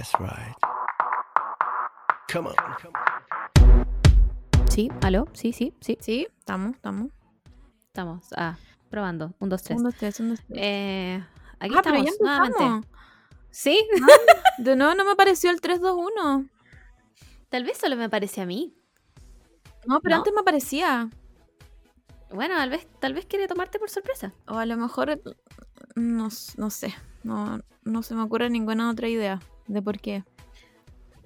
That's right. Come on. Sí, aló, sí, sí, sí. Sí, estamos, estamos. Estamos, ah, probando. Un, dos, tres. Un, dos, tres, un, dos, tres. Eh, aquí Ah, pero estamos, ya nuevamente. Sí, De nuevo no me apareció el 321. tal vez solo me parece a mí. No, pero ¿No? antes me aparecía. Bueno, tal vez, tal vez quiere tomarte por sorpresa. O a lo mejor, no, s- no sé. No, no se me ocurre ninguna otra idea de por qué.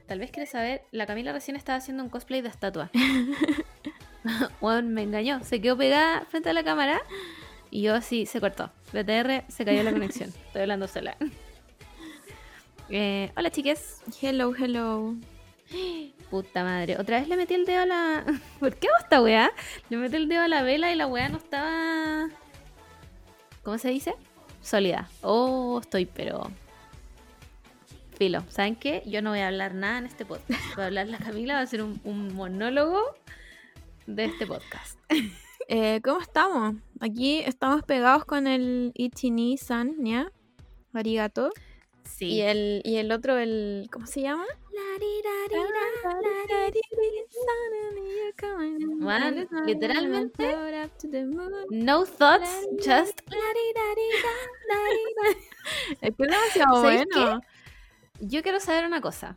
Tal vez quiere saber, la Camila recién estaba haciendo un cosplay de estatua. bueno, me engañó, se quedó pegada frente a la cámara y yo así se cortó. BTR se cayó la conexión. Estoy hablando sola. Eh, hola chiques. Hello, hello. Puta madre. Otra vez le metí el dedo a la. ¿Por qué hago esta weá? Le metí el dedo a la vela y la weá no estaba. ¿Cómo se dice? Sólida. Oh, estoy, pero. Filo. ¿Saben qué? Yo no voy a hablar nada en este podcast. Va a hablar la Camila, va a ser un, un monólogo de este podcast. Eh, ¿Cómo estamos? Aquí estamos pegados con el Ichini-san, ¿ya? Arigato. Sí. Y el, y el otro, el. ¿Cómo se llama? Juan, literalmente, No thoughts, just. Es demasiado ¿Sabéis bueno. Yo quiero saber una cosa.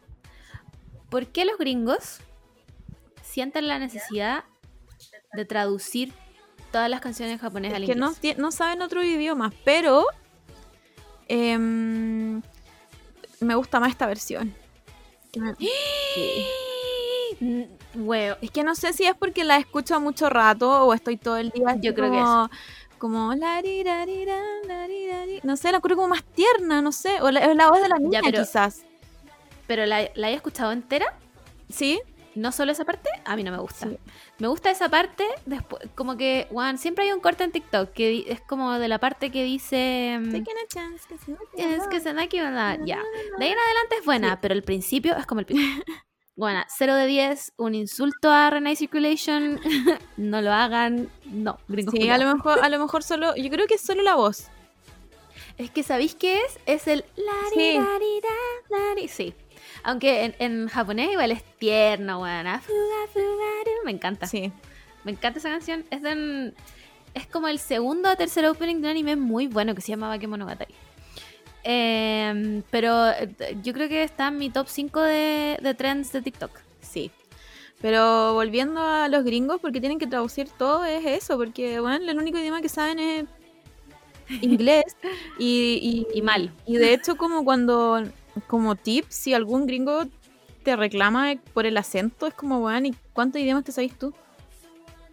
¿Por qué los gringos sienten la necesidad de traducir todas las canciones japonés al Es que no, inglés? saben otro idioma, pero em, me gusta más esta versión. Me- Sí. Mm. Es que no sé si es porque la escucho mucho rato o estoy todo el día. Yo creo que como, Como larirari. No sé, la creo como más tierna, no sé. O la, es la voz de la niña, pero- quizás. Pero la, la he escuchado entera, ¿Sí? no solo esa parte, a mí no me gusta. Sí. Me gusta esa parte, después, como que, Juan, siempre hay un corte en TikTok que es como de la parte que dice... mm, chance, Es que se da que ¿verdad? ya. De ahí en adelante es buena, pero el principio es como el. Bueno, 0 de 10, un insulto a Renee Circulation. no lo hagan. No, gringos Sí, a lo mejor, a lo mejor solo, yo creo que es solo la voz. Es que ¿sabéis qué es? Es el Sí. Sí. Aunque en, en japonés igual es tierno, fugaru. Me encanta. Sí. Me encanta esa canción. Es de Es como el segundo o tercer opening de un anime muy bueno que se llama Bakemonogatari. Eh, pero yo creo que está en mi top 5 de, de trends de TikTok. Sí. Pero volviendo a los gringos, porque tienen que traducir todo, es eso, porque bueno, el único idioma que saben es inglés. y, y, Y mal. Y de hecho, como cuando, como tip, si algún gringo te reclama por el acento, es como, bueno, ¿y cuántos idiomas te sabes tú?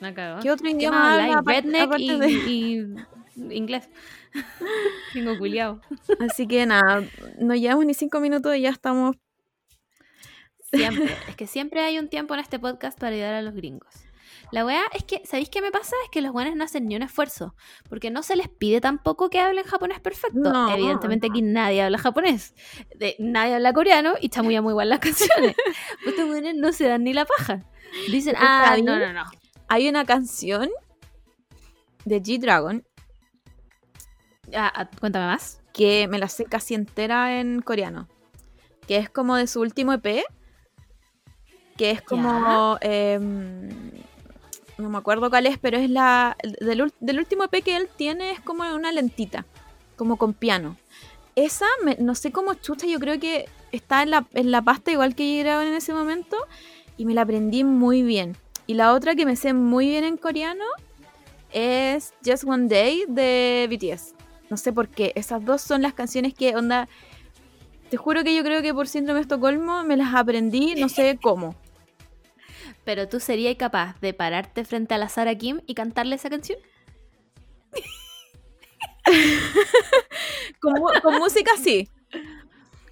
Me. ¿Qué otro ¿Qué idioma habla Redneck aparte y, de- y inglés. Tengo culiao. Así que nada, no llevamos ni cinco minutos y ya estamos. Siempre. es que siempre hay un tiempo en este podcast para ayudar a los gringos. La weá es que, ¿sabéis qué me pasa? Es que los buenos no hacen ni un esfuerzo. Porque no se les pide tampoco que hablen japonés perfecto. No. Evidentemente aquí nadie habla japonés. De- nadie habla coreano y está muy muy igual las canciones. Estos buenos no se dan ni la paja. Dicen, ah, no, no, no. Hay una canción de G-Dragon Ah, ah, cuéntame más. que me la sé casi entera en coreano. Que es como de su último EP. Que es como. em, no me acuerdo cuál es, pero es la. Del, del último EP que él tiene es como una lentita. Como con piano. Esa, me- no sé cómo chucha, yo creo que está en la, en la pasta igual que yo en ese momento. Y me la aprendí muy bien. Y la otra que me sé muy bien en coreano es Just One Day de BTS. No sé por qué. Esas dos son las canciones que, onda. Te juro que yo creo que por síndrome de Estocolmo me las aprendí, no sé cómo. Pero tú serías capaz de pararte frente a la Sara Kim y cantarle esa canción. Con, música sí.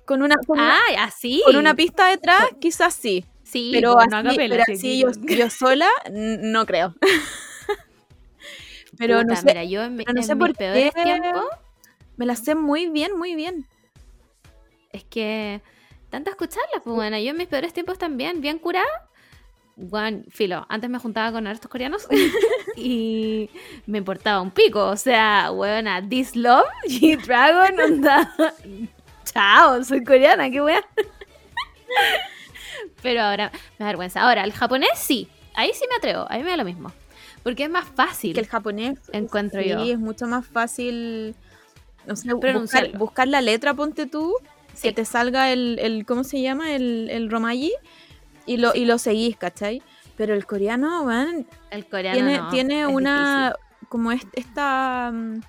Con una, con, una, Ah, así. con una pista detrás, quizás sí. Sí, Pero pues, así, capela, pero sí, así sí. yo, yo sola, no creo. pero no sé, Mira, yo en, pero no en sé mis por peores qué. tiempos me las sé muy bien, muy bien. es que tanto escucharlas, pues bueno, yo en mis peores tiempos también, bien curada. Bueno, filo, antes me juntaba con estos coreanos y me importaba un pico. O sea, buena, This Love, G-Dragon, onda. chao, soy coreana, qué weá. Pero ahora me da vergüenza. Ahora, el japonés sí. Ahí sí me atrevo. Ahí me da lo mismo. Porque es más fácil. Que el japonés. Encuentro sí, yo. es mucho más fácil. O sea, buscar, la letra, ponte tú, Sí. que te salga el, el ¿cómo se llama? El, el romaji y lo, y lo seguís, ¿cachai? Pero el coreano, weón, El coreano tiene, no, una, como es- esta, mm,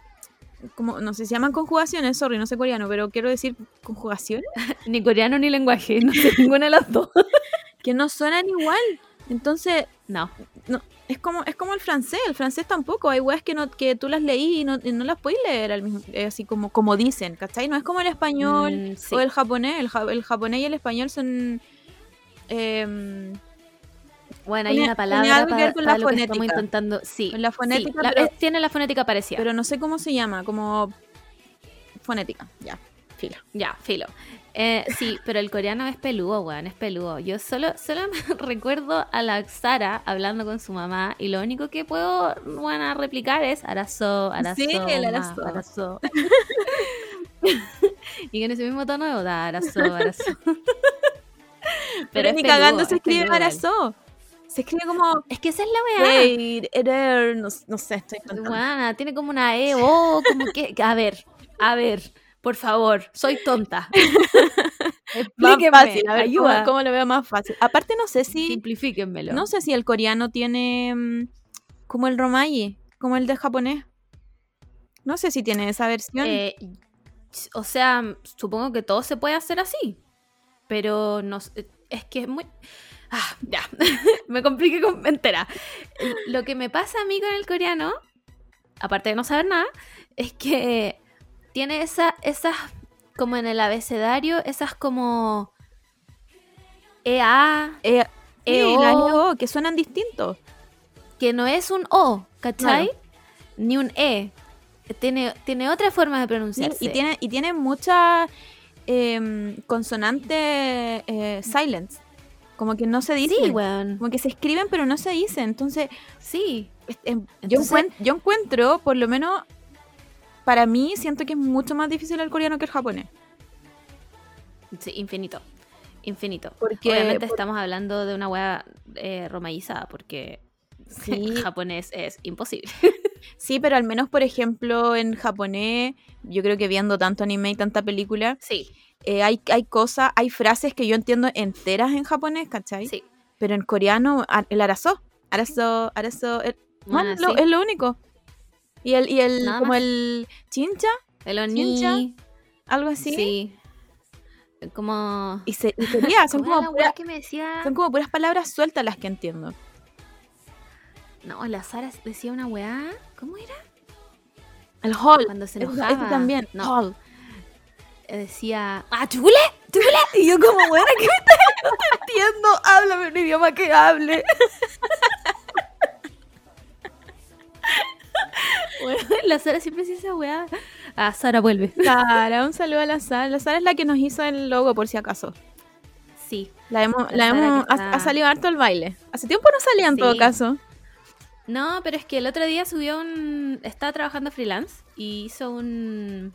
como, no sé, se llaman conjugaciones, sorry, no sé coreano, pero quiero decir conjugaciones. Ni coreano ni lenguaje, no sé ninguna de las dos. que no suenan igual. Entonces, No. no, es como, es como el francés, el francés tampoco, hay weas que no, que tú las leí y no, y no las puedes leer al mismo, eh, así como, como dicen, ¿cachai? No es como el español Mm, sí. o el japonés, el, ja- el japonés y el español son em, Bueno, hay una palabra algo que para, con para la lo que estamos fonética. intentando. Sí. Con la sí, fonética, la- pero- es- tiene la fonética parecida. pero no sé cómo se llama, como fonética, ya, fila. Ya, filo. Eh, sí, pero el coreano es peludo, weón, es peludo. Yo solo, solo me recuerdo a la Sara hablando con su mamá y lo único que puedo, bueno, replicar es arazo, arazo, Sí, el ma, arazo. arazo. y que en ese mismo tono da, arazo, arazo. Pero, es ni peludo, cagando es se escribe peludo. Arazó. Se escribe como Es que esa es la weá. No, no sé, estoy. Guana, tiene como una E, O, como que. A ver, a ver, por favor, soy tonta. Más Explíquenme, fácil, a ver ¿cómo, ayuda. cómo lo veo más fácil. Aparte no sé si Simplifíquenmelo. no sé si el coreano tiene mm, como el romaji, como el de japonés. No sé si tiene esa versión. Eh, o sea, supongo que todo se puede hacer así. Pero no sé, es que es muy. Ah, ya. me compliqué con entera. Lo que me pasa a mí con el coreano, aparte de no saber nada, es que tiene esa, esas, como en el abecedario, esas como EA, Eh, sí, EO, las EO, que suenan distintos. que no es un O, ¿cachai? Claro. Ni un E. Tiene, tiene otra forma de pronunciarse. y tiene y tiene muchas em, consonantes eh, silence. Como que no se dicen. Sí, weón. Como que se escriben pero no se dicen. Entonces, Sí. em, yo, yo encuentro, por lo menos para mí, siento que es mucho más difícil el coreano que el japonés. Sí, infinito. Infinito. Porque- Obviamente por- estamos hablando de una wea eh, romaizada, porque Sí. japonés es imposible. Sí, pero al menos, por ejemplo, en japonés, yo creo que viendo tanto anime y tanta película, Sí, eh, hay, hay cosas, hay frases que yo entiendo enteras en japonés, ¿cachai? sí. Pero en coreano, el arazo, arazo, arazo, el- no, Bueno, es, lo, es lo único. Y el, y el Nada como más. el chincha, El Chincha, oni. algo así. Sí. Como. Y, se, y sería, son, ¿Cómo era como wea que me decía? son como puras palabras sueltas las que entiendo. No, la Sara decía una weá. ¿Cómo era? El hall. Cuando se ese- ese enojaba. también. No. Hall. Eh, Decía. ¡Ah, chule! ¡Chule! Y yo, como, weá, ¿qué me estás no te entiendo? Háblame un idioma que hable. Bueno, la Sara siempre dice esa weá. Ah, Sara vuelve. Sara, un saludo a la Sara. La Sara es la que nos hizo el logo, por si acaso. Sí. La hemos, La hemos, ha, salido harto el baile. Hace tiempo no salía en todo caso. No, pero es que el otro día subió un. Estaba trabajando freelance y hizo un.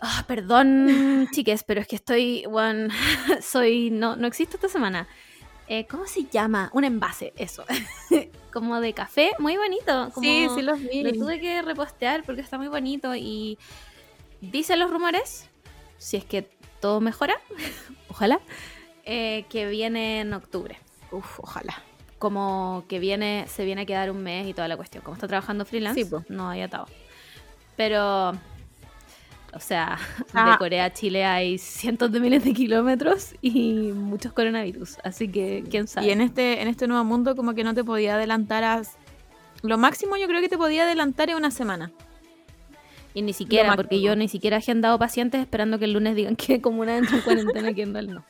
Ah, perdón, chiques, pero es que estoy. Soy. No, no existo esta semana. Eh, ¿Cómo se llama? Un envase, eso. como de café, muy bonito. como- Sí, sí los vi. Lo tuve que repostear porque está muy bonito y dicen los rumores, si es que todo mejora, ojalá, eh, que viene en octubre. Uf, ojalá. Como que viene, se viene a quedar un mes y toda la cuestión. Como está trabajando freelance, Sí, no hay atado. Pero, o sea, Ah. de Corea a Chile hay cientos de miles de kilómetros y muchos coronavirus. Así que, quién sabe. Y en este, en este nuevo mundo como que no te podía adelantar a... Lo máximo yo creo que te podía adelantar en una semana. Y ni siquiera, porque yo ni siquiera he agendado pacientes esperando que el lunes digan que como una entra en cuarentena aquí en no.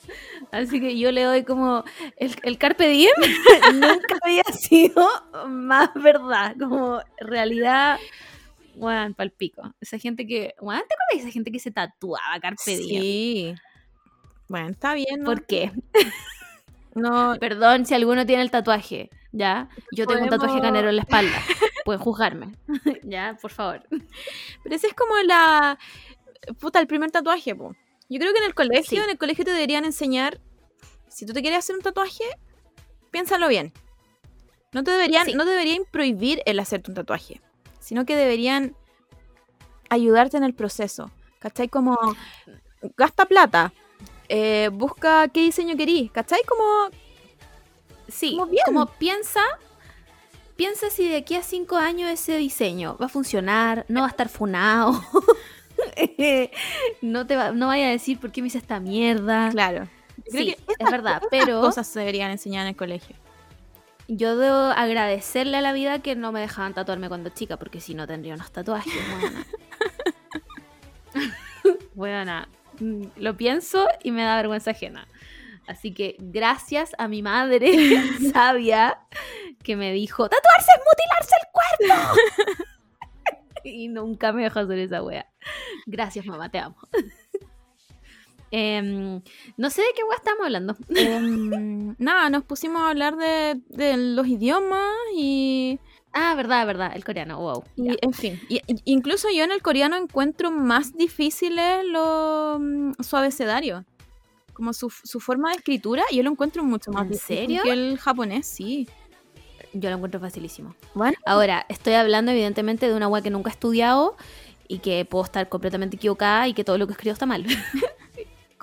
Así que yo le doy como el, el carpe diem nunca había sido más verdad, como realidad, bueno, palpico. Esa gente que, bueno, ¿te acuerdas de esa gente que se tatuaba carpe diem? Sí. Bueno, está bien. ¿no? ¿Por qué? No, Perdón si alguno tiene el tatuaje, ¿ya? Yo tengo un tatuaje canero en la espalda. Pueden juzgarme, ¿ya? Por favor. pero esa es como la... puta, el primer tatuaje, po. Yo creo que en el colegio, en el colegio te deberían enseñar, si tú te quieres hacer un tatuaje, piénsalo bien. No te deberían, Sí. no deberían prohibir el hacerte un tatuaje, sino que deberían ayudarte en el proceso. ¿Cachai? Como gasta plata, eh, busca qué diseño querís, ¿cachai? Como Sí, Como piensa, piensa si de aquí a cinco años ese diseño va a funcionar, no va a estar funado. no te va, no vaya a decir por qué me hice esta mierda. Claro. Creo Sí, que es verdad, pero cosas se deberían enseñar en el colegio. Yo debo agradecerle a la vida que no me dejaban tatuarme cuando chica, porque si no tendría unos tatuajes, buena. Buena. Mm, Lo pienso y me da vergüenza ajena. Así que gracias a mi madre sabia que me dijo, tatuarse es mutilarse el cuerpo. y nunca me dejó hacer esa wea. Gracias mamá, te amo. Em, no sé de qué wea estamos hablando. Em, nada, nos pusimos a hablar de, de los idiomas y, Ah, verdad, verdad, el coreano, wow. y, en fin. Y- incluso yo en el coreano encuentro más difíciles lo, mm, su abecedario. Como su, su forma de escritura, yo lo encuentro mucho más ¿En difícil serio? que el japonés, sí. Yo lo encuentro facilísimo. Bueno, Ahora, estoy hablando evidentemente de una wea que nunca he estudiado y que puedo estar completamente equivocada y que todo lo que escribo está mal.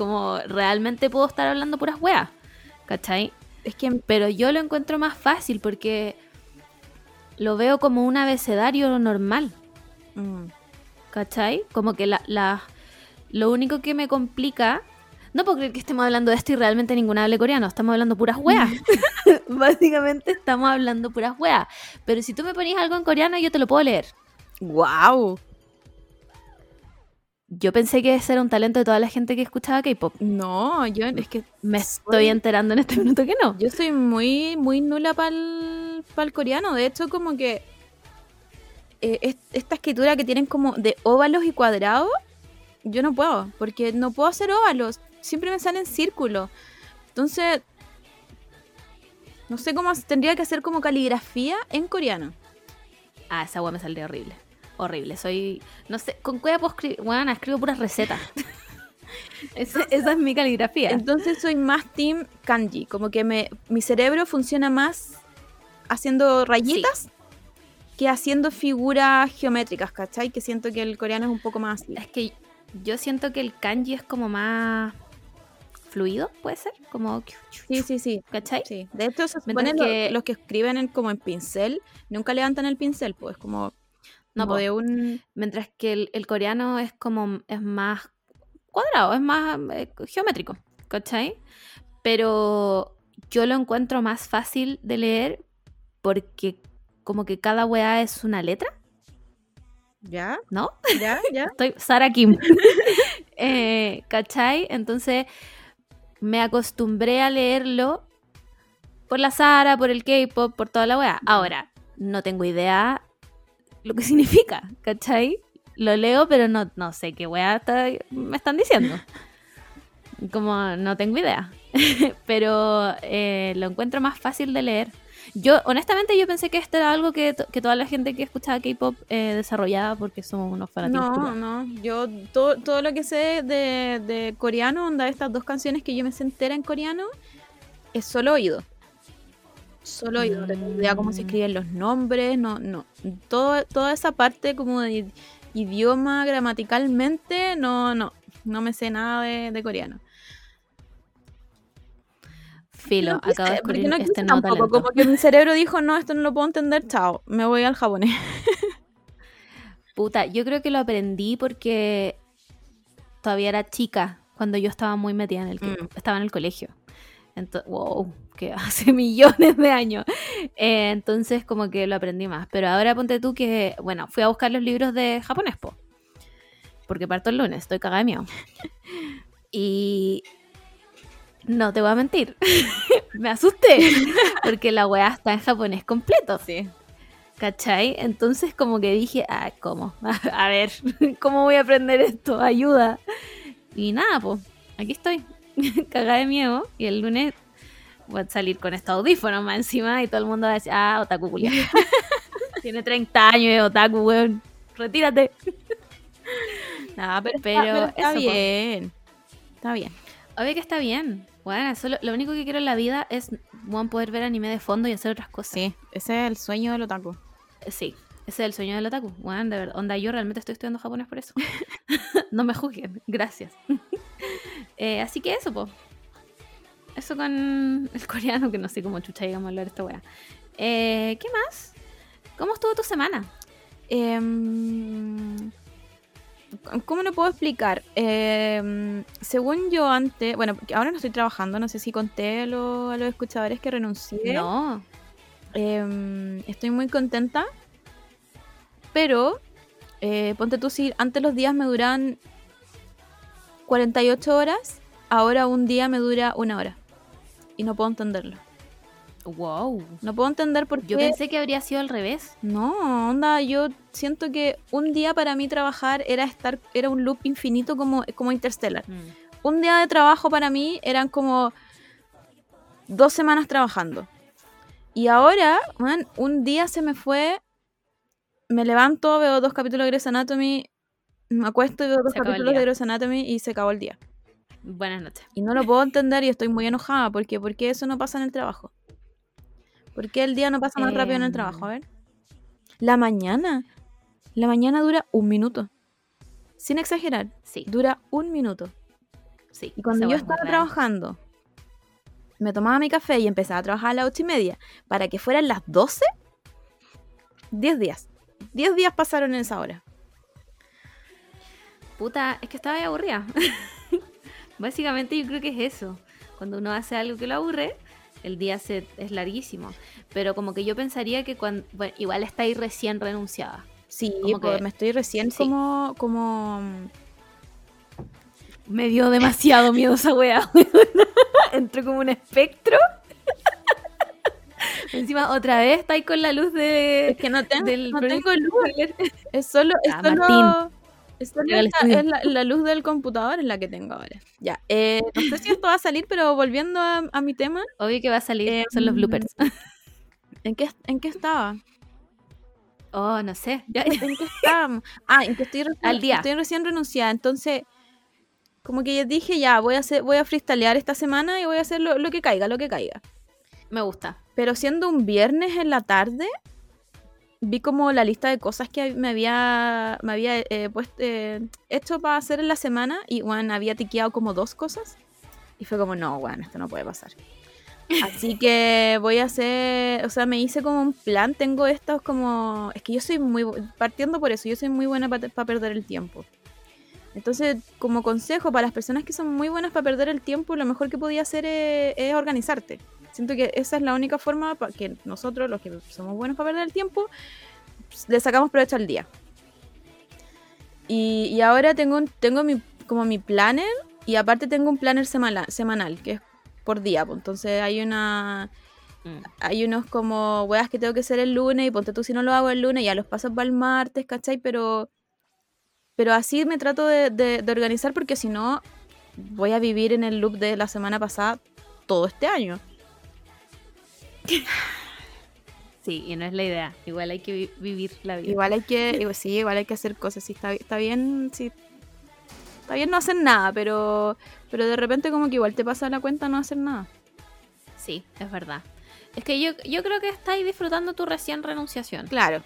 Como realmente puedo estar hablando puras weas, ¿cachai? es que Pero yo lo encuentro más fácil porque lo veo como un abecedario normal, mm, ¿cachai? Como que la, la- lo único que me complica... No puedo creer que estemos hablando de esto y realmente ninguna hable coreano. Estamos hablando puras weas. Básicamente estamos hablando puras weas. Pero si tú me pones algo en coreano, yo te lo puedo leer. wow. Yo pensé que ese era un talento de toda la gente que escuchaba K-pop. No, yo es que Me estoy enterando en este minuto que no. Yo soy muy, muy nula para el coreano. De hecho, como que eh, es- esta escritura que tienen como de óvalos y cuadrados, yo no puedo, porque no puedo hacer óvalos. Siempre me salen círculos. Entonces, no sé cómo tendría que hacer como caligrafía en coreano. Ah, esa wea me saldría horrible. Horrible. Soy. No sé, ¿con qué puedo escribir? Bueno, escribo puras recetas. Esa es mi caligrafía. Entonces soy más team kanji, como que me, mi cerebro funciona más haciendo rayitas que haciendo figuras geométricas, ¿cachai? Que siento que el coreano es un poco más así. Es que yo siento que el kanji es como más fluido, puede ser. Como. Sí, sí, sí. ¿Cachai? sí. De hecho, se supone que- los que escriben en- como en pincel, nunca levantan el pincel, pues como, No, como po. de un... Mientras que el, el coreano es como. Es más cuadrado, es más eh, geométrico. ¿Cachai? Pero yo lo encuentro más fácil de leer porque como que cada weá es una letra, ¿Ya? ¿no? ¿Ya? ¿Ya? Estoy Sara Kim. Eh, ¿Cachai? Entonces me acostumbré a leerlo por la Sara, por el K-pop, por toda la weá. Ahora, no tengo idea lo que significa, ¿cachai? Lo leo, pero no, no sé qué weá está- me están diciendo. Como no tengo idea. pero eh, lo encuentro más fácil de leer. Yo, honestamente, yo pensé que esto era algo que, que toda la gente que escuchaba K-pop eh, desarrollaba porque somos unos fanáticos. No, no. Yo todo, todo lo que sé de, de coreano, onda estas dos canciones que yo me sé entera en coreano, es solo oído. Solo oído. No tengo idea cómo se escriben los nombres, no, no. Todo, toda esa parte como de idioma gramaticalmente, no, no. No me sé nada de, de coreano. Filo, No acabo de porque descubrir no este nuevo tampoco, talento. Como que mi cerebro dijo, no, esto no lo puedo entender, chao, me voy al japonés. Puta, yo creo que lo aprendí porque todavía era chica cuando yo estaba muy metida en el Mm. estaba en el colegio. Entonces, wow, que hace millones de años. Eh, entonces como que lo aprendí más. Pero ahora ponte tú que, bueno, fui a buscar los libros de japonés, po. Porque parto el lunes, estoy cagada de miedo. Y no te voy a mentir, me asusté. Porque la weá está en japonés completo. Sí. ¿Cachai? Entonces como que dije, ah, ¿cómo? A ver, ¿cómo voy a aprender esto? Ayuda. Y nada, pues, aquí estoy, cagada de miedo. Y el lunes voy a salir con estos audífonos más encima y todo el mundo va a decir, ah, otaku culia. Tiene 30 años, otaku, weón. Retírate. Nada, pero, está- Pero pero está eso, bien. Está bien. Obvio que está bien. Bueno, solo, lo único que quiero en la vida es bueno, poder ver anime de fondo y hacer otras cosas. Sí, ese es el sueño del otaku. Sí, ese es el sueño del otaku. Bueno, de verdad, onda, yo realmente estoy estudiando japonés por eso. no me juzguen, gracias. Eh, así que eso, po. Eso con el coreano, que no sé cómo chucha llegamos a hablar esta wea. Eh, ¿Qué más? ¿Cómo estuvo tu semana? Em, ¿Cómo lo puedo explicar? Em, según yo antes, bueno, porque ahora no estoy trabajando, no sé si conté a, lo- a los escuchadores que renuncié. No. Em, estoy muy contenta, pero eh, ponte tú si antes los días me duran 48 horas, ahora un día me dura una hora. Y no puedo entenderlo. Wow. No puedo entender por qué. Yo pensé que habría sido al revés. No, onda, yo siento que un día para mí trabajar era estar, era un loop infinito como, como Interstellar. Un día de trabajo para mí eran como dos semanas trabajando. Y ahora, man, un día se me fue, me levanto, veo dos capítulos de Grey's Anatomy, me acuesto y veo dos capítulos de. Grey's Anatomy y se acabó el día. Buenas noches. Y no lo puedo entender y estoy muy enojada porque ¿por qué eso no pasa en el trabajo? ¿Por qué el día no pasa más rápido en el trabajo? A ver. La mañana. La mañana dura un minuto. Sin exagerar, Sí, dura un minuto. sí. Y cuando yo estaba trabajando, me tomaba mi café y empezaba a trabajar a las ocho y media para que fueran las 12, 10 días. 10 días pasaron en esa hora. Puta, es que estaba ahí aburrida. Básicamente yo creo que es eso. Cuando uno hace algo que lo aburre, el día se, es larguísimo. Pero como que yo pensaría que cuando... Bueno, igual está ahí recién renunciada. Sí, Como que- me estoy recién sí. como, como Me dio demasiado miedo esa wea. Entró como un espectro. Encima, otra vez está ahí con la luz de... Es que no, tengo- del no tengo luz. Es solo, es Ah, solo, Martín. Esta- estudio. es la, la luz del computador es la que tengo ahora. Ya, eh, no sé si esto va a salir, pero volviendo a, a mi tema, Obvio que va a salir, Em, son los bloopers. ¿en qué, en qué estaba? Oh, no sé. Ya- ¿En qué estábamos? Ah, en que estoy recién, Al día. estoy recién renunciada, entonces como que ya dije, ya, voy a hacer, voy a freestylear esta semana y voy a hacer lo, lo que caiga, lo que caiga. Me gusta. Pero siendo un viernes en la tarde, vi como la lista de cosas que me había, me había eh, puesto, eh, hecho para hacer en la semana y bueno, había tiqueado como dos cosas. Y fue como, no, bueno, esto no puede pasar. Así que voy a hacer, o sea, me hice como un plan, tengo estos como, es que yo soy muy, partiendo por eso, yo soy muy buena para perder el tiempo. Entonces, como consejo para las personas que son muy buenas para perder el tiempo, lo mejor que podía hacer es, es organizarte. Siento que esa es la única forma para que nosotros, los que somos buenos para perder el tiempo, pues, le sacamos provecho al día. Y, y ahora tengo, un- tengo mi, como mi planner y aparte tengo un planner semana- semanal, que es por día. pues. Entonces hay una Mm. hay unos como weas que tengo que hacer el lunes y ponte tú si no lo hago el lunes ya los paso para el martes, ¿cachai? Pero, pero así me trato de, de- de organizar porque si no voy a vivir en el loop de la semana pasada todo este año. Sí, y no es la idea. Igual hay que vi- vivir la vida. Igual hay que, sí, igual hay que hacer cosas. Sí, está, está bien, sí, está bien no hacer nada, pero, pero de repente como que igual te pasa la cuenta no hacer nada. Sí, es verdad. Es que yo, yo creo que estáis disfrutando tu recién renunciación. Claro.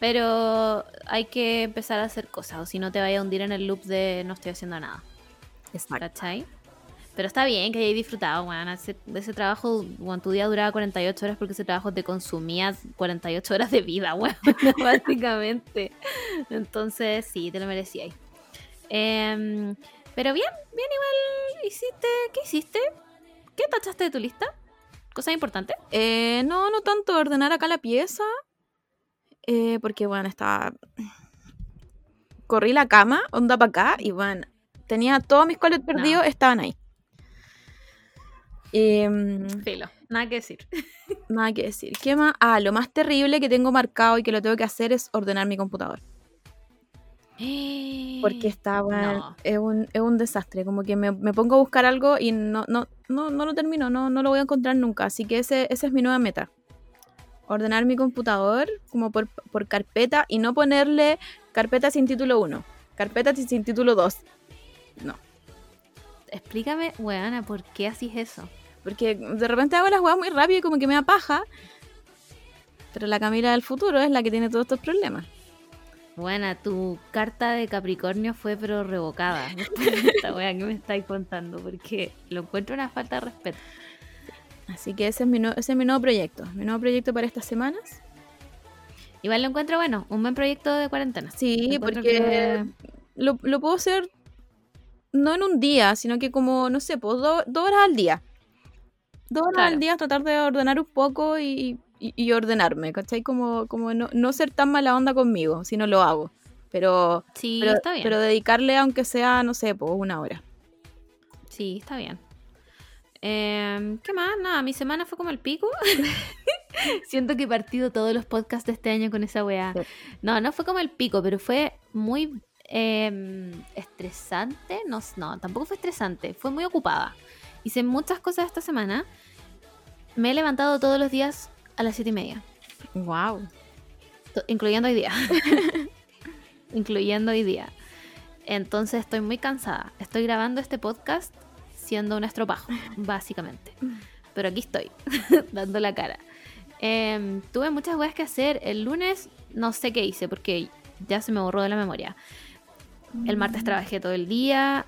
Pero hay que empezar a hacer cosas, o si no te vaya a hundir en el loop de no estoy haciendo nada. Exacto. ¿Cachai? Pero está bien que hayáis disfrutado, weón. Ese, de ese trabajo, weón, tu día duraba 48 horas porque ese trabajo te consumía 48 horas de vida, weón, básicamente. Entonces, sí, te lo merecíais. Em, pero bien, bien igual hiciste... ¿Qué hiciste? ¿Qué tachaste de tu lista? ¿Cosas importantes? Eh, no, no tanto ordenar acá la pieza. eh, porque, bueno, estaba. Corrí la cama, onda para acá, y bueno, tenía todos mis colores perdidos, estaban ahí. Filo, nada que decir. nada que decir. ¿Qué más? Ah, lo más terrible que tengo marcado y que lo tengo que hacer es ordenar mi computador. Porque está, bueno, No. es, un, es un desastre. Como que me, me pongo a buscar algo y no, no, no, no lo termino, no, no lo voy a encontrar nunca. Así que ese, esa es mi nueva meta. Ordenar mi computador como por, por carpeta y no ponerle carpeta sin título 1. Carpeta sin título 2. No. Explícame, weana, ¿por qué haces eso? Porque de repente hago las weas muy rápido y como que me da paja. Pero la Camila del futuro es la que tiene todos estos problemas. Buena, tu carta de Capricornio fue pero revocada. Esta wea que me estáis contando, porque lo encuentro una falta de respeto. Así que ese es mi, nue- ese es mi nuevo proyecto. Mi nuevo proyecto para estas semanas. Igual lo encuentro bueno, un buen proyecto de cuarentena. Sí, porque que- lo, lo puedo hacer no en un día, sino que como, no sé, pues do- dos horas al día. Dos horas Claro. al día tratar de ordenar un poco y, y- y ordenarme, ¿cachai? Como, como no, no ser tan mala onda conmigo, si no lo hago. Pero, Sí, pero, está bien. pero dedicarle aunque sea, no sé, pues una hora. Sí, está bien. Em, ¿Qué más? Nada, mi semana fue como el pico. Siento que he partido todos los podcasts de este año con esa weá. Sí. No, no fue como el pico, pero fue muy em, estresante. No, no, tampoco fue estresante. Fue muy ocupada. Hice muchas cosas esta semana. Me he levantado todos los días a las siete y media. Wow. Incluyendo hoy día. incluyendo hoy día. Entonces estoy muy cansada. Estoy grabando este podcast siendo un estropajo, básicamente. Pero aquí estoy, dando la cara. Em, tuve muchas cosas que hacer. El lunes no sé qué hice porque ya se me borró de la memoria. El martes trabajé todo el día.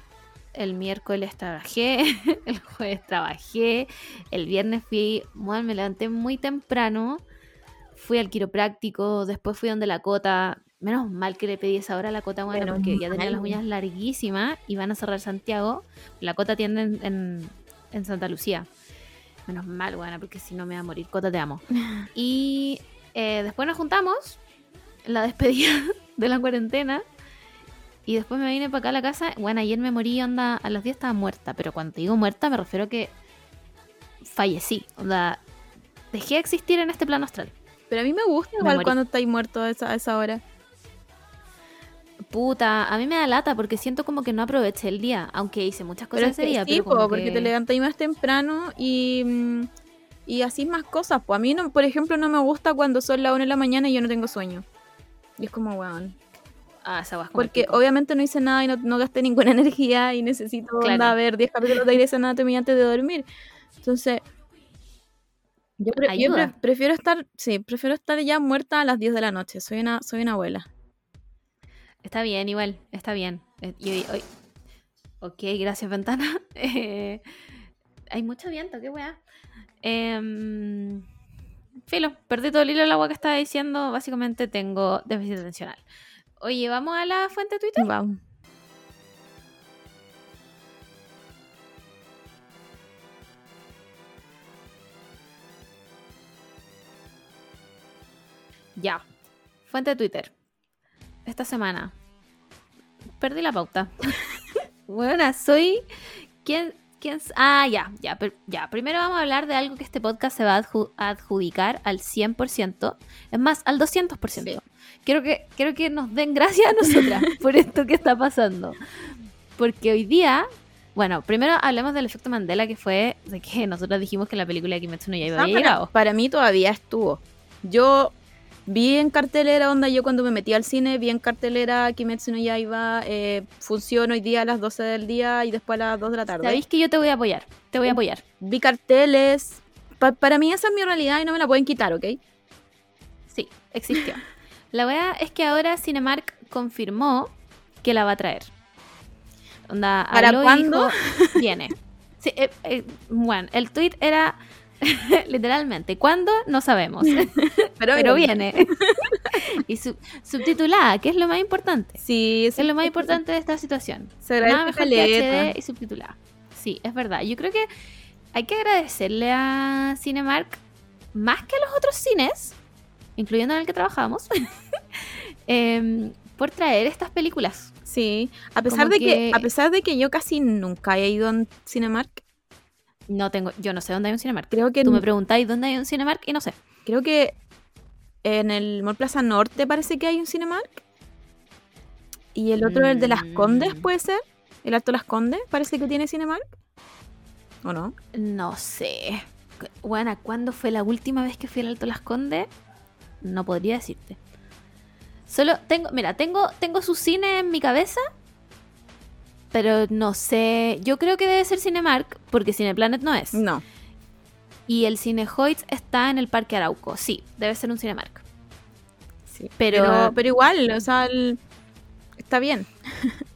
El miércoles trabajé. El jueves trabajé. El viernes fui. Bueno, me levanté muy temprano. Fui al quiropráctico. Después fui donde la cota. Menos mal que le pedí esa hora a la cota, bueno, porque ya tenía las uñas larguísimas y van a cerrar Santiago. La cota tiende en, en- en Santa Lucía. Menos mal, bueno, porque si no me va a morir. Cota, te amo. Y eh, después nos juntamos la despedida de la cuarentena. Y después me vine para acá a la casa. Bueno, ayer me morí, onda, a las 10 estaba muerta. Pero cuando te digo muerta, me refiero a que fallecí. Onda, dejé de existir en este plano astral. Pero a mí me gusta Me igual morí. cuando estáis muerto a esa, a esa hora. Puta, a mí me da lata porque siento como que no aproveché el día. Aunque hice muchas cosas Pero es ese día. sí, pero po, porque que- te levantáis más temprano y, mm, y así más cosas. Pues a mí, no, por ejemplo, no me gusta cuando son las 1 de la mañana y yo no tengo sueño. Y es como, weón. Ah, esa guas Porque pico. obviamente no hice nada y no, no gasté ninguna energía y necesito Claro. onda, ver 10 capítulos de Grey's Anatomy antes de dormir. Entonces, yo, pre- yo pre- Ayuda. prefiero estar, sí, prefiero estar ya muerta a las 10 de la noche. Soy una, soy una abuela. Está bien, igual, está bien. Eh, Ok, gracias, ventana. Eh, hay mucho viento, qué weá. Em, filo, perdí todo el hilo del agua que estaba diciendo. Básicamente tengo déficit atencional. Oye, ¿vamos a la fuente de Twitter? Vamos. Ya. Fuente de Twitter. Esta semana. Perdí la pauta. Buena, soy. ¿Quién? Quién ah, ya, ya, per- ya. Primero vamos a hablar de algo que este podcast se va a adju- a adjudicar al 100%. Es más, al 200%. Sí. Quiero, que, quiero que nos den gracias a nosotras por esto que está pasando. Porque hoy día. Bueno, primero hablemos del efecto Mandela, que fue de que nosotros dijimos que la película de Kimetsu no Yaiba Ah, había para, llegado. para mí todavía estuvo. Yo vi en cartelera, onda, yo cuando me metí al cine, vi en cartelera Kimetsu no Yaiba, eh, funciona hoy día a las 12 del día y después a las 2 de la tarde. Sabéis que yo te voy a apoyar. Te voy a apoyar. Vi carteles. Pa- para mí esa es mi realidad y no me la pueden quitar, ¿ok? Sí, existió. La verdad es que ahora Cinemark confirmó que la va a traer. Onda, ¿Para cuándo? Viene. Sí, eh, eh, bueno, el tweet era literalmente, ¿cuándo? No sabemos, pero viene. y sub- subtitulada, que es lo más importante. Sí. Es lo más importante de esta situación. Se agradece Nada mejor que. HD y subtitulada. Sí, es verdad. Yo creo que hay que agradecerle a Cinemark más que a los otros cines, incluyendo en el que trabajamos, em, por traer estas películas. Sí, a pesar Como de que... que- a pesar de que yo casi nunca he ido en Cinemark, No tengo, yo no sé dónde hay un Cinemark. creo que Tú me preguntáis dónde hay un Cinemark y no sé. creo que en el Mall Plaza Norte parece que hay un Cinemark. Y el otro, el de Las Condes, Mm. puede ser. El Alto Las Condes, parece que tiene Cinemark. ¿O no? No sé. Bueno, ¿cuándo fue la última vez que fui al Alto Las Condes? No podría decirte. Solo tengo, mira, tengo, tengo su cine en mi cabeza, pero no sé. Yo creo que debe ser Cinemark, porque Cineplanet no es. No. Y el Cine Hoyts está en el Parque Arauco. Sí, debe ser un Cinemark. Sí. Pero- Pero, pero igual, o sea, el- está bien.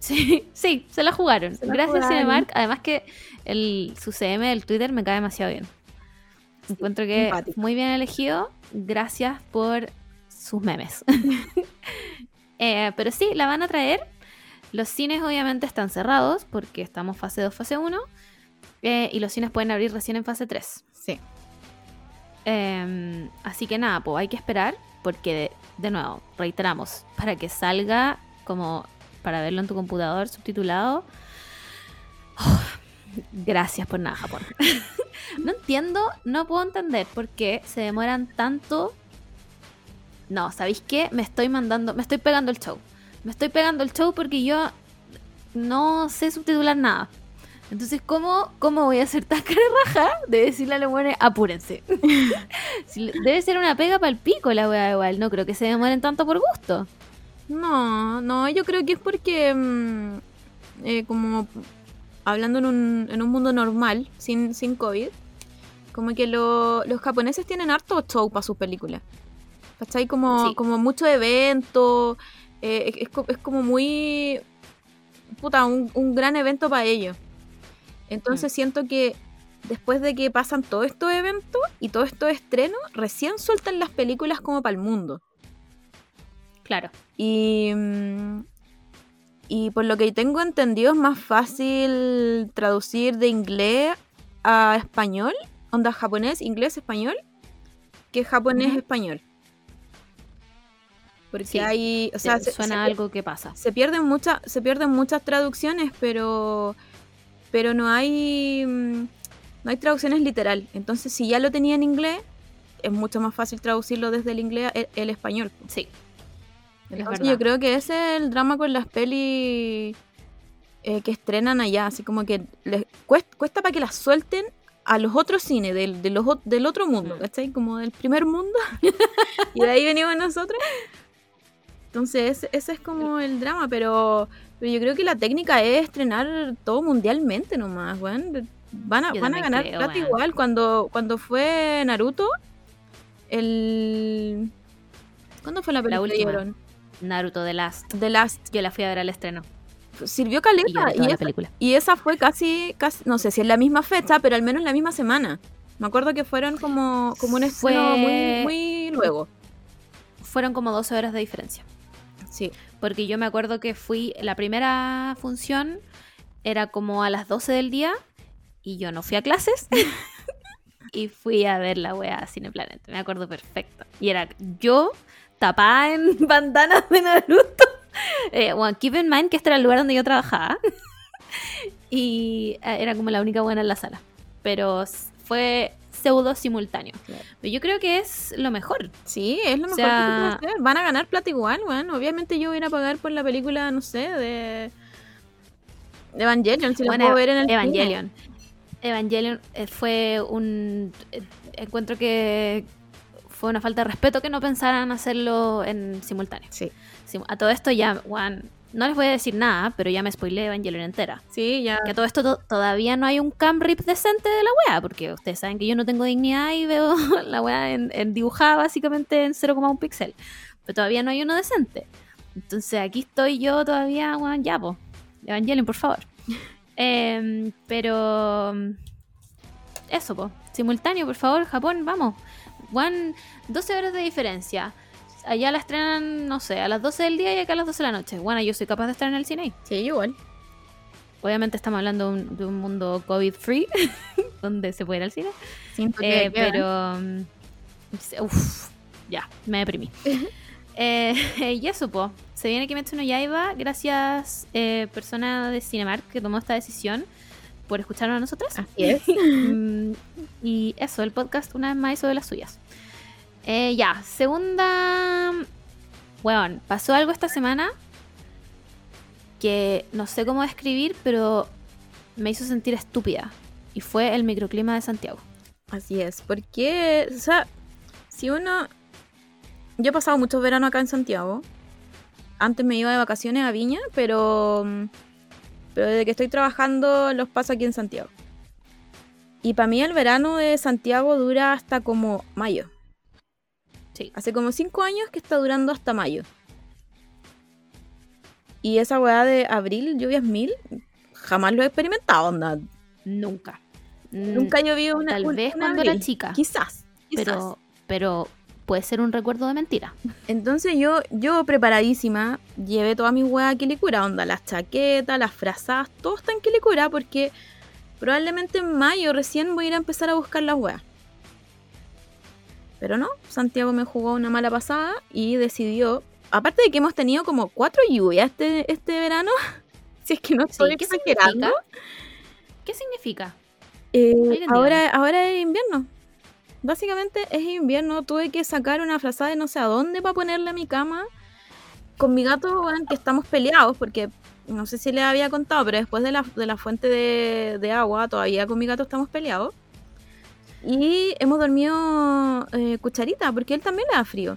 Sí, sí, se la jugaron. Se la Gracias jugaron. Cinemark. Además que el, su CM del Twitter me cae demasiado bien. Encuentro que simpático. muy bien elegido. Gracias por sus memes. Eh, pero sí, la van a traer. Los cines obviamente están cerrados porque estamos fase 2, fase 1. eh, y los cines pueden abrir recién en fase 3. Sí. Eh, así que nada, pues hay que esperar porque, de, de nuevo, reiteramos, para que salga como para verlo en tu computador subtitulado. oh, gracias por nada, Japón. no entiendo, no puedo entender por qué se demoran tanto. No, ¿sabéis qué? Me estoy mandando, me estoy pegando el show. Me estoy pegando el show porque yo no sé subtitular nada. Entonces, ¿cómo, cómo voy a hacer tan raja de decirle a los buenos, apúrense? Debe ser una pega para el pico la weá igual. No creo que se demoren tanto por gusto. No, no, yo creo que es porque, mm, eh, como hablando en un, en un mundo normal, sin, sin COVID, como que lo- los japoneses tienen harto show para sus películas. ¿Cachai? Como, Sí. como mucho evento, eh, es, es co- es como muy, puta, un, un gran evento para ellos. Entonces siento que después de que pasan todos estos eventos y todos estos estrenos, recién sueltan las películas como para el mundo. Claro. Y, mm, y por lo que tengo entendido es más fácil traducir de inglés a español, onda japonés, inglés, español, que japonés, español. Porque Sí, hay, o sea, se, suena se- algo que pasa. se pierden muchas, se pierden muchas traducciones, pero, pero no hay, mm, no hay traducciones literal. Entonces, si ya lo tenía en inglés, es mucho más fácil traducirlo desde el inglés al el español. Sí. Entonces yo creo que ese es el drama con las pelis eh, que estrenan allá, así como que les cuesta, cuesta para que las suelten a los otros cines del, de los ot- del otro mundo, Mm. ¿cachai? Como del primer mundo. y de ahí venimos nosotros. Entonces ese, es como el drama, pero, pero yo creo que la técnica es estrenar todo mundialmente nomás, weón. Van a, van a ganar creo, plata igual. Cuando, cuando fue Naruto, el... ¿Cuándo fue la película que dieron? Naruto The Last. The Last Yo la fui a ver al estreno. sirvió caleta y, esa, película. y esa fue casi, casi, no sé si es la misma fecha, pero al menos la misma semana. Me acuerdo que fueron como, como un estreno Fue- muy, muy luego. Fueron como 12 horas de diferencia. Sí. Porque yo me acuerdo que fui, la primera función era como a las 12 del día y yo no fui a clases. y fui a ver la wea Cineplanet. Me acuerdo perfecto. Y era yo tapada en bandanas de Naruto. Eh, bueno, keep in mind que este era el lugar donde yo trabajaba. y eh, era como la única buena en la sala. Pero fue pseudo simultáneo. Claro. Pero yo creo que es lo mejor. Sí, es lo O mejor sea- que se puede hacer. Van a ganar plata igual, bueno. Obviamente yo voy a ir a pagar por la película, no sé, de Evangelion, si la Bueno, puedo ver en el cine. Evangelion. Evangelion eh, fue un. eh, encuentro que fue una falta de respeto que no pensaran hacerlo en simultáneo. Sí, A todo esto ya, Juan, no les voy a decir nada, pero ya me spoileé Evangelion entera. sí, ya. Que a todo esto to- todavía no hay un cam rip decente de la wea, porque ustedes saben que yo no tengo dignidad y veo la wea en, en dibujada básicamente en 0,1 píxel. Pero todavía no hay uno decente. Entonces aquí estoy yo todavía, weón, ya, po. Evangelion, por favor. Em, pero. Eso, po. Simultáneo, por favor, Japón, vamos. Juan, 12 horas de diferencia. Allá la estrenan, no sé, a las 12 del día y acá a las 12 de la noche. Bueno, yo soy capaz de estar en el cine ahí. Sí, igual. Obviamente estamos hablando de un, de un mundo COVID-free, donde se puede ir al cine. Eh, pero. mm, Uff, ya, me deprimí. Eh, y eso, po. Se viene Kimetsu no Yaiba. Gracias, eh, persona de Cinemark que tomó esta decisión por escucharnos a nosotras. Así es. Mm, y eso, el podcast una vez más hizo de las suyas. Eh, ya, segunda. Weón, pasó algo esta semana que no sé cómo describir, pero me hizo sentir estúpida. Y fue el microclima de Santiago. Así es, porque, o sea, si uno yo he pasado muchos veranos acá en Santiago. Antes me iba de vacaciones a Viña, pero, pero desde que estoy trabajando los paso aquí en Santiago. Y para mí el verano de Santiago dura hasta como mayo. Sí. Hace como cinco años que está durando hasta mayo. Y esa weá de abril, lluvias mil, jamás lo he experimentado, onda. Nunca. Nunca llovió una Tal vez cuando abril. era chica. Quizás, quizás. Pero, pero puede ser un recuerdo de mentira. Entonces yo, yo preparadísima, llevé todas mis weas a Quilicura, onda, las chaquetas, las frazadas, todo está en Quilicura porque probablemente en mayo recién voy a ir a empezar a buscar las weas. Pero no, Santiago me jugó una mala pasada y decidió, aparte de que hemos tenido como cuatro lluvias este, este verano, si es que no estoy Sí, ¿qué exagerando, significa? ¿Qué significa? eh, ahora, ahora es invierno. Básicamente es invierno. Tuve que sacar una frazada de no sé a dónde para ponerla a mi cama. Con mi gato, weón, que estamos peleados porque no sé si le había contado, pero después de la, de la fuente de, de agua, todavía con mi gato estamos peleados. Y hemos dormido eh, cucharita porque él también le da frío.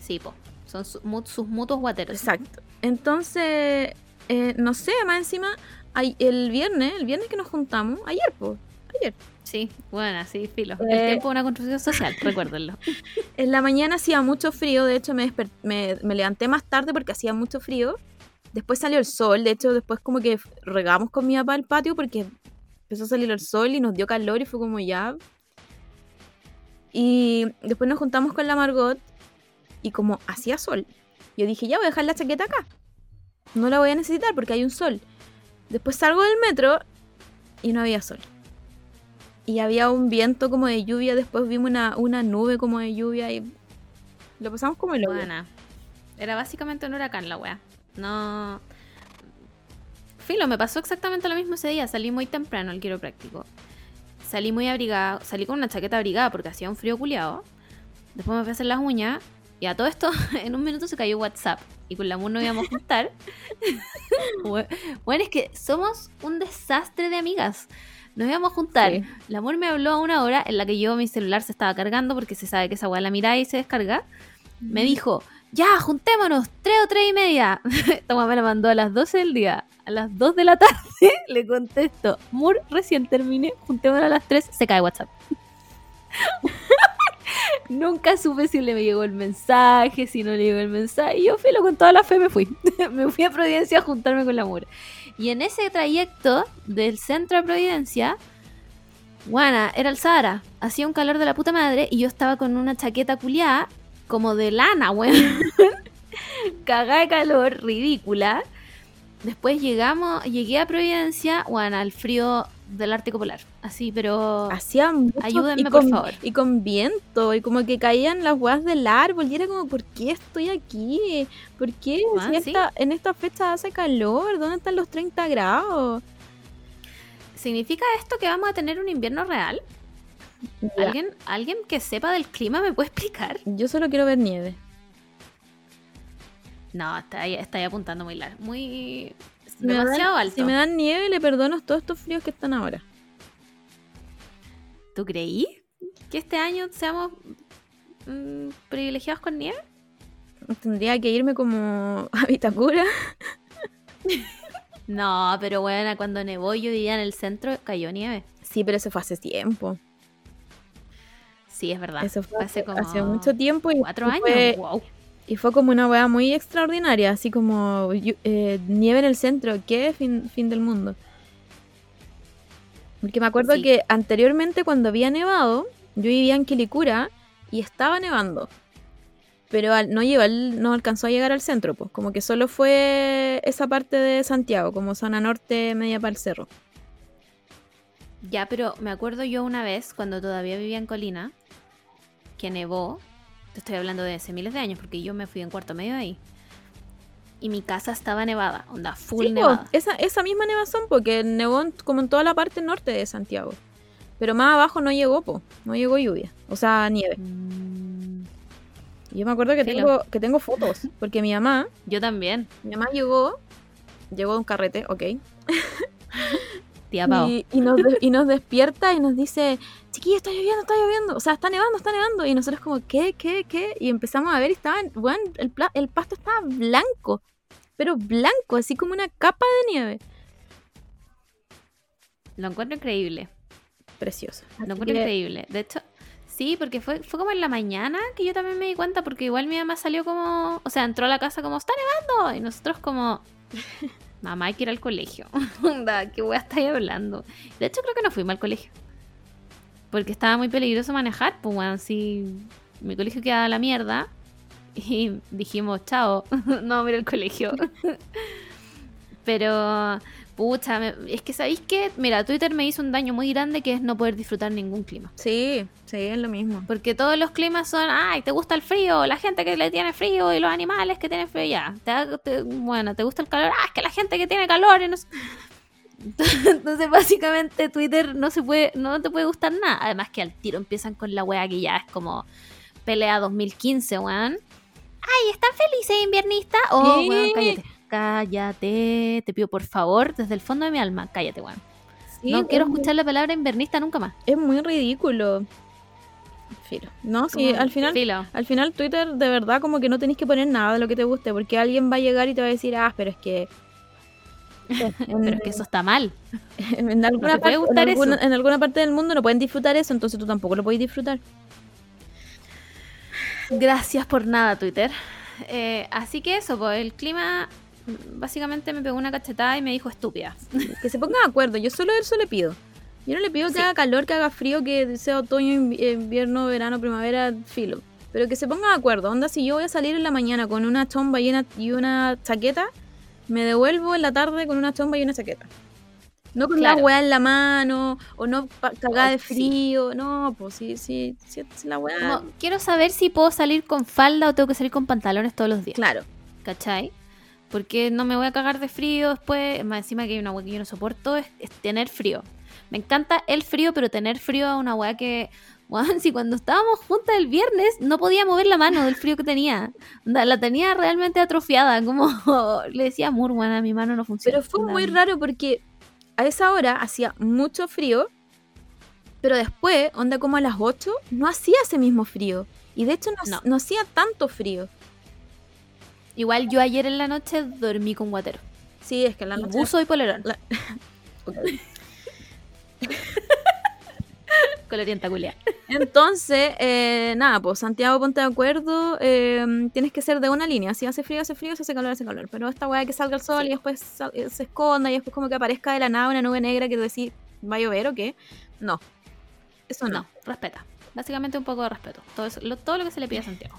Sí, po. Son su- mu- sus mutuos guateros. Exacto. Entonces, eh, no sé, más encima, ay- el viernes, el viernes que nos juntamos, ayer, pues, ayer. Sí, bueno, sí, filo. Eh. El tiempo de una construcción social, recuérdenlo. En la mañana hacía mucho frío, de hecho me, me, me levanté más tarde porque hacía mucho frío. Después salió el sol, de hecho después como que regamos con mi papá al patio porque empezó a salir el sol y nos dio calor y fue como ya. Y después nos juntamos con la Margot y como hacía sol, yo dije ya voy a dejar la chaqueta acá. No la voy a necesitar porque hay un sol. Después salgo del metro y no había sol. Y había un viento como de lluvia, después vimos una, una nube como de lluvia y lo pasamos como el. Era básicamente un huracán la wea. No. Filo, me pasó exactamente lo mismo ese día. Salí muy temprano al quiropráctico. Salí muy abrigada. Salí con una chaqueta abrigada porque hacía un frío culiado. Después me fui a hacer las uñas. Y a todo esto, en un minuto se cayó WhatsApp. Y con la MUR nos íbamos a juntar. Bue- bueno, es que somos un desastre de amigas. Nos íbamos a juntar. Sí. La me habló a una hora en la que yo mi celular se estaba cargando porque se sabe que esa weá la mira y se descarga. Me dijo, ya, juntémonos, tres o tres y media. Weá me la mandó a las 12 del día. A las 2 de la tarde le contesto, Mur, recién terminé, juntémonos a las 3, se cae WhatsApp. Nunca supe si le llegó el mensaje, si no le llegó el mensaje. Y yo filo con toda la fe me fui. me fui a Providencia a juntarme con la Mur. Y en ese trayecto del centro a Providencia, Guana, era el Sahara. Hacía un calor de la puta madre y yo estaba con una chaqueta culiada como de lana, weón. Cagada de calor, ridícula. Después llegamos, llegué a Providencia, Guana, al frío del Ártico Polar. Así, pero... Hacía mucho Ayúdenme, por favor. Y con viento, y como que caían las huevas del árbol, y era como, ¿por qué estoy aquí? ¿Por qué Ah, si sí. esta- en esta fecha hace calor? ¿Dónde están los 30 grados? ¿Significa esto que vamos a tener un invierno real? Ya, ¿Alguien, ¿Alguien que sepa del clima me puede explicar? Yo solo quiero ver nieve. No, está ahí, está ahí apuntando muy largo. Muy... Dan- demasiado alto. Si me dan nieve, le perdono todos estos fríos que están ahora. ¿Tú creí que este año seamos mm, privilegiados con nieve? Tendría que irme como a Vitacura. No, pero bueno, cuando nevó yo vivía en el centro, cayó nieve. Sí, pero eso fue hace tiempo. Sí, es verdad. Eso fue hace hace, como hace mucho tiempo. Y cuatro años. fue- Wow. Y fue como una weá muy extraordinaria, así como eh, nieve en el centro, ¿qué? Fin, fin del mundo. Porque me acuerdo Sí. que anteriormente cuando había nevado, yo vivía en Quilicura y estaba nevando. Pero al- no, llegó al- no alcanzó a llegar al centro, pues como que solo fue esa parte de Santiago, como zona norte, media para el cerro. Ya, pero me acuerdo yo una vez, cuando todavía vivía en Colina, que nevó. Te estoy hablando de hace miles de años, porque yo me fui en cuarto medio ahí. Y mi casa estaba nevada, onda full Sí, nevada. esa, esa misma nevazón, porque nevó en- como en toda la parte norte de Santiago. Pero más abajo no llegó, po, no llegó lluvia, o sea, nieve. Mm, Yo me acuerdo que Filo. tengo, que tengo fotos, porque mi mamá, yo también. mi mamá llegó, llegó de un carrete, ok. Tía. Y, y nos, de- y nos despierta y nos dice, chiquilla, está lloviendo, está lloviendo. O sea, está nevando, está nevando. Y nosotros como, ¿qué, qué, qué? Y empezamos a ver y estaba, bueno, el, pasto estaba blanco. Pero blanco, así como una capa de nieve. Lo encuentro increíble. Precioso. Lo encuentro que- increíble. De hecho, sí, porque fue, fue como en la mañana que yo también me di cuenta, porque igual mi mamá salió como, o sea, entró a la casa como, está nevando, y nosotros como, mamá, hay que ir al colegio. Onda, ¿Qué wea estáis hablando? De hecho, creo que no fuimos al colegio. Porque estaba muy peligroso manejar, pues bueno, sí, mi colegio quedaba a la mierda. Y dijimos, chao, no vamos a ir al colegio. Pero, pucha, me- es que sabéis que, mira, Twitter me hizo un daño muy grande que es no poder disfrutar ningún clima. Sí, sí, es lo mismo. Porque todos los climas son, ay, te gusta el frío, la gente que le tiene frío y los animales que tienen frío, ya. Te te- bueno, te gusta el calor, ah, es que la gente que tiene calor y no sé- Entonces, básicamente, Twitter no se puede, no te puede gustar nada. Además que al tiro empiezan con la wea que ya es como pelea 2015, weón. Ay, ¿están felices inviernistas? Oh, Sí. weón, cállate. Cállate, te pido por favor, desde el fondo de mi alma, cállate, weón. Sí, no quiero muy- escuchar la palabra invernista nunca más. Es muy ridículo. Filo. No, sí, al final, filo. al final Twitter de verdad como que no tenéis que poner nada de lo que te guste, porque alguien va a llegar y te va a decir, ah, pero es que... Pero es que eso está mal. en alguna parte, en, alguna, eso. en alguna parte del mundo no pueden disfrutar eso, entonces tú tampoco lo podéis disfrutar. Gracias por nada, Twitter. Eh, así que eso, pues el clima básicamente me pegó una cachetada y me dijo estúpida. Que se pongan de acuerdo, yo solo eso le pido. Yo no le pido que Sí. haga calor, que haga frío, que sea otoño, invi- invierno, verano, primavera, filo. Pero que se pongan de acuerdo. Onda, si yo voy a salir en la mañana con una chomba y una, y una chaqueta, me devuelvo en la tarde con una chomba y una chaqueta. No con Claro. la weá en la mano, o no cagada de sí. frío. No, pues sí, sí, sí, la weá. Como, quiero saber si puedo salir con falda o tengo que salir con pantalones todos los días. Claro. ¿Cachai? Porque no me voy a cagar de frío después. Más encima que hay una weá que yo no soporto es, es tener frío. Me encanta el frío, pero tener frío es una weá que. Weón, si cuando estábamos juntas el viernes no podía mover la mano del frío que tenía. La tenía realmente atrofiada. Como le decía Mur, weón, mi mano no funciona. Pero fue muy raro porque a esa hora hacía mucho frío, pero después, onda como a las 8, no hacía ese mismo frío. Y de hecho no, No. no hacía tanto frío. Igual yo ayer en la noche dormí con guatero. Sí, es que la Y noche... buzo y polerón. La-. Colorienta culia. Entonces, eh, nada, pues Santiago, ponte de acuerdo. eh, tienes que ser de una línea. Si hace frío, hace frío. Si hace calor, hace calor. Pero esta weá que salga el sol Sí. y después eh, se esconda y después como que aparezca de la nada una nube negra que tú decís, ¿va a llover o qué? No. Eso no. No, respeta. Básicamente un poco de respeto. Todo, eso- lo, todo lo que se le pide a Santiago.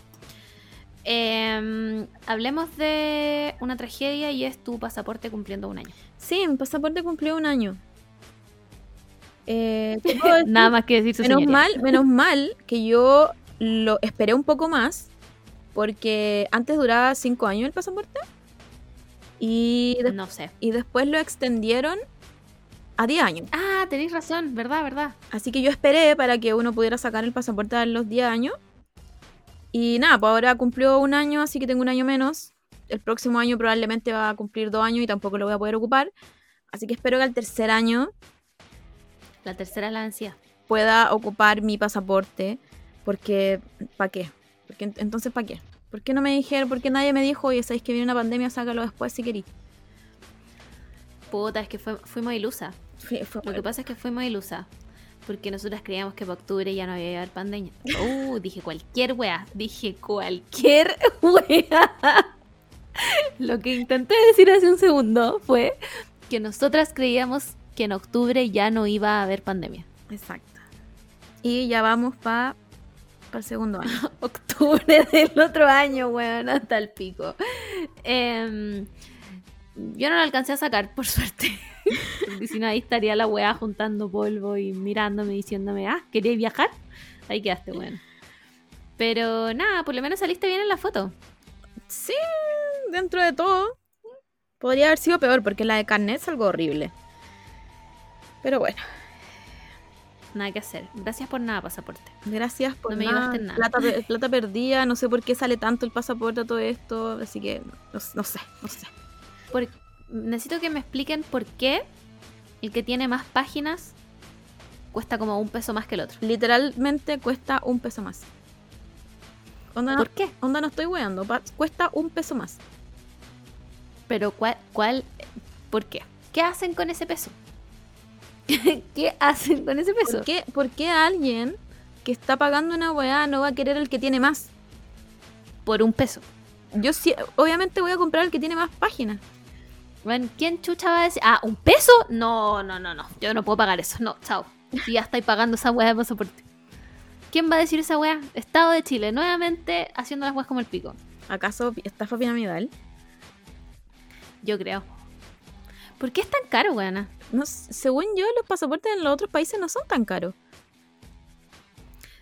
Em, hablemos de una tragedia y es tu pasaporte cumpliendo un año. Sí, mi pasaporte cumplió un año. Eh. Nada más que decir su menos señoría. mal, menos mal que yo lo esperé un poco más porque antes duraba 5 años el pasaporte y, No sé. y después lo extendieron a 10 años. Ah, tenéis razón, verdad, verdad. Así que yo esperé para que uno pudiera sacar el pasaporte a los 10 años. Y nada, pues ahora cumplió un año, así que tengo un año menos. El próximo año probablemente va a cumplir dos años y tampoco lo voy a poder ocupar. Así que espero que al tercer año La tercera es la ansiedad. pueda ocupar mi pasaporte. Porque, ¿para qué? Porque, ent- entonces, ¿para qué? ¿Por qué no me dijeron? ¿Por qué nadie me dijo, oye, sabéis que viene una pandemia, sácalo después si queréis? Puta, es que fue- fuimos ilusas. Fue- fue- Lo que pasa es que fuimos ilusas. Porque nosotras creíamos que para octubre ya no había haber pandemia. Uh, dije cualquier wea. Dije cualquier wea. Lo que intenté decir hace un segundo fue que nosotras creíamos que en octubre ya no iba a haber pandemia. Exacto. Y ya vamos para el segundo año. Octubre del otro año, weón, hasta el pico. Em, yo no lo alcancé a sacar, por suerte. Porque si no, ahí estaría la weá juntando polvo y mirándome, diciéndome, ah, ¿querías viajar? Ahí quedaste, weón. Pero nada, por lo menos saliste bien en la foto. Sí, dentro de todo. Podría haber sido peor porque la de carnet es algo horrible. Pero bueno, Nada que hacer. Gracias por nada, pasaporte. gracias por No me nada. llevaste nada. Plata, plata perdida, no sé por qué sale tanto el pasaporte a todo esto, así que no, no sé, no sé. Por- necesito que me expliquen por qué el que tiene más páginas cuesta como un peso más que el otro. Literalmente cuesta un peso más. Onda, no, ¿Por qué? onda no estoy weando, cuesta un peso más. Pero ¿cuál, cuál, por qué? ¿Qué hacen con ese peso? ¿Qué hacen con ese peso? ¿Por qué, por qué alguien que está pagando una weá no va a querer el que tiene más? Por un peso. Yo sí, obviamente voy a comprar el que tiene más páginas. Bueno, ¿quién chucha va a decir? Ah, ¿un peso? No, no, no, no. Yo no puedo pagar eso. No, chao. Si ya estáis pagando esa weá de pasaporte. ¿Quién va a decir esa weá? Estado de Chile, nuevamente haciendo las weas como el pico. ¿Acaso estafa piramidal? Yo creo. ¿Por qué es tan caro, weana? No, según yo, los pasaportes en los otros países no son tan caros.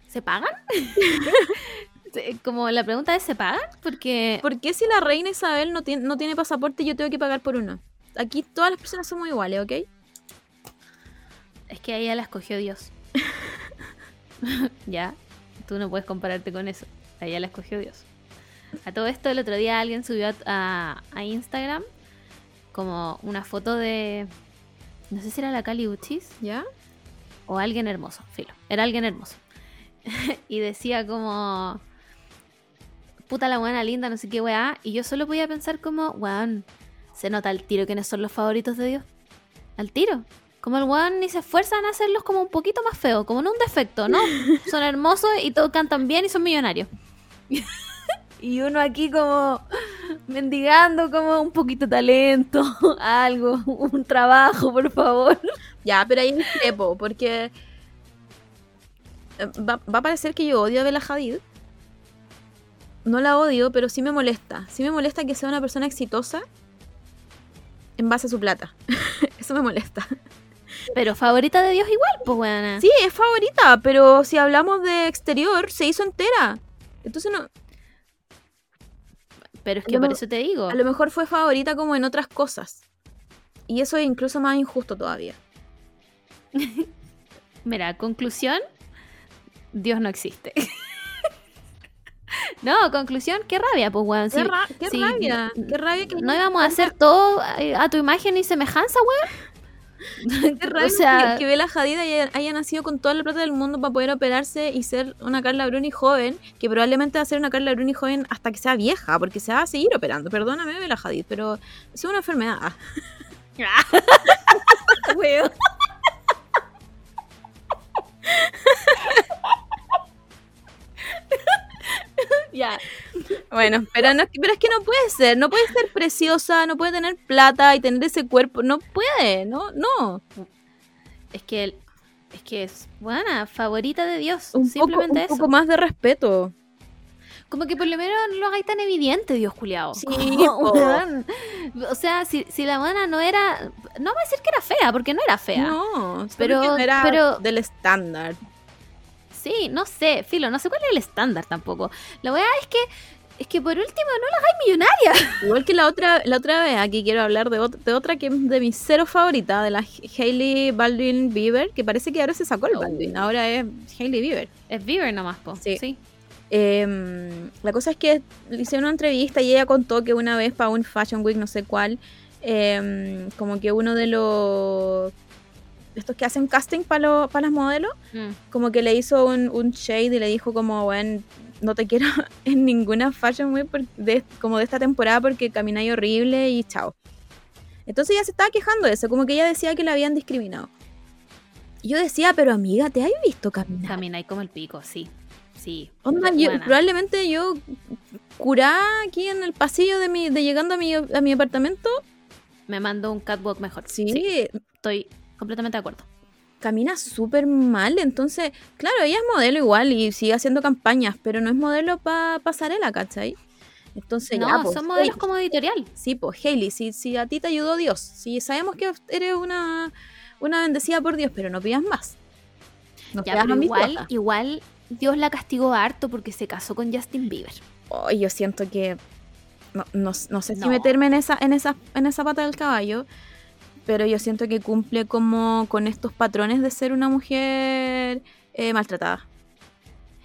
¿Se pagan? Sí, Como la pregunta es, ¿se pagan? Porque ¿Por qué si la reina Isabel no tiene, no tiene pasaporte yo tengo que pagar por uno? Aquí todas las personas somos iguales, ¿ok? es que a ella la escogió Dios. ya, tú no puedes compararte con eso. A ella la escogió Dios. A todo esto, el otro día alguien subió a, a- a Instagram como una foto de. No sé si era la Cali Uchis ¿Ya? o alguien hermoso, filo. Era alguien hermoso. y decía como. Puta la buena linda, no sé qué weá. Y yo solo podía pensar como, weón, se nota al tiro quiénes son los favoritos de Dios. Al tiro. Como el weón ni se esfuerzan a hacerlos como un poquito más feos, como no un defecto, ¿no? Son hermosos y todos cantan bien y son millonarios. y uno aquí como mendigando como un poquito de talento, algo, un trabajo, por favor. Ya, pero ahí discrepo, porque eh, va, va a parecer que yo odio a Bella Hadid. No la odio, pero sí me molesta. Sí me molesta que sea una persona exitosa en base a su plata. Eso me molesta. Pero favorita de Dios igual, pues weona. Sí, es favorita, pero si hablamos de exterior, se hizo entera. Entonces no, Pero es que por eso te digo. a lo mejor fue favorita como en otras cosas. Y eso es incluso más injusto todavía. Mira, conclusión, Dios no existe. no, conclusión, qué rabia, pues weón. Qué, Sí, ra- qué sí, rabia, no- qué rabia que no íbamos a hacer todo eh, a tu imagen y semejanza, weón. Qué rabia o sea, que, que Bella Hadid haya, haya nacido con toda la plata del mundo para poder operarse y ser una Carla Bruni joven, que probablemente va a ser una Carla Bruni joven hasta que sea vieja, porque se va a seguir operando. Perdóname, Bella Hadid, pero es una enfermedad. weón. ya. Bueno, pero, no, pero es que no puede ser, no puede ser preciosa, no puede tener plata y tener ese cuerpo, no puede, no, no. Es que es que es buena, favorita de Dios. Un, poco, Simplemente un eso. poco más de respeto. Como que por lo menos no lo hagáis tan evidente, Dios culiao. Sí. O sea, si, si la buena no era. No voy a decir que era fea, porque no era fea. No, Pero- no era pero- del estándar. Sí, no sé, filo, no sé cuál es el estándar tampoco. La weá es que. Es que por último no la hagáis millonaria. Igual que la otra, la otra vez, aquí quiero hablar de, ot- de otra que es de mis cero favoritas, de la Hailey Baldwin Bieber, que parece que ahora se sacó el Oh. Baldwin, ahora es Hailey Bieber. Es Bieber nomás, po. Sí. sí. Em, la cosa es que le hicieron una entrevista y ella contó que una vez para un Fashion Week, no sé cuál, em, como que uno de los... Estos que hacen casting para las modelos, Mm. como que le hizo un, un shade y le dijo como, bueno, no te quiero en ninguna Fashion Week de, como de esta temporada porque camináis horrible y chao. Entonces ella se estaba quejando de eso, como que ella decía que la habían discriminado. Y yo decía, pero amiga, ¿te has visto caminar? Camináis como el pico, sí. Sí. Onda, yo- probablemente yo curá aquí en el pasillo de mi, de llegando a mi, a mi apartamento, Me mandó un catwalk mejor. sí, Estoy completamente de acuerdo. camina súper mal. Entonces, claro, ella es modelo igual y sigue haciendo campañas, pero no es modelo para pasarela, ¿cachai? Entonces, no, ya, pues, son modelos como editorial. Sí, pues, Hailey, si, si a ti te ayudó Dios, si sabemos que eres una, una bendecida por Dios, pero no pidas más. No Ya, pero igual, igual Dios la castigó harto porque se casó con Justin Bieber. Ay, yo siento que no, no- no sé si meterme en esa, en esa, en esa pata del caballo, pero yo siento que cumple como con estos patrones de ser una mujer eh, maltratada.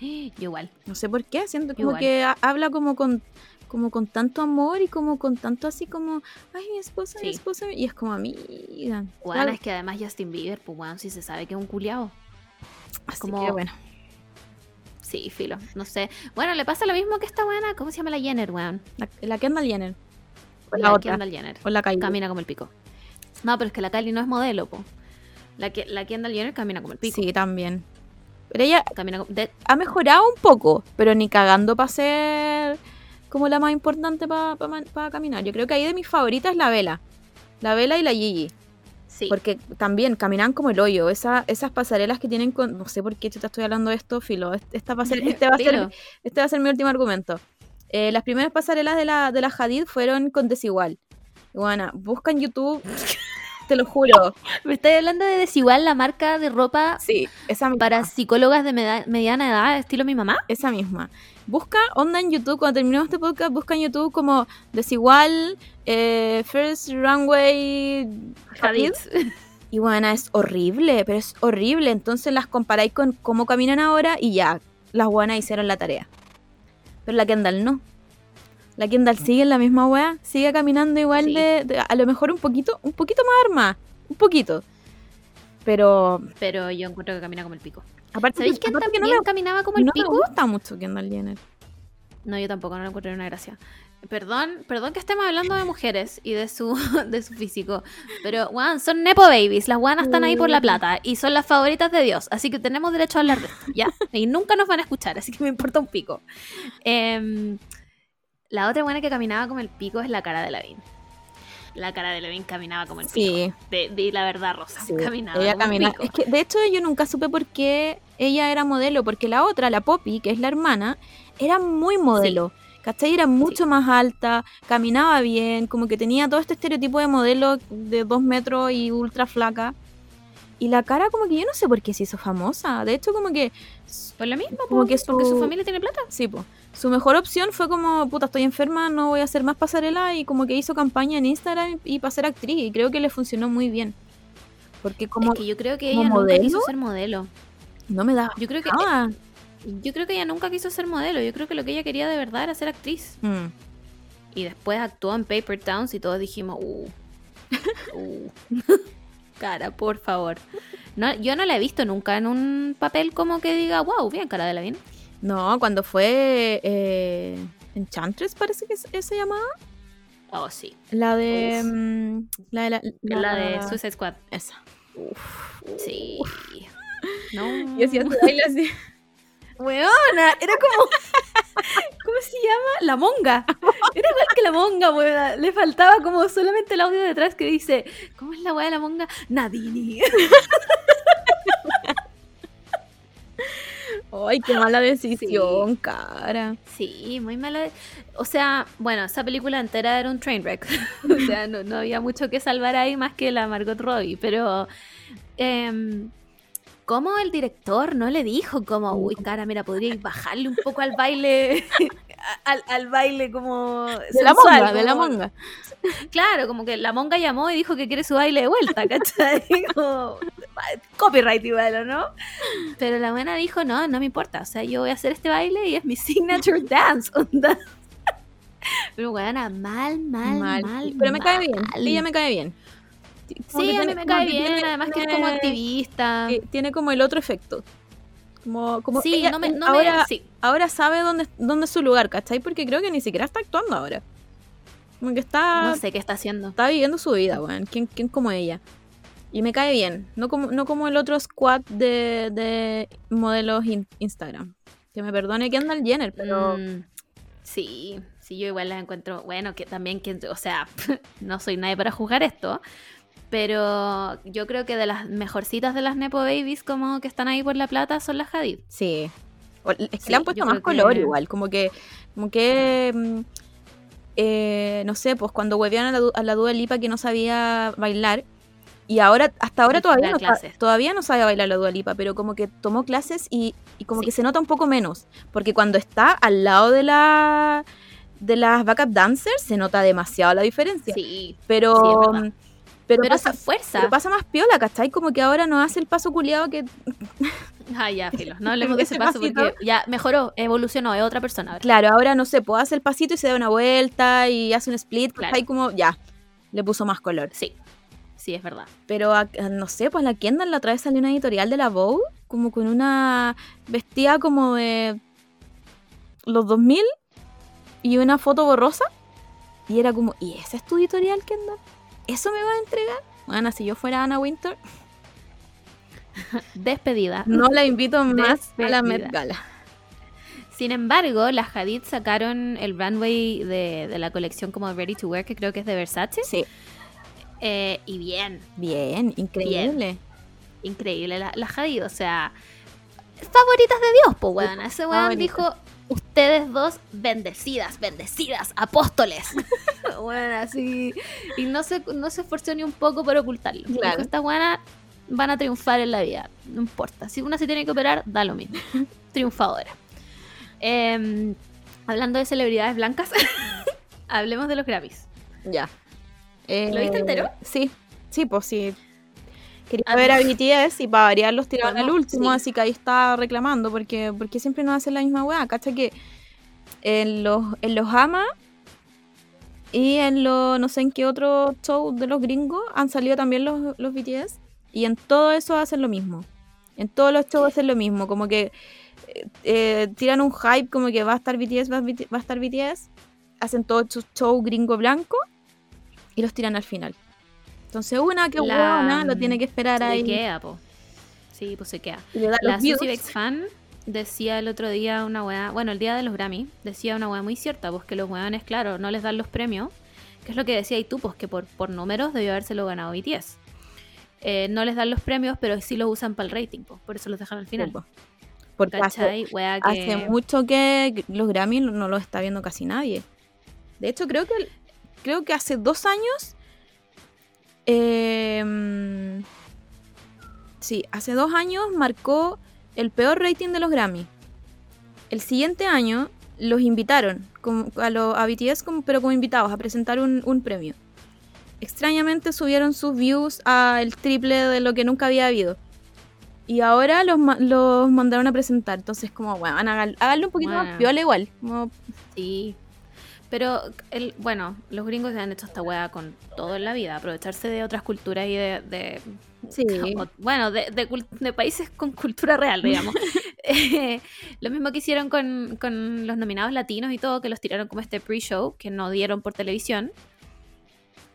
Yo igual. No sé por qué, siento como Igual. que ha- habla como con, como con tanto amor y como con tanto así como, ay, mi esposa, mi esposa, y es como amiga. Claro. es que además Justin Bieber, pues weón, si se sabe que es un culiao. Así como- que bueno. Sí, filo, no sé. Bueno, le pasa lo mismo que esta buena, ¿cómo se llama la Jenner, weón? La, la Kendall Jenner. O la, La otra. Kendall Jenner. O la Kylie. Camina como el pico. No, pero es que la Kylie no es modelo, po. La, que, la Kendall Jenner camina como el pico. Sí, también. Pero ella Camina como... de- ha mejorado un poco, pero ni cagando para ser como la más importante para caminar. Yo creo que ahí de mis favoritas es la Vela. La Vela y la Gigi. Sí. Porque también caminan como el hoyo. Esa, esas pasarelas que tienen con. No sé por qué te estoy hablando de esto, Filo. Est- Esta pasarela, este, va a ser, este va a ser mi último argumento. Eh, las primeras pasarelas de la, de la Hadid fueron con Desigual. Bueno, busca en YouTube, te lo juro. Me estoy hablando de Desigual, la marca de ropa Sí, esa misma. para psicólogas de mediana edad, estilo mi mamá. Esa misma. Busca onda en YouTube, cuando terminemos este podcast, busca en YouTube como Desigual, eh, First Runway Hadid. Y bueno, es horrible, pero es horrible. Entonces las comparáis con cómo caminan ahora y ya, las buenas hicieron la tarea. Pero la Kendall no. La Kendall sigue en la misma wea, sigue caminando igual Sí. de, de- a lo mejor un poquito, un poquito más arma, un poquito. Pero Pero yo encuentro que camina como el pico. aparte, ¿Sabéis quién también no me, caminaba como el no me pico? gusta mucho Kendall Jenner. No, yo tampoco, no lo encuentro una gracia. Perdón, perdón que estemos hablando de mujeres y de su, de su físico. Pero, weón, son Nepo Babies. Las guanas están ahí por la plata y son las favoritas de Dios. Así que tenemos derecho a hablar de esto, ¿ya? Y nunca nos van a escuchar, así que me importa un pico. Em, la otra buena que caminaba como el pico es la cara de Lavín. La cara de Lavín caminaba como el pico. Sí, De, de la verdad, Rosa. Sí, caminaba ella como pico. Es que de hecho yo nunca supe por qué ella era modelo, porque la otra, la Poppy, que es la hermana, era muy modelo. ¿Cachai? Era mucho más alta, caminaba bien, como que tenía todo este estereotipo de modelo de dos metros y ultra flaca. Y la cara como que yo no sé por qué se hizo famosa. De hecho como que, Pues lo mismo, como po, que porque su- su familia tiene plata. sí, po, su mejor opción fue como, puta, estoy enferma, no voy a hacer más pasarela y como que hizo campaña en Instagram y para ser actriz y creo que le funcionó muy bien. Porque como es que yo creo que ella nunca quiso ser modelo. no me daba Yo creo que. Yo creo que ella nunca quiso ser modelo. Yo creo que lo que ella quería de verdad era ser actriz. Mm. Y después actuó en Paper Towns y todos dijimos, uh, uh. cara, por favor. No, yo no la he visto nunca en un papel como que diga, wow, bien, cara de la bien. No, cuando fue eh, Enchantress parece que se, se llamaba. Oh, sí. La de... Uf. mm, la de la... La de Suicide Squad. Esa. Sí. No. Y hacía su baile así. Weona, era como. ¿Cómo se llama? La monga. Era igual que la monga, weona. Le faltaba como solamente el audio detrás que dice: ¿Cómo es la weá de la monga? Nadini. Ay, qué mala decisión, cara. Sí, muy mala. O sea, bueno, esa película entera era un train wreck. o sea, no, no había mucho que salvar ahí más que la Margot Robbie. Pero. em, ¿Cómo el director no le dijo como, uy, cara, mira, podríais bajarle un poco al baile, al, al baile como De la monga, de la monga. Claro, como que la monga llamó y dijo que quiere su baile de vuelta, ¿cachai? Como, copyright igual, ¿o no? Pero la buena dijo, no, no me importa, o sea, yo voy a hacer este baile y es mi signature dance, onda. Pero buena, mal, mal, mal, Mal. Pero me cae bien. Ella me cae bien. Como Sí, a mí me cae bien, tiene- además que es como activista. tiene como el otro efecto. Como, como sí, ella no me, no ahora, me, sí. ahora sabe dónde, dónde es su lugar, ¿cachai? Porque creo que ni siquiera está actuando ahora. Como que está, no sé qué está haciendo. está viviendo su vida, weón. ¿Quién, quién como ella? Y me cae bien. No como, no como el otro squad de, de modelos in- Instagram. Que me perdone Kendall Jenner, pero... Mm, sí, sí, yo igual las encuentro. Bueno, que también, que, o sea, no soy nadie para juzgar esto. Pero yo creo que de las mejorcitas de las Nepo Babies, como que están ahí por la plata, son las Hadid. Sí. Es que Sí, le han puesto más que- color igual. Como que... Como que... mm, eh, no sé, pues cuando huevearon a la, a la Dua Lipa que no sabía bailar. Y ahora, hasta ahora todavía da no, todavía no sabe bailar la Dua Lipa, pero como que tomó clases y, y como Sí. que se nota un poco menos. Porque cuando está al lado de la de las backup dancers se nota demasiado la diferencia. Sí, pero, sí, verdad. pero, pero pasa, esa fuerza. pero pasa más piola, ¿cachai? Como que ahora no hace el paso culiado que Ah, ya, filo. No hablemos de ese paso pasito. porque ya mejoró, evolucionó, es otra persona ahora. Claro, ahora no sé, puede hacer el pasito y se da una vuelta y hace un split, Claro. ahí como ya, le puso más color. Sí, sí, es verdad. Pero a- no sé, pues la Kendall la otra vez salió una editorial de la Vogue, como con una vestida como de los 2000 y una foto borrosa. Y era como, ¿y esa es tu editorial, Kendall? ¿Eso me va a entregar? Bueno, si yo fuera Anna Winter, Despedida. no la invito más a la. Met Gala. Sin embargo, las Hadid sacaron el runway de, de la colección como Ready to Wear, que creo que es de Versace. Sí, Eh, y bien, bien, increíble. increíble. La, la Hadid, o sea, favoritas de Dios, pues, weón. Ese weón dijo, ustedes dos bendecidas, bendecidas, apóstoles. bueno, así. Y no se, no se esforzó ni un poco por ocultarlo. Claro. Dijo, estas buenas van a triunfar en la vida. No importa. Si una se tiene que operar, da lo mismo. Triunfadora. Em, hablando de celebridades blancas, hablemos de los Grammys. Ya. Eh, ¿Lo viste entero? Sí, sí, pues sí. Quería Ah, ver a no. BTS y para variar los tiraron al último, sí. así que ahí está reclamando, porque, porque siempre nos hacen la misma weá. Cacha que en los, en los AMA y en los, no sé en qué otro show de los gringos han salido también los, los BTS, y en todo eso hacen lo mismo. En todos los shows hacen lo mismo, como que eh, eh, tiran un hype como que va a estar BTS, va a, va a estar BTS, hacen todo su show gringo blanco y los tiran al final. Entonces una que La- lo tiene que esperar Se ahí. queda, po. Sí, pues se queda. La. Susie fan decía el otro día una weá, bueno, el día de los Grammy, decía una weá muy cierta, pues que los weones, claro, no les dan los premios, que es lo que decía y tú, pues que por, por números debió habérselo ganado BTS. Eh, no les dan los premios, pero sí los usan para el rating, pues, por eso los dejan al final. Sí, po. Porque hace, que... hace mucho que los Grammy no los está viendo casi nadie. De hecho, creo que creo que hace dos años. eh, sí, hace dos años marcó el peor rating de los Grammy. El siguiente año los invitaron como, a, lo- a BTS, como, pero como invitados a presentar un, un premio. Extrañamente subieron sus views al triple de lo que nunca había habido. Y ahora los, los mandaron a presentar. Entonces, como, bueno, háganlo un poquito más Bueno. piola igual. Como, Sí. Pero, el, bueno, los gringos se han hecho esta weá con todo en la vida, aprovecharse de otras culturas y de... de- Sí. o- bueno, de, de de países con cultura real, digamos. Eh, lo mismo que hicieron con, con los nominados latinos y todo, que los tiraron como este pre-show, que no dieron por televisión.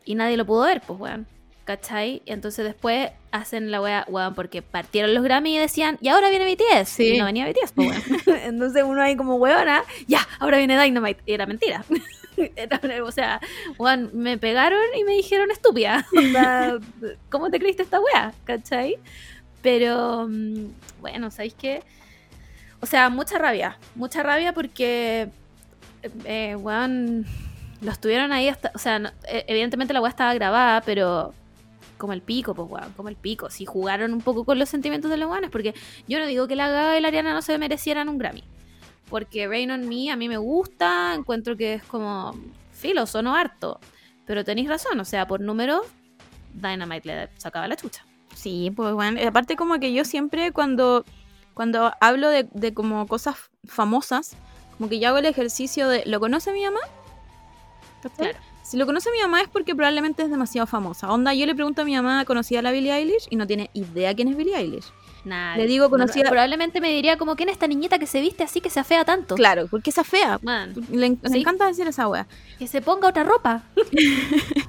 Y nadie lo pudo ver, pues, weón. ¿Cachai? Y entonces después hacen la weá, weón, porque partieron los Grammy y decían, y ahora viene BTS. Sí. Y no venía BTS, pues, weón. entonces uno ahí como weona, ya, ahora viene Dynamite. Y era mentira. Era- o sea, weón, me pegaron y me dijeron estúpida. O sea, ¿Cómo te creíste esta weá? ¿Cachai? Pero, mm, bueno, ¿sabéis qué? O sea, mucha rabia. Mucha rabia porque, eh, eh, weón, los tuvieron ahí hasta. O sea, no- eh, evidentemente la weá estaba grabada, pero como el pico, pues weón, como el pico. Si jugaron un poco con los sentimientos de los weones, porque yo no digo que la Gaga y la Ariana no se merecieran un Grammy. Porque Rain on Me a mí me gusta, encuentro que es como filo, sonó harto. Pero tenéis razón, o sea, por números, Dynamite le sacaba la chucha. Sí, pues bueno, aparte como que yo siempre cuando, cuando hablo de, de como cosas famosas, como que yo hago el ejercicio de, ¿lo conoce mi mamá? Claro. Si lo conoce mi mamá es porque probablemente es demasiado famosa. Onda, yo le pregunto a mi mamá, ¿conocía a la Billie Eilish? Y no tiene idea quién es Billie Eilish. Nada. Le digo, conocía- Probablemente me diría como, ¿quién es esta niñita que se viste así que se afea tanto? Claro, porque esa fea. Man, Le, en- le Sí. encanta decir esa wea. que se ponga otra ropa.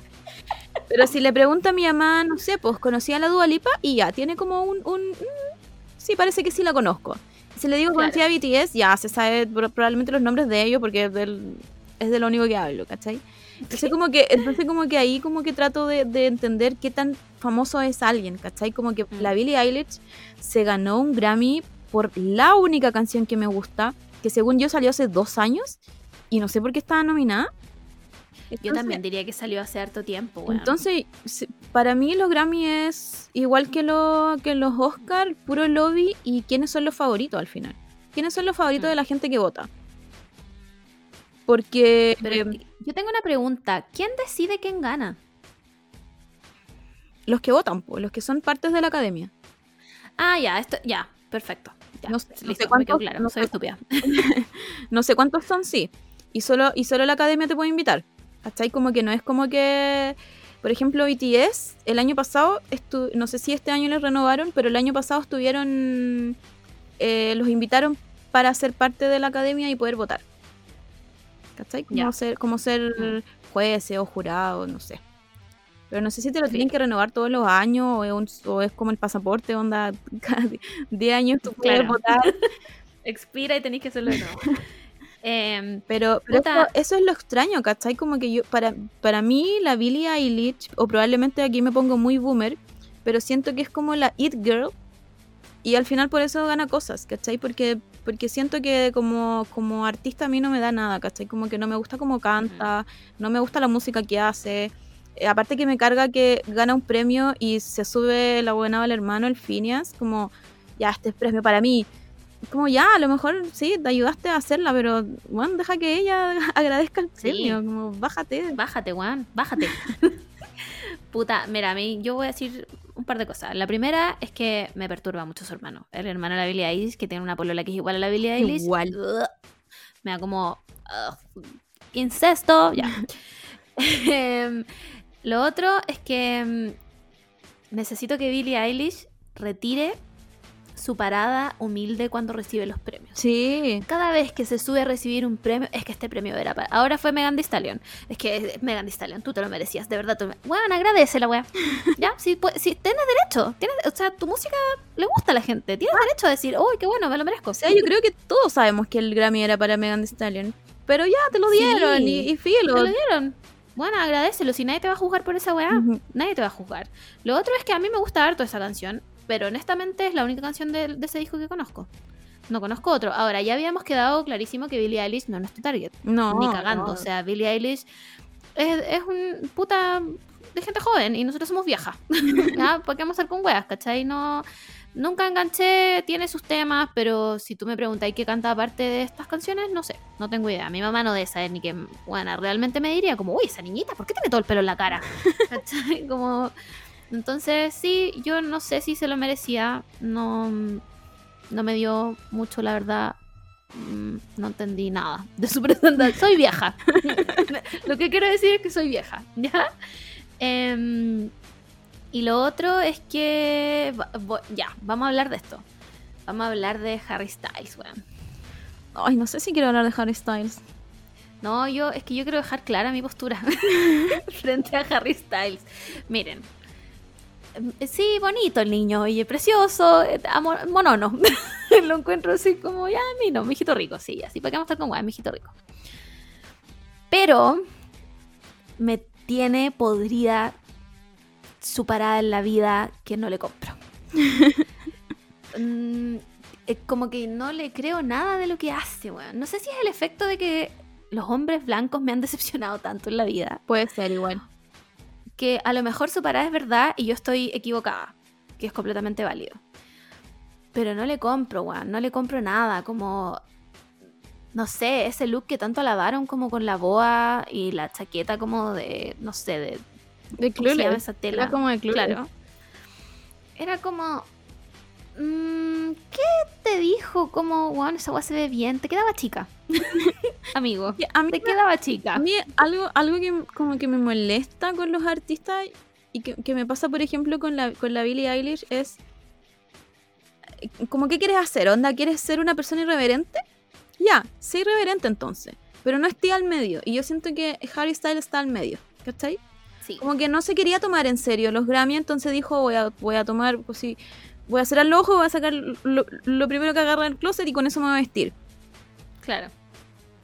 Pero si le pregunto a mi mamá, no sé, pues conocía a la Dua Lipa y ya, tiene como un... un mm, sí, parece que sí la conozco. Si le digo Claro. conocía a BTS, ya se sabe pro- probablemente los nombres de ellos porque es, del- es de lo único que hablo, ¿cachai? Entonces como que, entonces como que ahí como que trato de, de entender qué tan famoso es alguien, ¿cachai? Como que Mm. la Billie Eilish se ganó un Grammy por la única canción que me gusta, que según yo salió hace dos años y no sé por qué estaba nominada. Yo también diría que salió hace harto tiempo, weón. entonces, para mí los Grammy es igual que, lo, que los Oscar, puro lobby y quiénes son los favoritos al final. ¿Quiénes son los favoritos Mm. de la gente que vota? Porque Pero eh, yo tengo una pregunta. ¿Quién decide quién gana? los que votan, pues, los que son partes de la academia. Ah, ya, esto, ya. perfecto. Ya, No sé- no sé listo, me cuántos- claro, no soy sé- estúpida. No sé cuántos son, sí. Y solo, y solo la academia te puede invitar. ¿Cachai? Como que no es como que. Por ejemplo, BTS, el año pasado, estu- no sé si este año les renovaron, pero el año pasado estuvieron. eh, los invitaron para ser parte de la academia y poder votar. ¿Cachai? Como ser, como ser Mm. jueces o jurados, no sé. Pero no sé si te lo Sí. tienen que renovar todos los años o es, un- o es como el pasaporte, onda, cada 10 años tú puedes votar. Expira y tenéis que hacerlo de nuevo. Em, Pero, pero Puta. eso, eso es lo extraño, ¿cachai? Como que yo, para, para mí, la Billie Eilish, o probablemente aquí me pongo muy boomer, pero siento que es como la It Girl, y al final por eso gana cosas, ¿cachai? Porque, porque siento que como, como artista a mí no me da nada, ¿cachai? Como que no me gusta cómo canta, no me gusta la música que hace. Eh, aparte que me carga que gana un premio y se sube la buena al hermano, el Phineas, como, ya, este es premio para mí. Como ya, a lo mejor sí, te ayudaste a hacerla, pero bueno, deja que ella agradezca el Sí. premio, como bájate. Bájate, weón, bájate. Puta, mira, a mí yo voy a decir un par de cosas. La primera es que me perturba mucho su hermano. El hermano de la Billie Eilish, que tiene una polola que es igual a la Billie Eilish. Igual. Ugh. Me da como... ugh, incesto, ya. Em, Lo otro es que em, necesito que Billie Eilish retire su parada humilde cuando recibe los premios. Sí, Cada vez que se sube a recibir un premio, es que este premio era para. Ahora fue Megan Thee Stallion. Es que es Megan Thee Stallion, tú te lo merecías, de verdad. Tú. Bueno, agradece la wea. ya, si, pu- si tienes derecho. Tienes, o sea, tu música le gusta a la gente. Tienes derecho a decir, uy, qué bueno, me lo merezco. o sea, yo creo que todos sabemos que el Grammy era para Megan Thee Stallion, pero ya te lo Sí. dieron y, y filo. Te lo dieron. Bueno, agradecelo. Si nadie te va a juzgar por esa weá, nadie te va a juzgar. Lo otro es que a mí me gusta harto esa canción, pero honestamente es la única canción de, de ese disco que conozco. No conozco otro. Ahora, ya habíamos quedado clarísimo que Billie Eilish no es nuestro target. No, ni cagando. no. O sea, Billie Eilish es, es un puta de gente joven y nosotros somos viejas. ¿Ya? ¿Por qué vamos a estar con weas? ¿Cachai? No, nunca enganché, tiene sus temas, pero si tú me preguntas qué canta aparte de estas canciones, no sé, no tengo idea. Mi mamá no debe saber ni que, bueno, realmente me diría como, uy, esa niñita, ¿por qué tiene todo el pelo en la cara? ¿Cachai? Como... Entonces, sí, yo no sé si se lo merecía. No, no me dio mucho, la verdad. Mm, No entendí nada de su presentación. Soy vieja. lo que quiero decir es que soy vieja. ¿Ya? Em, y lo otro es que. Ya, vamos a hablar de esto. Vamos a hablar de Harry Styles, weón. Ay, no sé si quiero hablar de Harry Styles. No, yo es que yo quiero dejar clara mi postura frente a Harry Styles. Miren. Eh, Sí, bonito el niño, y precioso, eh, amo- monono. Lo encuentro así como, ya, a mí no, mijito rico, sí, así, ¿para qué vamos a estar con guay, mijito rico? Pero me tiene podrida su parada en la vida que no le compro. Mm, como que no le creo nada de lo que hace, weón. No sé si es el efecto de que los hombres blancos me han decepcionado tanto en la vida, Puede ser igual. Que a lo mejor su parada es verdad y yo estoy equivocada, que es completamente válido. Pero no le compro, weón, no le compro nada, como... No sé, ese look que tanto alabaron como con la boa y la chaqueta como de, no sé, de... De ¿Cómo se llama Clueless. esa tela? Era como de Clueless. Claro. Era como. Mm, ¿Qué te dijo? Como, bueno, esa weá se ve bien. Te quedaba chica. Amigo. Y A mí, Te quedaba chica. a mí algo, algo que como que me molesta con los artistas y que, que me pasa, por ejemplo, con la, con la Billie Eilish es eh, como qué quieres hacer, onda, ¿quieres ser una persona irreverente? Ya, sé irreverente entonces, pero no esté al medio. Y yo siento que Harry Styles está al medio, ¿cachai? Sí. Como que no se quería tomar en serio los Grammy, entonces dijo, voy a, voy a tomar, pues sí, voy a cerrar los ojos, voy a sacar lo, lo primero que agarra el closet y con eso me voy a vestir. Claro.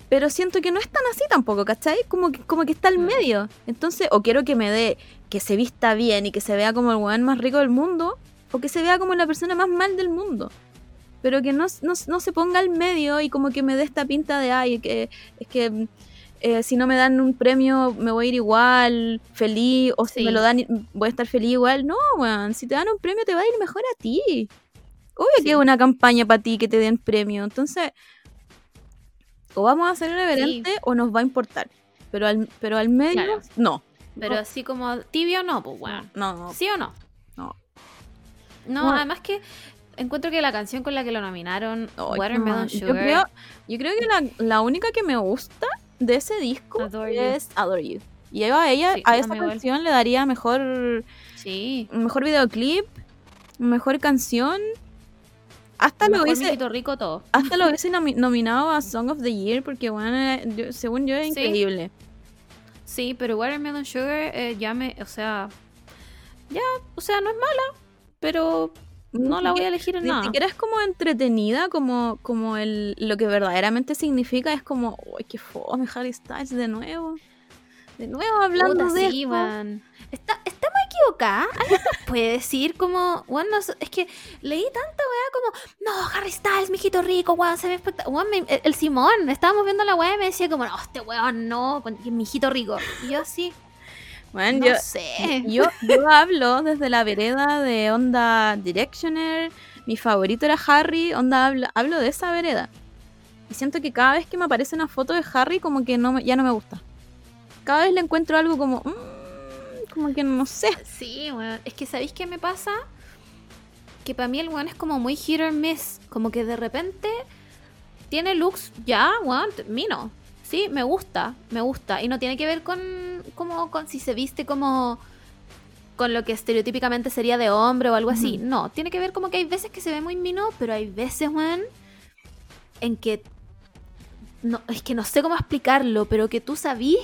Pero siento que no es tan así tampoco, ¿cachai? Como que, como que está al Mm. medio. Entonces, o quiero que me dé, que se vista bien y que se vea como el weón más rico del mundo, o que se vea como la persona más mal del mundo. Pero que no, no, no se ponga al medio y como que me dé esta pinta de, ay, que, es que eh, si no me dan un premio me voy a ir igual, feliz, o si Sí. me lo dan voy a estar feliz igual. No, weón, si te dan un premio te va a ir mejor a ti. Obvio Sí. que es una campaña para ti que te den premio. Entonces, o vamos a ser irreverentes o nos va a importar. Pero al, pero al medio, Claro. no. Pero así como tibio, no, pues, weón. No, no. ¿Sí o no? No. No, además que encuentro que la canción con la que lo nominaron, qué Watermelon mal. Yo Sugar, creo, yo creo que la, la única que me gusta de ese disco Adore You. es Adore You. Y yo a ella, Sí, a esa igual. canción le daría mejor, sí. mejor videoclip, mejor canción. Hasta lo Mejor hubiese, Mijito rico todo. hasta lo hubiese nomi- nominado a Song of the Year porque bueno, eh, yo- según yo es Sí. increíble. Sí, pero Watermelon Sugar eh, ya me, o sea, ya, o sea, no es mala, pero no la voy a elegir en Ni nada. siquiera es como entretenida, como, como el, lo que verdaderamente significa es como, uy, qué fome Harry Styles de nuevo. De nuevo hablando Puta, de sí, esto. man. Está, estamos equivocadas. ¿Alguien nos puede decir como, weón, no sé, es que leí tanta weá como, no, Harry Styles, mijito rico, weón, se ve espectacular. El, el Simón, estábamos viendo la weá y me decía como, no, este weón no, mijito rico. Y yo así, Man, no yo, sé. yo, yo hablo desde la vereda de onda Directioner. Mi favorito era Harry, onda hablo, hablo de esa vereda. Y siento que cada vez que me aparece una foto de Harry, como que no ya no me gusta. Cada vez le encuentro algo como, mm, como que no sé. Sí, weón. Es que ¿sabéis qué me pasa? Que para mí el weón es como muy hit or miss. Como que de repente tiene looks ya, weón, mino. Sí, me gusta, me gusta. Y no tiene que ver con, como, con si se viste como con lo que estereotípicamente sería de hombre o algo así. No, tiene que ver como que hay veces que se ve muy mino, pero hay veces, weón, en que... No, es que no sé cómo explicarlo, pero que tú sabís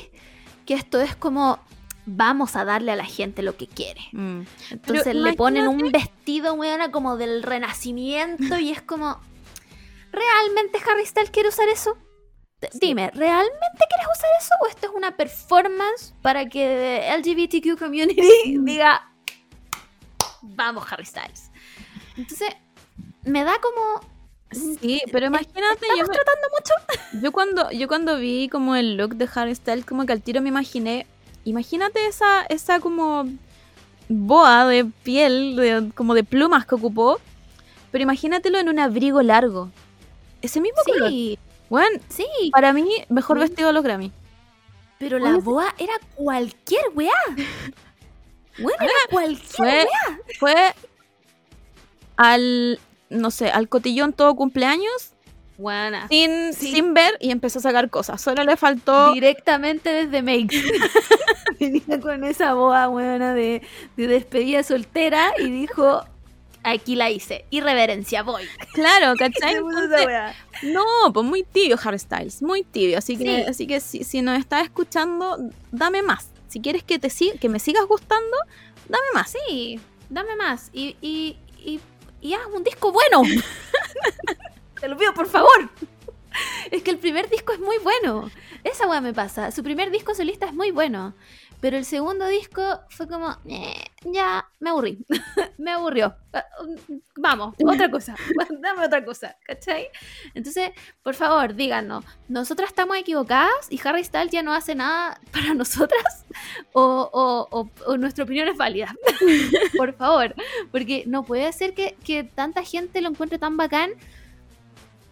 que esto es como vamos a darle a la gente lo que quiere. Mm. Entonces Pero le ponen un vestido, weona, como del renacimiento y es como, ¿realmente Harry Styles quiere usar eso? Sí. Dime, ¿realmente quieres usar eso o esto es una performance para que LGBTQ community diga, vamos Harry Styles? Entonces, me da como... Sí, pero imagínate, ¿Estamos tratando mucho? yo cuando yo cuando vi como el look de Harry Styles, como que al tiro me imaginé, imagínate esa esa como boa de piel, de- como de plumas que ocupó, pero imagínatelo en un abrigo largo. Ese mismo color. Bueno, sí, para mí, mejor vestido de los Grammy. pero la boa era cualquier weá. Bueno, era cualquier Fue, weá. fue al, no sé, al cotillón todo cumpleaños, Buena. sin, Sí. sin ver y empezó a sacar cosas. Solo le faltó... Directamente desde Make. Venía con esa boa buena de, de despedida soltera y dijo, aquí la hice. Irreverencia, voy. Claro, ¿cachai? No, pues muy tibio Harry Styles, muy tibio. Así que, Sí. así que si, si nos estás escuchando, dame más. Si quieres que te que me sigas gustando, dame más. Sí, dame más. Y, y, y, y haz un disco bueno. Te lo pido, por favor. Es que el primer disco es muy bueno. Esa weá me pasa. Su primer disco solista es muy bueno. Pero el segundo disco fue como, "Eh, ya, me aburrí. me aburrió. Ah, um, Vamos, otra cosa. Dame otra cosa. ¿Cachai? Entonces, por favor, díganos, ¿nosotras estamos equivocadas y Harry Styles ya no hace nada para nosotras? ¿O, o- o- o nuestra opinión es válida? por favor, porque no puede ser que, que tanta gente lo encuentre tan bacán.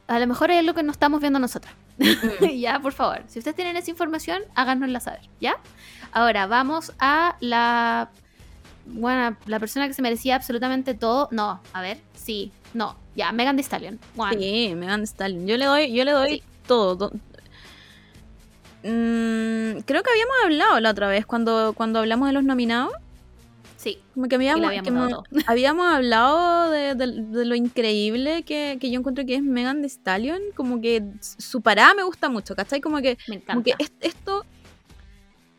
A lo mejor es lo que no estamos viendo nosotras. ya, por favor. Si ustedes tienen esa información, háganosla saber, ¿ya? Ahora, vamos a la. Bueno, la persona que se merecía absolutamente todo. No, a ver, sí, no, ya, Megan Thee Stallion. One. Sí, Megan Thee Stallion. Yo le doy, yo le doy Sí. todo. to- Mm, creo que habíamos hablado la otra vez cuando, cuando hablamos de los nominados. Sí, Como que habíamos, habíamos que dado me- habíamos hablado de, de- de lo increíble que, que yo encuentro que es Megan Thee Stallion. Como que su parada me gusta mucho, ¿cachai? Como que me encanta. Como que es- esto,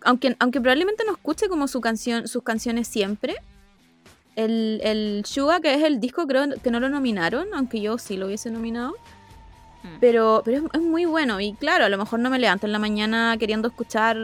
aunque, aunque probablemente no escuche como su canción, sus canciones siempre, el, el Suga, que es el disco, creo que no lo nominaron, aunque yo sí lo hubiese nominado. Mm. Pero, pero es, es muy bueno. Y claro, a lo mejor no me levanto en la mañana queriendo escuchar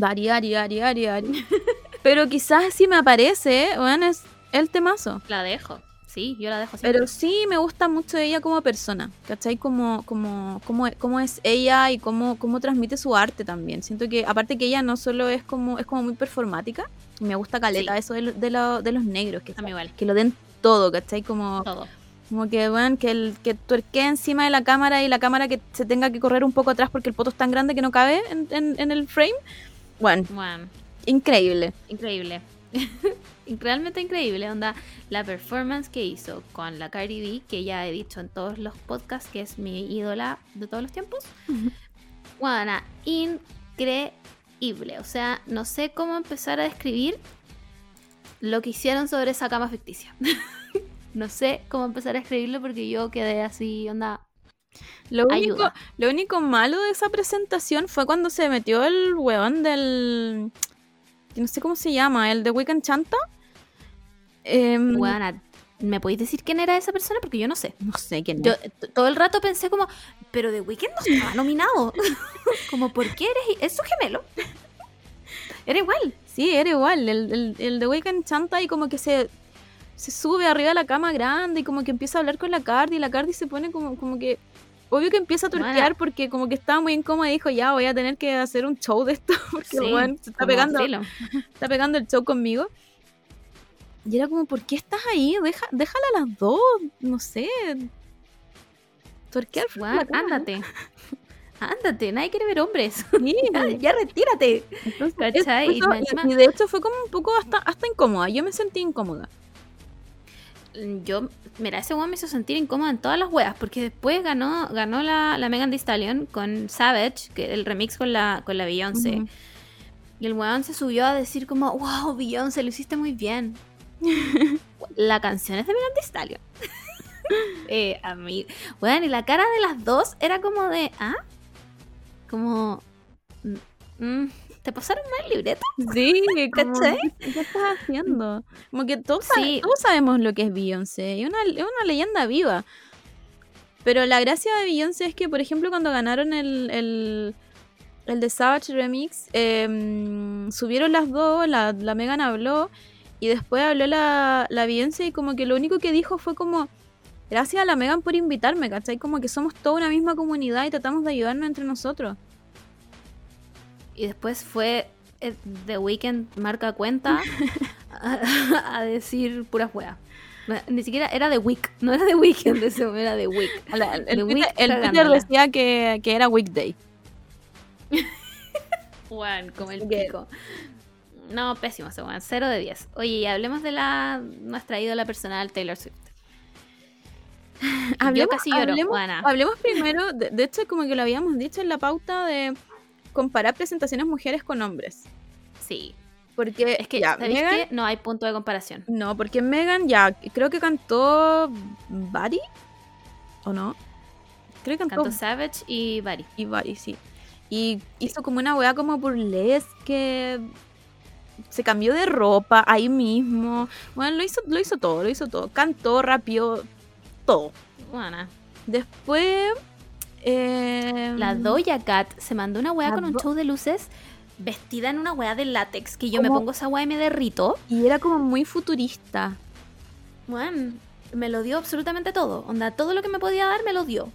Ari, Ari, Ari, Ari, Ari. pero quizás si me aparece, bueno, es el temazo. La dejo. Sí, yo la dejo siempre. Pero sí me gusta mucho ella como persona, ¿cachai? Como, como, como, cómo es ella y cómo, cómo transmite su arte también. Siento que, aparte que ella no solo es como, es como muy performática, me gusta caleta Sí. eso de, lo- de, lo- de los negros, que, mí igual. que lo den todo, ¿cachai? Como, Todo. como que, bueno, que, el, que tuerquee encima de la cámara y la cámara que se tenga que correr un poco atrás porque el poto es tan grande que no cabe en, en- en el frame. Bueno, Bueno, increíble. increíble. realmente increíble. Onda, la performance que hizo con la Cardi B, que ya he dicho en todos los podcasts que es mi ídola de todos los tiempos. Bueno, increíble. O sea, no sé cómo empezar a describir lo que hicieron sobre esa cama ficticia. no sé cómo empezar a escribirlo porque yo quedé así, onda. Lo único, Ayuda. lo único malo de esa presentación fue cuando se metió el weón del. Que No sé cómo se llama, el de Weekend Chanta. Em, Weona, ¿me podéis decir quién era esa persona? Porque yo no sé. No sé quién Yo todo el rato pensé como, pero The Weeknd no estaba nominado. como, ¿por qué eres? ¿Es su gemelo? Era igual. Sí, era igual. El, el, el de Weekend Chanta y como que se, se sube arriba de la cama grande y como que empieza a hablar con la Cardi y la Cardi se pone como, como que. Obvio que empieza a Bueno. turquear porque como que estaba muy incómoda y dijo, ya voy a tener que hacer un show de esto porque Sí, weón se está pegando, está pegando el show conmigo. Y era como, ¿por qué estás ahí? Deja, déjala a las dos, no sé. Turquear cama. ándate. Ándate, nadie quiere ver hombres. Sí, ya, ya retírate. entonces, y de hecho fue como un poco hasta, hasta incómoda. Yo me sentí incómoda. Yo, mira, ese weón me hizo sentir incómoda en todas las weas, porque después ganó, ganó la, la Megan Thee Stallion con Savage, que el remix con la, con la Beyoncé. Y el weón se subió a decir como, wow, Beyoncé, lo hiciste muy bien. la canción es de Megan Thee Stallion. eh, a mí, weón, y la cara de las dos era como de, ¿ah? Como, mm, mm, ¿te pasaron mal el libreto? Sí, ¿Cachai? ¿qué estás haciendo? Como que todos, Sí. todos sabemos lo que es Beyoncé, es una, es una leyenda viva. Pero la gracia de Beyoncé es que, por ejemplo, cuando ganaron el, el, el de Savage Remix, em, subieron las dos, la, la Megan habló, y después habló la, la Beyoncé y como que lo único que dijo fue como, gracias a la Megan por invitarme, ¿cachai? Como que somos toda una misma comunidad y tratamos de ayudarnos entre nosotros. Y después fue eh, The Weeknd marca cuenta a, a decir puras weas. Ni siquiera era The Week, no era The Weeknd, ese era The Week. El, el, The Twitter, Week el Twitter cagándola. decía que, que era weekday. Juan, como el pico. No, pésimo ese weón, 0 de 10. Oye, y hablemos de la nuestra ídola personal, Taylor Swift. Yo casi lloro, hablemos, hablemos primero, de, de hecho, como que lo habíamos dicho en la pauta de comparar presentaciones mujeres con hombres. Sí. Porque Es que, ya, ¿sabéis Megan- qué? No hay punto de comparación. No, porque Megan ya, creo que cantó Buddy, ¿o no? Creo que cantó Canto Savage y Bari. y Buddy, sí. Y hizo como una weá como burlesque. Se cambió de ropa ahí mismo. Bueno, lo hizo, lo hizo todo, lo hizo todo. Cantó, rapió, todo. Buena. Después. Eh, La Doja Cat se mandó una weá con un show de luces vestida en una weá de látex que yo me pongo esa weá y me derrito. Y era como muy futurista. Weón, me lo dio absolutamente todo. Onda, todo lo que me podía dar me lo dio.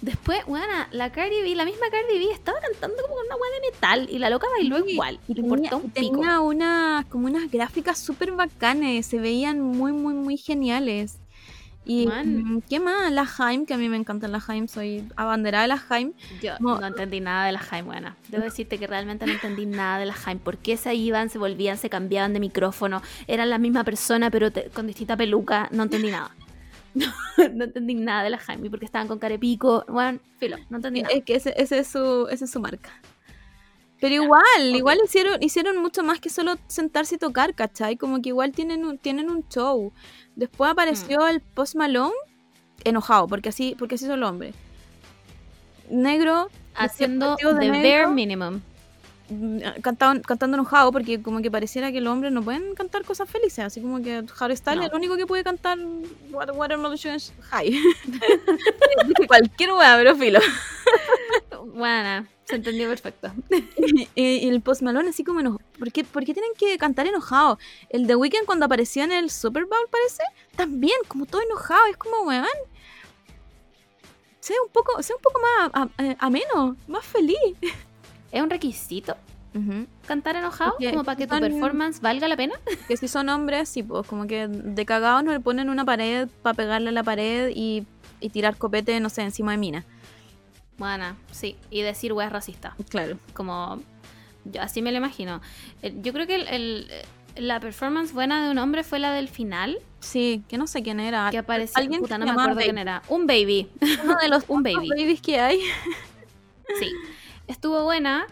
Después, weón, la Cardi B, la misma Cardi B, estaba cantando como con una weá de metal y la loca bailó Sí, igual. Y Tenía, un pico. tenía una, como unas gráficas súper bacanes. Se veían muy, muy, muy geniales. Y Man. mm, ¿qué más? La Haim, que a mí me encantan las Haim. Soy abanderada de la Haim. Yo No. no entendí nada de la Jaime, buena. Debo decirte que realmente no entendí nada de la Jaime. ¿Por qué se iban, se volvían, se cambiaban de micrófono? Eran la misma persona, pero te- con distinta peluca. No entendí nada. No, no entendí nada de la Jaime. porque estaban con carepico. Bueno, filo, no entendí nada. Es que ese, ese es su, esa es su marca. Pero igual, igual hicieron, hicieron mucho más que solo sentarse y tocar, ¿cachai? Como que igual tienen un, tienen un show. Después apareció Mm. el Post Malone enojado, porque así, porque así son los hombres. Negro, Haciendo de the negro. bare minimum. mm, cantando, cantando enojado, porque como que pareciera que los hombres no pueden cantar cosas felices, así como que Harry Styles No. es el único que puede cantar What, Watermelon High. Cualquier hueá, pero filo. Buena, se entendió perfecto. y, y el Post Malone así como enojado. ¿Por qué, por qué tienen que cantar enojado? El The Weeknd cuando apareció en el Super Bowl, parece, también, como todo enojado. Es como, weón. Sea un poco, sea un poco más a- a- ameno, más feliz. ¿Es un requisito cantar enojado? Como para que tu son- performance valga la pena. Que si son hombres, sí, pues como que de cagados no le ponen una pared para pegarle a la pared y, y tirar copete, no sé, encima de mina. Buena, sí. Y decir weas racista. Claro. como yo así me lo imagino. Eh, Yo creo que el, el- la performance buena de un hombre fue la del final, Sí, que no sé quién era. que apareció. Alguien puta, que no me acuerdo quién era. Un baby. Uno de los Un baby. babies que hay. Sí. Estuvo buena,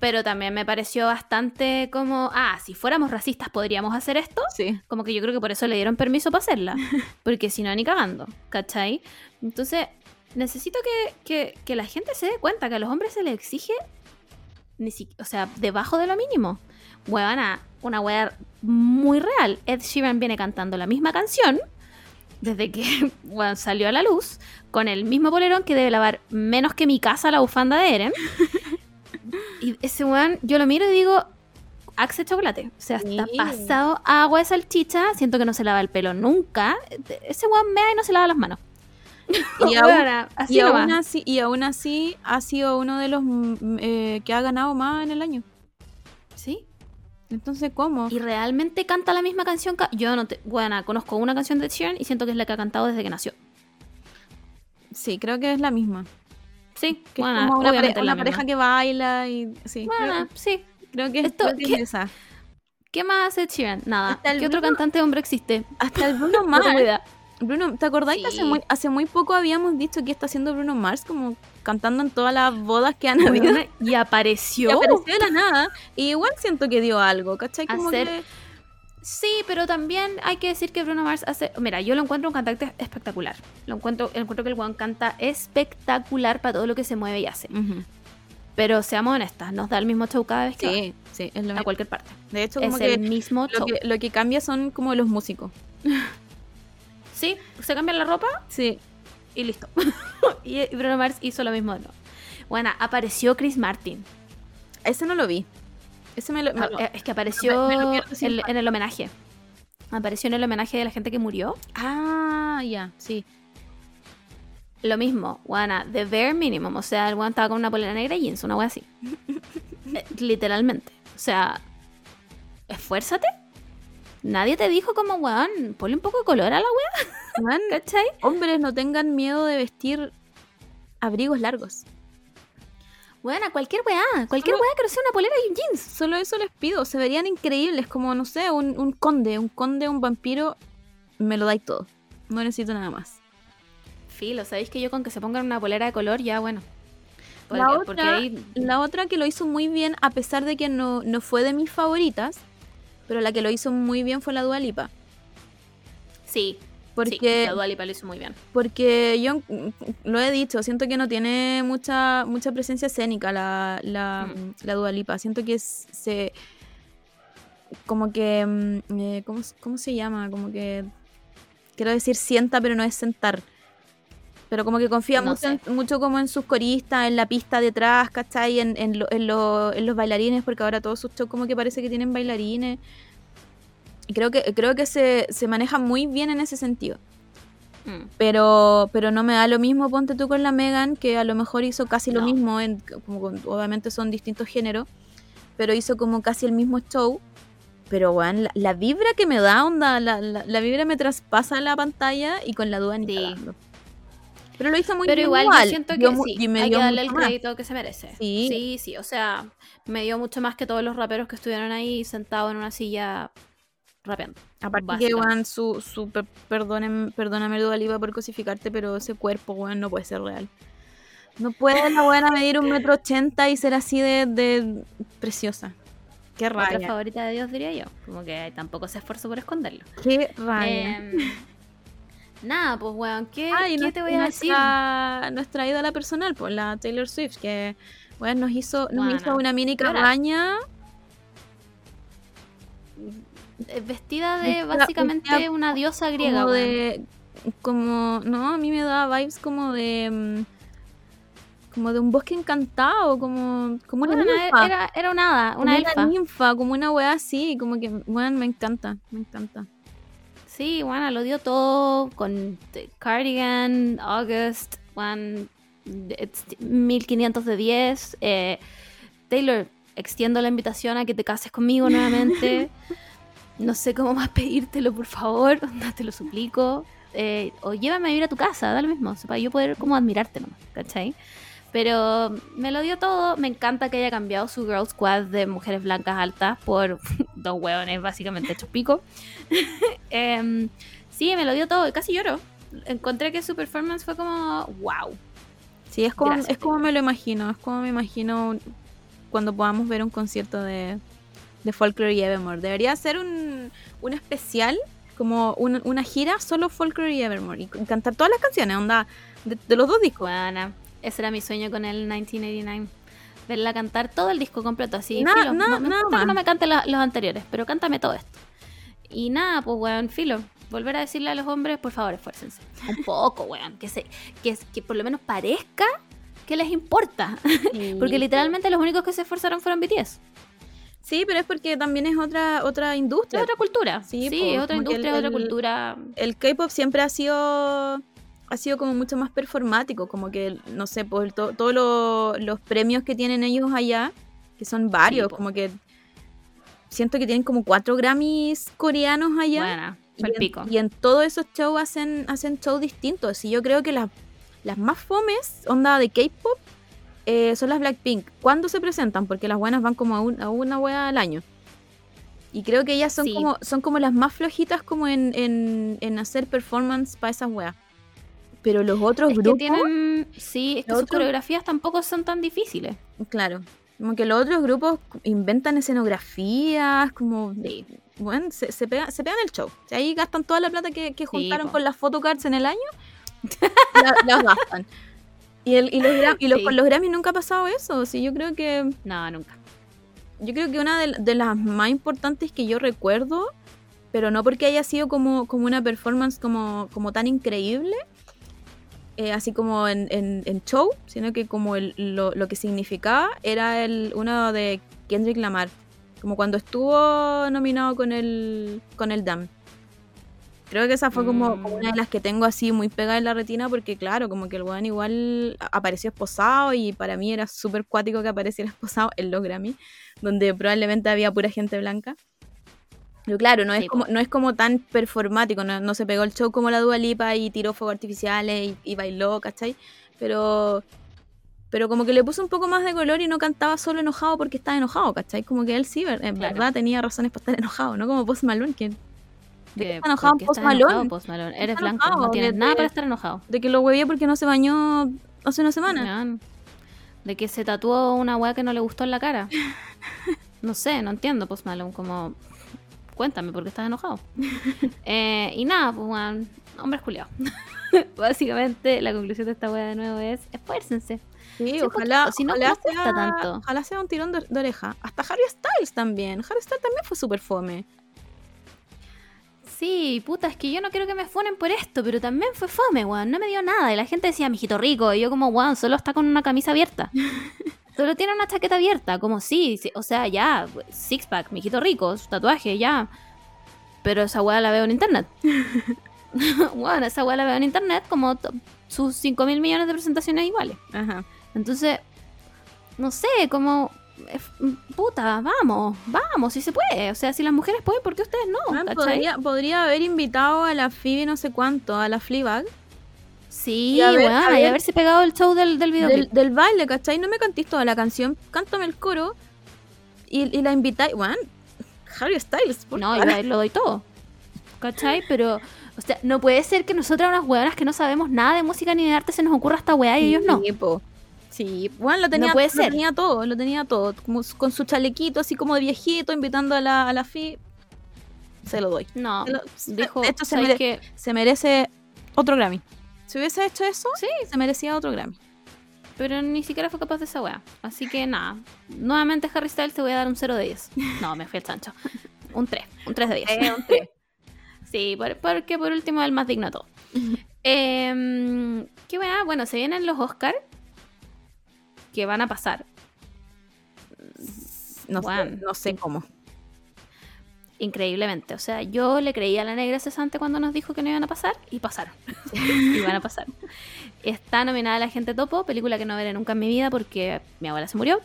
pero también me pareció bastante como. Ah, si fuéramos racistas, podríamos hacer esto. Sí. Como que yo creo que por eso le dieron permiso para hacerla. Porque si no, ni cagando. ¿Cachai? Entonces, necesito que, que- que la gente se dé cuenta que a los hombres se les exige. Ni si- o sea, debajo de lo mínimo. Huevana, una wea muy real. Ed Sheeran viene cantando la misma canción desde que salió a la luz, con el mismo polerón que debe lavar menos que mi casa la bufanda de Eren. y ese weón, yo lo miro y digo, Axe chocolate. O sea, está Sí. pasado agua de salchicha. Siento que no se lava el pelo nunca. Ese weón mea y no se lava las manos. Y aún, así y, aún así, y aún así ha sido uno de los mm, eh, que ha ganado más en el año. Sí. Entonces, ¿cómo? Y realmente canta la misma canción. ca- Yo no te. Bueno, conozco una canción de Sheeran y siento que es la que ha cantado desde que nació. Sí, creo que es la misma. Sí, Que bueno, es como una, pare- una pareja misma. que baila y sí. Bueno, creo, sí. creo que, esto- creo que es ¿qué? esa. ¿Qué más hace Sheeran? Nada. ¿Qué otro cantante hombre existe? Hasta el Bruno No Mars. Bruno, ¿te acordás que hace Sí. muy, hace muy poco habíamos dicho que está haciendo Bruno Mars como cantando en todas las bodas que han habido? Y apareció. Y apareció de la nada. Y igual siento que dio algo, ¿cachai? Como Hacer- que... Sí, pero también hay que decir que Bruno Mars hace. Mira, yo lo encuentro un cantante espectacular. Lo encuentro, encuentro que el Juan canta espectacular para todo lo que se mueve y hace. Ujú. Pero seamos honestas, nos da el mismo show cada vez que Sí, sí, es lo a mismo. cualquier parte. De hecho, Es como el que mismo lo, show. que lo que cambia son como los músicos. Sí, se cambia la ropa Sí. y listo. y Bruno Mars hizo lo mismo nuevo. Bueno, apareció Chris Martin. Ese no lo vi. Ese me lo... me Ah, lo- eh, Es que apareció me en, el homenaje. Apareció en el homenaje de la gente que murió. Ah, ya, sí. Lo mismo, Juana, the bare minimum. O sea, el weón estaba con una polera negra y jeans, una wea así. Eh, literalmente. O sea, esfuérzate. Nadie te dijo como, weón, ponle un poco de color a la wea, Man, ¿cachai? hombres no tengan miedo de vestir abrigos largos. A cualquier weá, cualquier Solo- weá que no sea una polera y un jeans. Solo eso les pido. Se verían increíbles, como, no sé, un, un conde, un conde, un vampiro. Me lo dais todo. No necesito nada más. Filo, ¿sabéis que yo con que se pongan una polera de color ya, bueno? Porque, La otra- ahí... La otra que lo hizo muy bien, a pesar de que no, no fue de mis favoritas, pero la que lo hizo muy bien fue la Dua Lipa. Sí, Porque, sí, la Dua Lipa lo hizo muy bien. porque yo lo he dicho, siento que no tiene mucha, mucha presencia escénica la, la, Mm. la Dua Lipa. Siento que es- se. Como que. mm, eh, ¿cómo, ¿Cómo se llama? Como que. Quiero decir sienta, pero no es sentar. Pero como que confía No mucho, en- mucho como en sus coristas, en la pista detrás, ¿cachai? En, en, lo- en, lo- en los bailarines, porque ahora todos sus shows como que parece que tienen bailarines. Y creo que, creo que se, se maneja muy bien en ese sentido. Mm. Pero, pero no me da lo mismo, ponte tú con la Megan, que a lo mejor hizo casi lo mismo, en, como obviamente son distintos géneros, pero hizo como casi el mismo show. Pero, weón, la, la vibra que me da, onda, la, la, la vibra me traspasa la pantalla y con la duda ni Sí. Pero lo hizo muy Pero bien igual, igual. yo siento que Dio sí, y me hay que darle el más. crédito que se merece. Sí. sí, sí, o sea, me dio mucho más que todos los raperos que estuvieron ahí sentados en una silla rapeando. Aparte que, weón, su, su per- perdonen- perdóname, Dua Lipa, por cosificarte, pero ese cuerpo, weón, no puede ser real. No puede la buena medir un metro ochenta y ser así de, de preciosa. Qué Otra raya. favorita de Dios, diría yo. Como que tampoco se esfuerzo por esconderlo. Qué raya. Em, nada, pues, weón, ¿qué, Ah, y ¿qué nues- te voy a decir? nuestra, nuestra ídola personal, pues la Taylor Swift, que bueno, nos hizo, nos hizo una mini cabaña. Eh, Vestida de Vestida- básicamente vestida una diosa griega, como weón. de. Como. No, a mí me da vibes como de. mm, Como de un bosque encantado, como. Como una Bueno, ninfa. era, era una hada, una elfa. ninfa, como una weá así, como que, bueno, me encanta, me encanta. Sí, bueno, lo dio todo con The Cardigan, August, one, it's 1500 de 10. Eh, Taylor, extiendo la invitación a que te cases conmigo nuevamente. no sé cómo más pedírtelo, por favor, onda, te lo suplico. Eh, o llévame a vivir a tu casa, da lo mismo, para yo poder como admirarte nomás, ¿cachai? Pero me lo dio todo. Me encanta que haya cambiado su Girl Squad de mujeres blancas altas por dos hueones básicamente hechos pico. Em, sí, me lo dio todo casi lloro. Encontré que su performance fue como wow. Sí, es como, Gracias, es como me lo imagino. Es como me imagino cuando podamos ver un concierto de, de Folklore y Evermore. Debería ser un, un especial, como un- una gira solo Folklore y Evermore. Y cantar todas las canciones, onda, de, de los dos discos. Buena. Ese era mi sueño con el 1989. Verla cantar todo el disco completo así. Filo. nada- no me que no me cante la- los anteriores, pero cántame todo esto. Y nada, pues weón, filo. Volver a decirle a los hombres, por favor, esfuércense. Un poco, weón. Que, se, que, que por lo menos parezca que les importa. Porque literalmente los únicos que se esforzaron fueron BTS. Sí, pero es porque también es otra, otra Es industria. otra cultura. Sí, Sí, po, es otra el- industria, es otra cultura. el K-pop siempre ha sido ha sido como mucho más performático, como que no sé, pues to- todos lo- los premios que tienen ellos allá, que son varios, como que siento que tienen como cuatro Grammys coreanos allá. Y, en, pico. y en todos esos shows hacen hacen shows distintos. Y yo creo que las las más fomes, onda de K-pop, eh, son las Blackpink. ¿Cuándo se presentan? Porque las buenas van como a, un- a una wea al año. Y creo que ellas son, Sí. como, son como las más flojitas como en, en, en hacer performance para esas weas. Pero los otros Es que grupos, tienen. Sí, es que sus otros- coreografías tampoco son tan difíciles. claro, como que los otros grupos inventan escenografías, como, Sí. bueno, se, se, pega- se pegan el show. O sea, ahí gastan toda la plata que, que juntaron con las photocards en el año, la- las gastan. Y, el, y, los, y los- Sí. con los Grammy nunca ha pasado eso. Sí, yo creo que No, nunca. yo creo que una de, de las más importantes que yo recuerdo, pero no porque haya sido como, como una performance como, como tan increíble, eh, así como en, en- en show, sino que como el- lo, lo que significaba era el uno de Kendrick Lamar, como cuando estuvo nominado con el, con el DAM. Creo que esa fue como, Mm. como una de las que tengo así muy pegada en la retina porque claro, como que el weón igual apareció esposado y para mí era súper cuático que apareciera esposado en los Grammy, donde probablemente había pura gente blanca. Pero claro, no es Sí, como, no es como tan performático, no, no se pegó el show como la Dua Lipa y tiró fuegos artificiales y, y bailó, ¿cachai? Pero, pero como que le puso un poco más de color y no cantaba solo enojado porque estaba enojado, ¿cachai? Como que él sí, en Claro. verdad tenía razones para estar enojado, ¿no? Como Post Malone, que, ¿De Que- está enojado ¿por qué Post estás enojado, Malone? Post Malone? Eres blanco, enojado, no tienes de- nada para estar enojado. de que lo huevié porque no se bañó hace una semana. De que se tatuó una weá que no le gustó en la cara. No sé, no entiendo, Post Malone, como... Cuéntame, ¿por qué estás enojado? Eh, y nada, pues, weón, hombres culiados. Básicamente, la conclusión de esta weá de nuevo es, esfuércense. Sí, Sí, ojalá, si no, ojalá, no sea, tanto. ojalá sea un tirón de, de oreja. Hasta Harry Styles también. Harry Styles también fue súper fome. Sí, puta, es que yo no quiero que me funen por esto, pero también fue fome, weón. No me dio nada. Y la gente decía, mijito rico. Y yo como, weón, solo está con una camisa abierta. solo tiene una chaqueta abierta. Como, sí, sí, o sea, ya, six pack, mijito rico, su tatuaje, ya. Pero esa weá la veo en internet. Weón, esa weá la veo en internet como sus 5 mil millones de presentaciones iguales. Ajá. Entonces, no sé, como... Puta, vamos, vamos, si se puede. O sea, si las mujeres pueden, ¿por qué ustedes no? Podría, podría haber invitado a la Phoebe no sé cuánto, a la Fleabag, Sí, a weón, a y ver- haberse pegado el show del, del videoclip. del, del baile, ¿cachai? No me cantís toda la canción, cántame el coro y, y la invitáis. Weón, Harry Styles, por No, yo favor. ahí lo doy todo. ¿Cachai? Pero, o sea, no puede ser que nosotras, unas weonas que no sabemos nada de música ni de arte, se nos ocurra esta weá y ellos no. Sí, po. Sí, bueno, lo tenía, puede lo ser. tenía todo, lo tenía todo. Como con su chalequito así como de viejito, invitando a la, a la Phoebe. Se lo doy. No, lo- dijo, de hecho, se, ¿sabes mere- qué? se merece otro Grammy. Si hubiese hecho eso, Sí. se merecía otro Grammy. Pero ni siquiera fue capaz de esa weá. Así que nada. Nuevamente Harry Styles te voy a dar un 0 de 10. No, me fui al chancho. Un 3. Un 3 de 10. Sí, por- porque por último es el más digno de todo. Em, qué buena. Bueno, se vienen los Oscars que van a pasar. No, sé, no sé cómo. Increíblemente. O sea, yo le creía a la negra cesante cuando nos dijo que no iban a pasar y pasaron. y van a pasar. Está nominada La Gente Topo, película que no veré nunca en mi vida porque mi abuela se murió.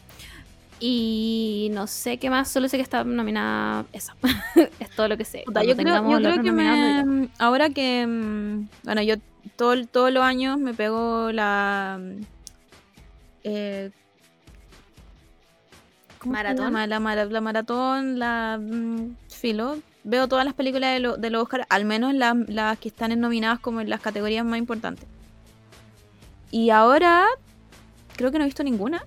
Y no sé qué más, solo sé que está nominada esa. es todo lo que sé. Cuando yo creo, yo creo que me, ahora que, mm, bueno, yo todo, todos los años me pego la, eh, ¿cómo se Maratón. La, mara- la maratón, la mm, filo. Veo todas las películas de, lo- de los Oscar, al menos las, las que están nominadas como en las categorías más importantes. Y ahora creo que no he visto ninguna.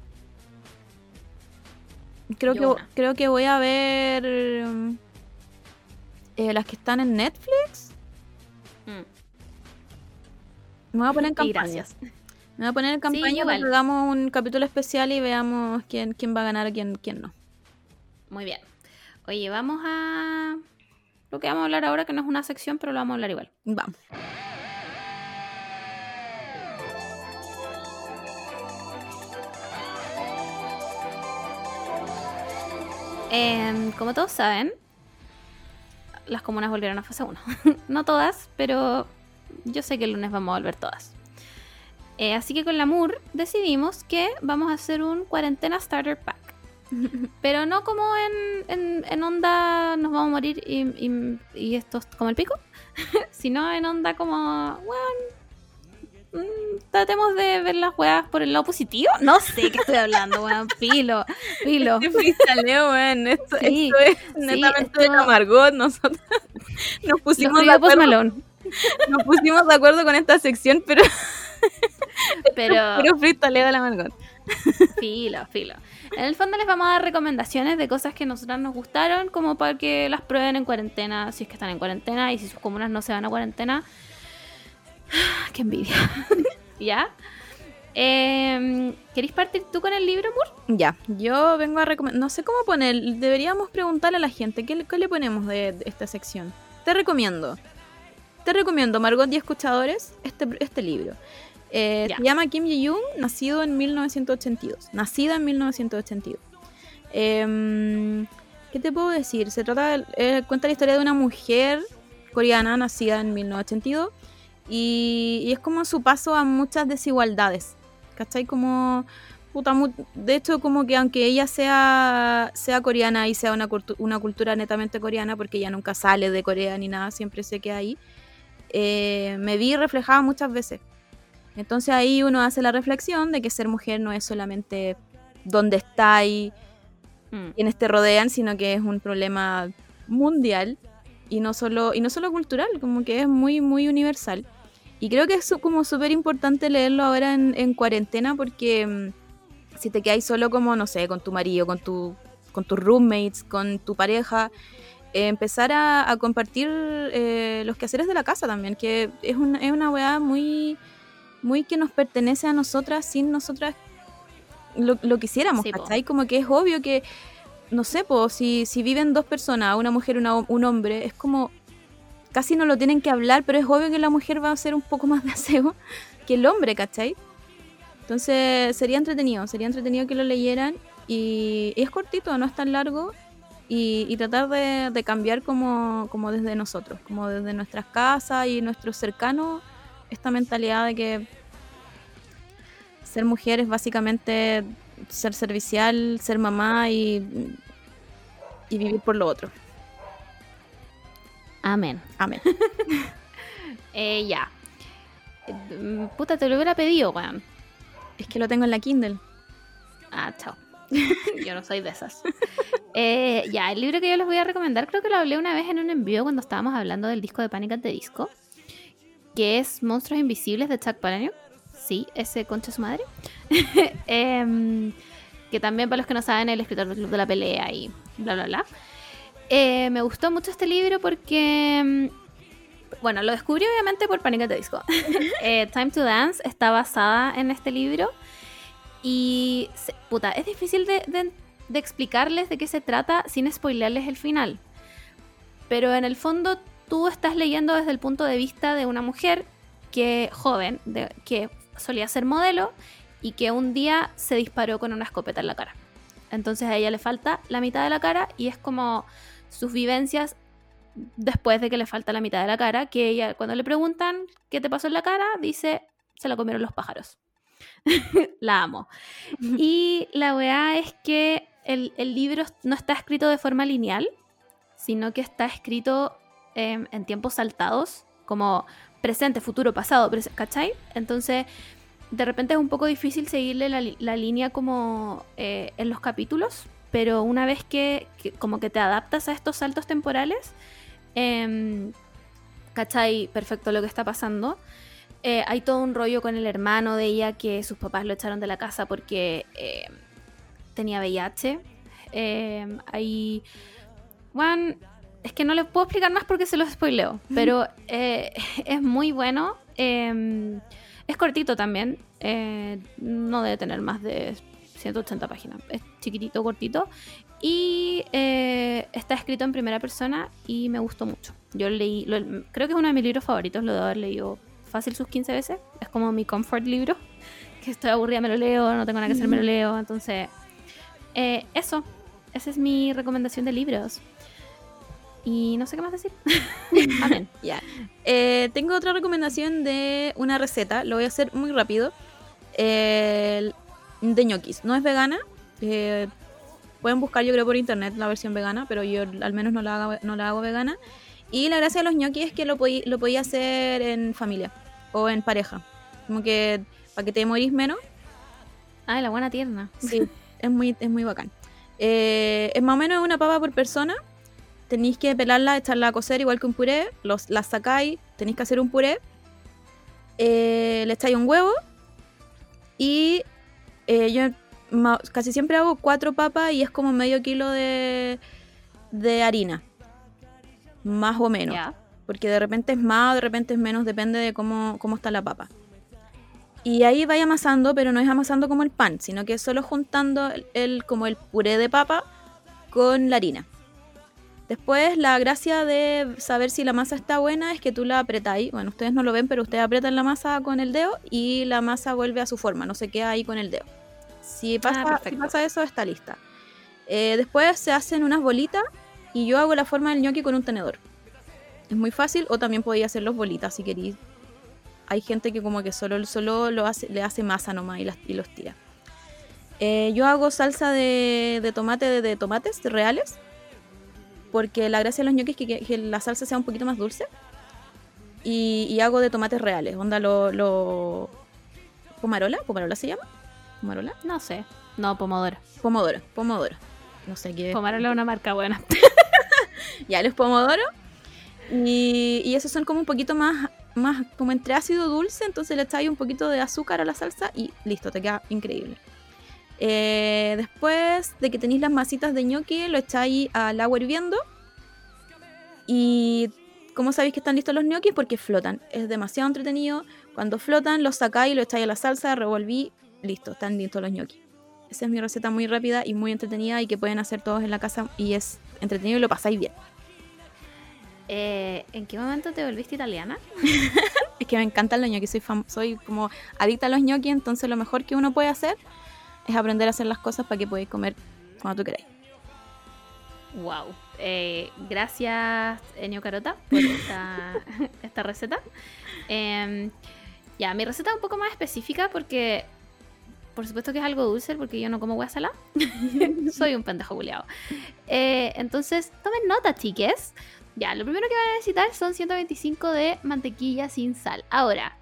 Creo, Yo que, una. creo que voy a ver mm, eh, las que están en Netflix. Mm. Me voy a poner en Y campaña. gracias. Me voy a poner en campaña para igual. que hagamos un capítulo especial y veamos quién, quién va a ganar y quién, quién no. Muy bien. Oye, vamos a lo que vamos a hablar ahora, que no es una sección, pero lo vamos a hablar igual. Vamos. Em, como todos saben, las comunas volvieron a fase 1. no todas, pero yo sé que el lunes vamos a volver todas. Eh, así que con la MUR decidimos que vamos a hacer un cuarentena starter pack. Pero no como en, en- en onda nos vamos a morir y, y- y esto es como el pico, sino en onda como, bueno, tratemos de ver las weas por el lado positivo. No sé qué estoy hablando, weón, filo, filo. Freestaleo, weón. Esto, Sí, esto es netamente esto- Margot. Nosotros nos pusimos, de acuerdo, nos pusimos de acuerdo con esta sección, pero pero puro freestaleo de la Margot. filo, filo. En el fondo les vamos a dar recomendaciones de cosas que a nosotras nos gustaron, como para que las prueben en cuarentena, si es que están en cuarentena y si sus comunas no se van a cuarentena. ¡Qué envidia! ¿Ya? ¿Queréis partir tú con el libro, Mur? Ya, yo vengo a recomendar. No sé cómo poner. Deberíamos preguntarle a la gente qué, le- qué le ponemos de, de esta sección. Te recomiendo. Te recomiendo, Margot y escuchadores, este, este libro. Eh, Ya. se llama Kim Ji-yoon, nacido en 1982. Nacida en 1982. Em, ¿Qué te puedo decir? Se trata, de- eh, cuenta la historia de una mujer coreana nacida en 1982 y, y es como su paso a muchas desigualdades. ¿Cachai? Como Puta, de hecho, como que aunque ella sea, sea coreana y sea una, cultu- una cultura netamente coreana, porque ella nunca sale de Corea ni nada, siempre se queda ahí, eh, me vi reflejada muchas veces. Entonces ahí uno hace la reflexión de que ser mujer no es solamente donde está y Mm. quienes te rodean, sino que es un problema mundial y no solo, y no solo cultural, como que es muy, muy universal. Y creo que es como súper importante leerlo ahora en, en cuarentena porque mm, si te quedáis solo como, no sé, con tu marido, con, tu, con tus roommates, con tu pareja, eh, empezar a, a compartir eh, los quehaceres de la casa también, que es una, es una weá muy, muy que nos pertenece a nosotras sin nosotras lo, lo quisiéramos, Sí, po. ¿cachai? Como que es obvio que, no sé, po, si, si viven dos personas, una mujer y una- un hombre, es como, casi no lo tienen que hablar, pero es obvio que la mujer va a hacer un poco más de aseo que el hombre, ¿cachai? Entonces sería entretenido, sería entretenido que lo leyeran y, y es cortito, no es tan largo y, y tratar de, de cambiar como, como desde nosotros, como desde nuestras casas y nuestros cercanos, esta mentalidad de que ser mujer es básicamente ser servicial, ser mamá y, y vivir por lo otro. Amén. Amén. Eh, ya. Puta, te lo hubiera pedido, weón. Es que lo tengo en la Kindle. Ah, chao. yo no soy de esas. Eh, ya, el libro que yo les voy a recomendar, creo que lo hablé una vez en un envío cuando estábamos hablando del disco de Panic! at the Disco, que es Monstruos Invisibles de Chuck Palahniuk. Sí, ese concha de su madre. Em, que también, para los que no saben, el escritor del Club de la Pelea y bla, bla, bla. Eh, me gustó mucho este libro porque, mm, bueno, lo descubrí obviamente por Panic! at the Disco. Eh, Time to Dance está basada en este libro. Y, puta, es difícil de, de- de explicarles de qué se trata sin spoilearles el final. Pero en el fondo tú estás leyendo desde el punto de vista de una mujer que joven, de- que solía ser modelo y que un día se disparó con una escopeta en la cara. Entonces a ella le falta la mitad de la cara y es como sus vivencias después de que le falta la mitad de la cara, que ella cuando le preguntan qué te pasó en la cara, dice, se la comieron los pájaros. la amo. Y la weá es que el, el libro no está escrito de forma lineal, sino que está escrito em, en tiempos saltados, como presente, futuro, pasado, ¿cachai? Entonces, de repente es un poco difícil seguirle la, línea como eh, en los capítulos, pero una vez que, como que te adaptas a estos saltos temporales, em, ¿cachai? Perfecto lo que está pasando. Eh, hay todo un rollo con el hermano de ella que sus papás lo echaron de la casa porque eh, tenía VIH. Eh, hay... Bueno, es que no les puedo explicar más porque se los spoileo, pero eh, es muy bueno. eh, es cortito también. eh, no debe tener más de 180 páginas. Es chiquitito, cortito. Y eh, está escrito en primera persona y me gustó mucho. Yo leí, lo- creo que es uno de mis libros favoritos, lo de haber leído fácil sus 15 veces. Es como mi comfort libro. Que estoy aburrida, me lo leo, no tengo nada que hacer, me lo leo. Entonces, eso. Esa es mi recomendación de libros. Y no sé qué más decir. Amén. Ya. Eh, tengo otra recomendación de una receta. Lo voy a hacer muy rápido. El- de ñoquis. No es vegana. eh, pueden buscar, yo creo, por internet la versión vegana, pero yo al menos no la hago, no la hago vegana. Y la gracia de los ñoquis es que lo, podí- lo podía hacer en familia o en pareja. Como que para que te morís menos. Ay, la buena tierna. Sí, es muy, es muy bacán. Eh, es más o menos una papa por persona. Tenéis que pelarla, echarla a cocer igual que un puré. Los, la sacáis, tenéis que hacer un puré. Eh, le echáis un huevo. Y eh, yo casi siempre hago cuatro papas y es como medio kilo de, de harina. Más o menos. Porque de repente es más o de repente es menos, depende de cómo, cómo está la papa. Y ahí vais amasando, pero no es amasando como el pan, sino que es solo juntando el, el- como el puré de papa con la harina. Después la gracia de saber si la masa está buena es que tú la apretáis. Bueno, ustedes no lo ven, pero ustedes apretan la masa con el dedo y la masa vuelve a su forma, no se queda ahí con el dedo. Si pasa, si perfecto. pasa eso, está lista. Eh, después se hacen unas bolitas y yo hago la forma del gnocchi con un tenedor. Es muy fácil, o también podéis hacer los bolitas si queréis. Hay gente que como que solo, solo lo hace, le hace masa nomás y, las- y los tira. Eh, yo hago salsa de, de tomate de, de tomates reales. Porque la gracia de los ñoquis es que, la salsa sea un poquito más dulce. Y, y hago de tomates reales. Onda lo, lo... ¿Pomarola? ¿Pomarola se llama? ¿Pomarola? No sé. No, Pomodoro. Pomodoro. Pomodoro. No sé qué. Pomodoro es una marca buena. ya los pomodoros. Y, y esos son como un poquito más, más como entre ácido dulce, entonces le echáis un poquito de azúcar a la salsa y listo, te queda increíble. Eh, después de que tenéis las masitas de ñoqui, lo echáis al agua hirviendo. Y ¿cómo sabéis que están listos los ñoquis? Porque flotan. Es demasiado entretenido. Cuando flotan, los sacáis, lo echáis a la salsa, revolví, listo, están listos los ñoquis. Esa es mi receta muy rápida y muy entretenida y que pueden hacer todos en la casa y es entretenido y lo pasáis bien. Eh, ¿En qué momento te volviste italiana? Es que me encantan los ñoquis, soy, soy como adicta a los ñoquis, entonces lo mejor que uno puede hacer es aprender a hacer las cosas para que podáis comer cuando tú queráis. Wow. Eh, gracias, Enio Carota, por esta, esta receta. Em, ya, mi receta es un poco más específica porque, por supuesto que es algo dulce, porque yo no como hueá salada. Soy un pendejo buleado. entonces, tomen nota, chiques. Ya, lo primero que van a necesitar son 125 de mantequilla sin sal. Ahora,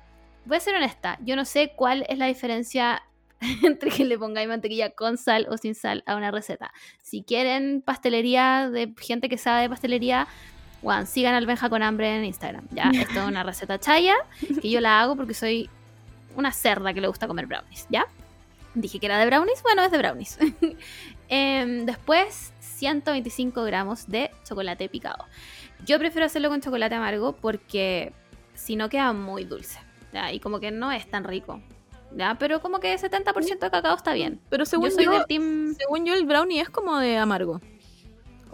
voy a ser honesta, yo no sé cuál es la diferencia entre que le pongáis mantequilla con sal o sin sal a una receta. Si quieren pastelería de gente que sabe de pastelería, Juan, sigan al Benja con hambre en Instagram. Ya, esto es una receta chaya que yo la hago porque soy una cerda que le gusta comer brownies, ¿ya? Dije que era de brownies, bueno, es de brownies. Em, después, 125 gramos de chocolate picado. Yo prefiero hacerlo con chocolate amargo porque si no queda muy dulce. ¿ya? Y como que no es tan rico. ¿Ya? Pero como que 70% de cacao está bien. Pero según Yo soy yo, del team... según yo el brownie es como de amargo.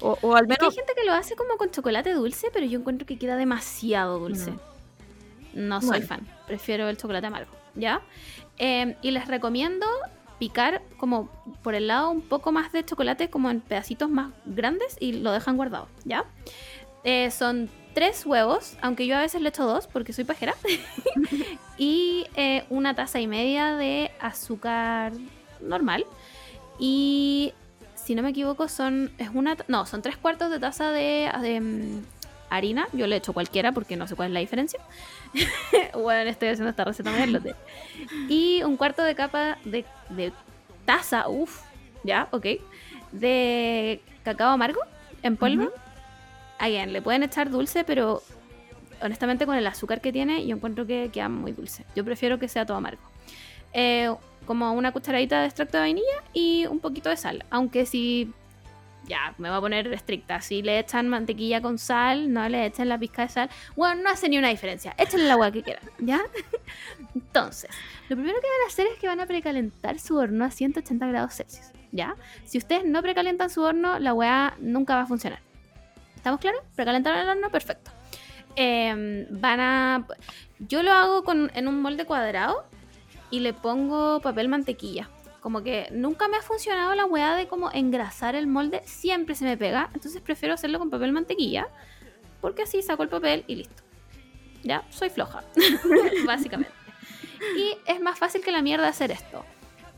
O, o al Es que hay menos... gente que lo hace como con chocolate dulce, pero yo encuentro que queda demasiado dulce. No, soy Bueno. fan. Prefiero el chocolate amargo, ¿ya? Eh, y les recomiendo picar como por el lado un poco más de chocolate, como en pedacitos más grandes, y lo dejan guardado, ¿ya? Eh, son tres huevos, aunque yo a veces le echo dos porque soy pajera. y eh, una taza y media de azúcar normal. Y si no me equivoco, son. Es una. No, son tres cuartos de taza de. de, mm, harina, yo le echo cualquiera porque no sé cuál es la diferencia. bueno, estoy haciendo esta receta muy lote. Y un cuarto de capa de, de taza, uff, ya, ok, de cacao amargo en polvo. Ujú. Again, le pueden echar dulce, pero honestamente con el azúcar que tiene, yo encuentro que queda muy dulce. Yo prefiero que sea todo amargo. Eh, como una cucharadita de extracto de vainilla y un poquito de sal. Aunque si ya me voy a poner estricta, si le echan mantequilla con sal, no le echen la pizca de sal. Bueno, no hace ni una diferencia. Échenle el agua que quieran, ¿ya? Entonces, lo primero que van a hacer es que van a precalentar su horno a 180 grados Celsius, ¿ya? Si ustedes no precalientan su horno, la weá nunca va a funcionar. ¿Estamos claros? Precalentaron el horno, perfecto. Em, van a. Yo lo hago con, en un molde cuadrado y le pongo papel mantequilla. Como que nunca me ha funcionado la weá de como engrasar el molde, siempre se me pega. Entonces prefiero hacerlo con papel mantequilla. Porque así saco el papel y listo. Ya, soy floja. Básicamente. Y es más fácil que la mierda hacer esto.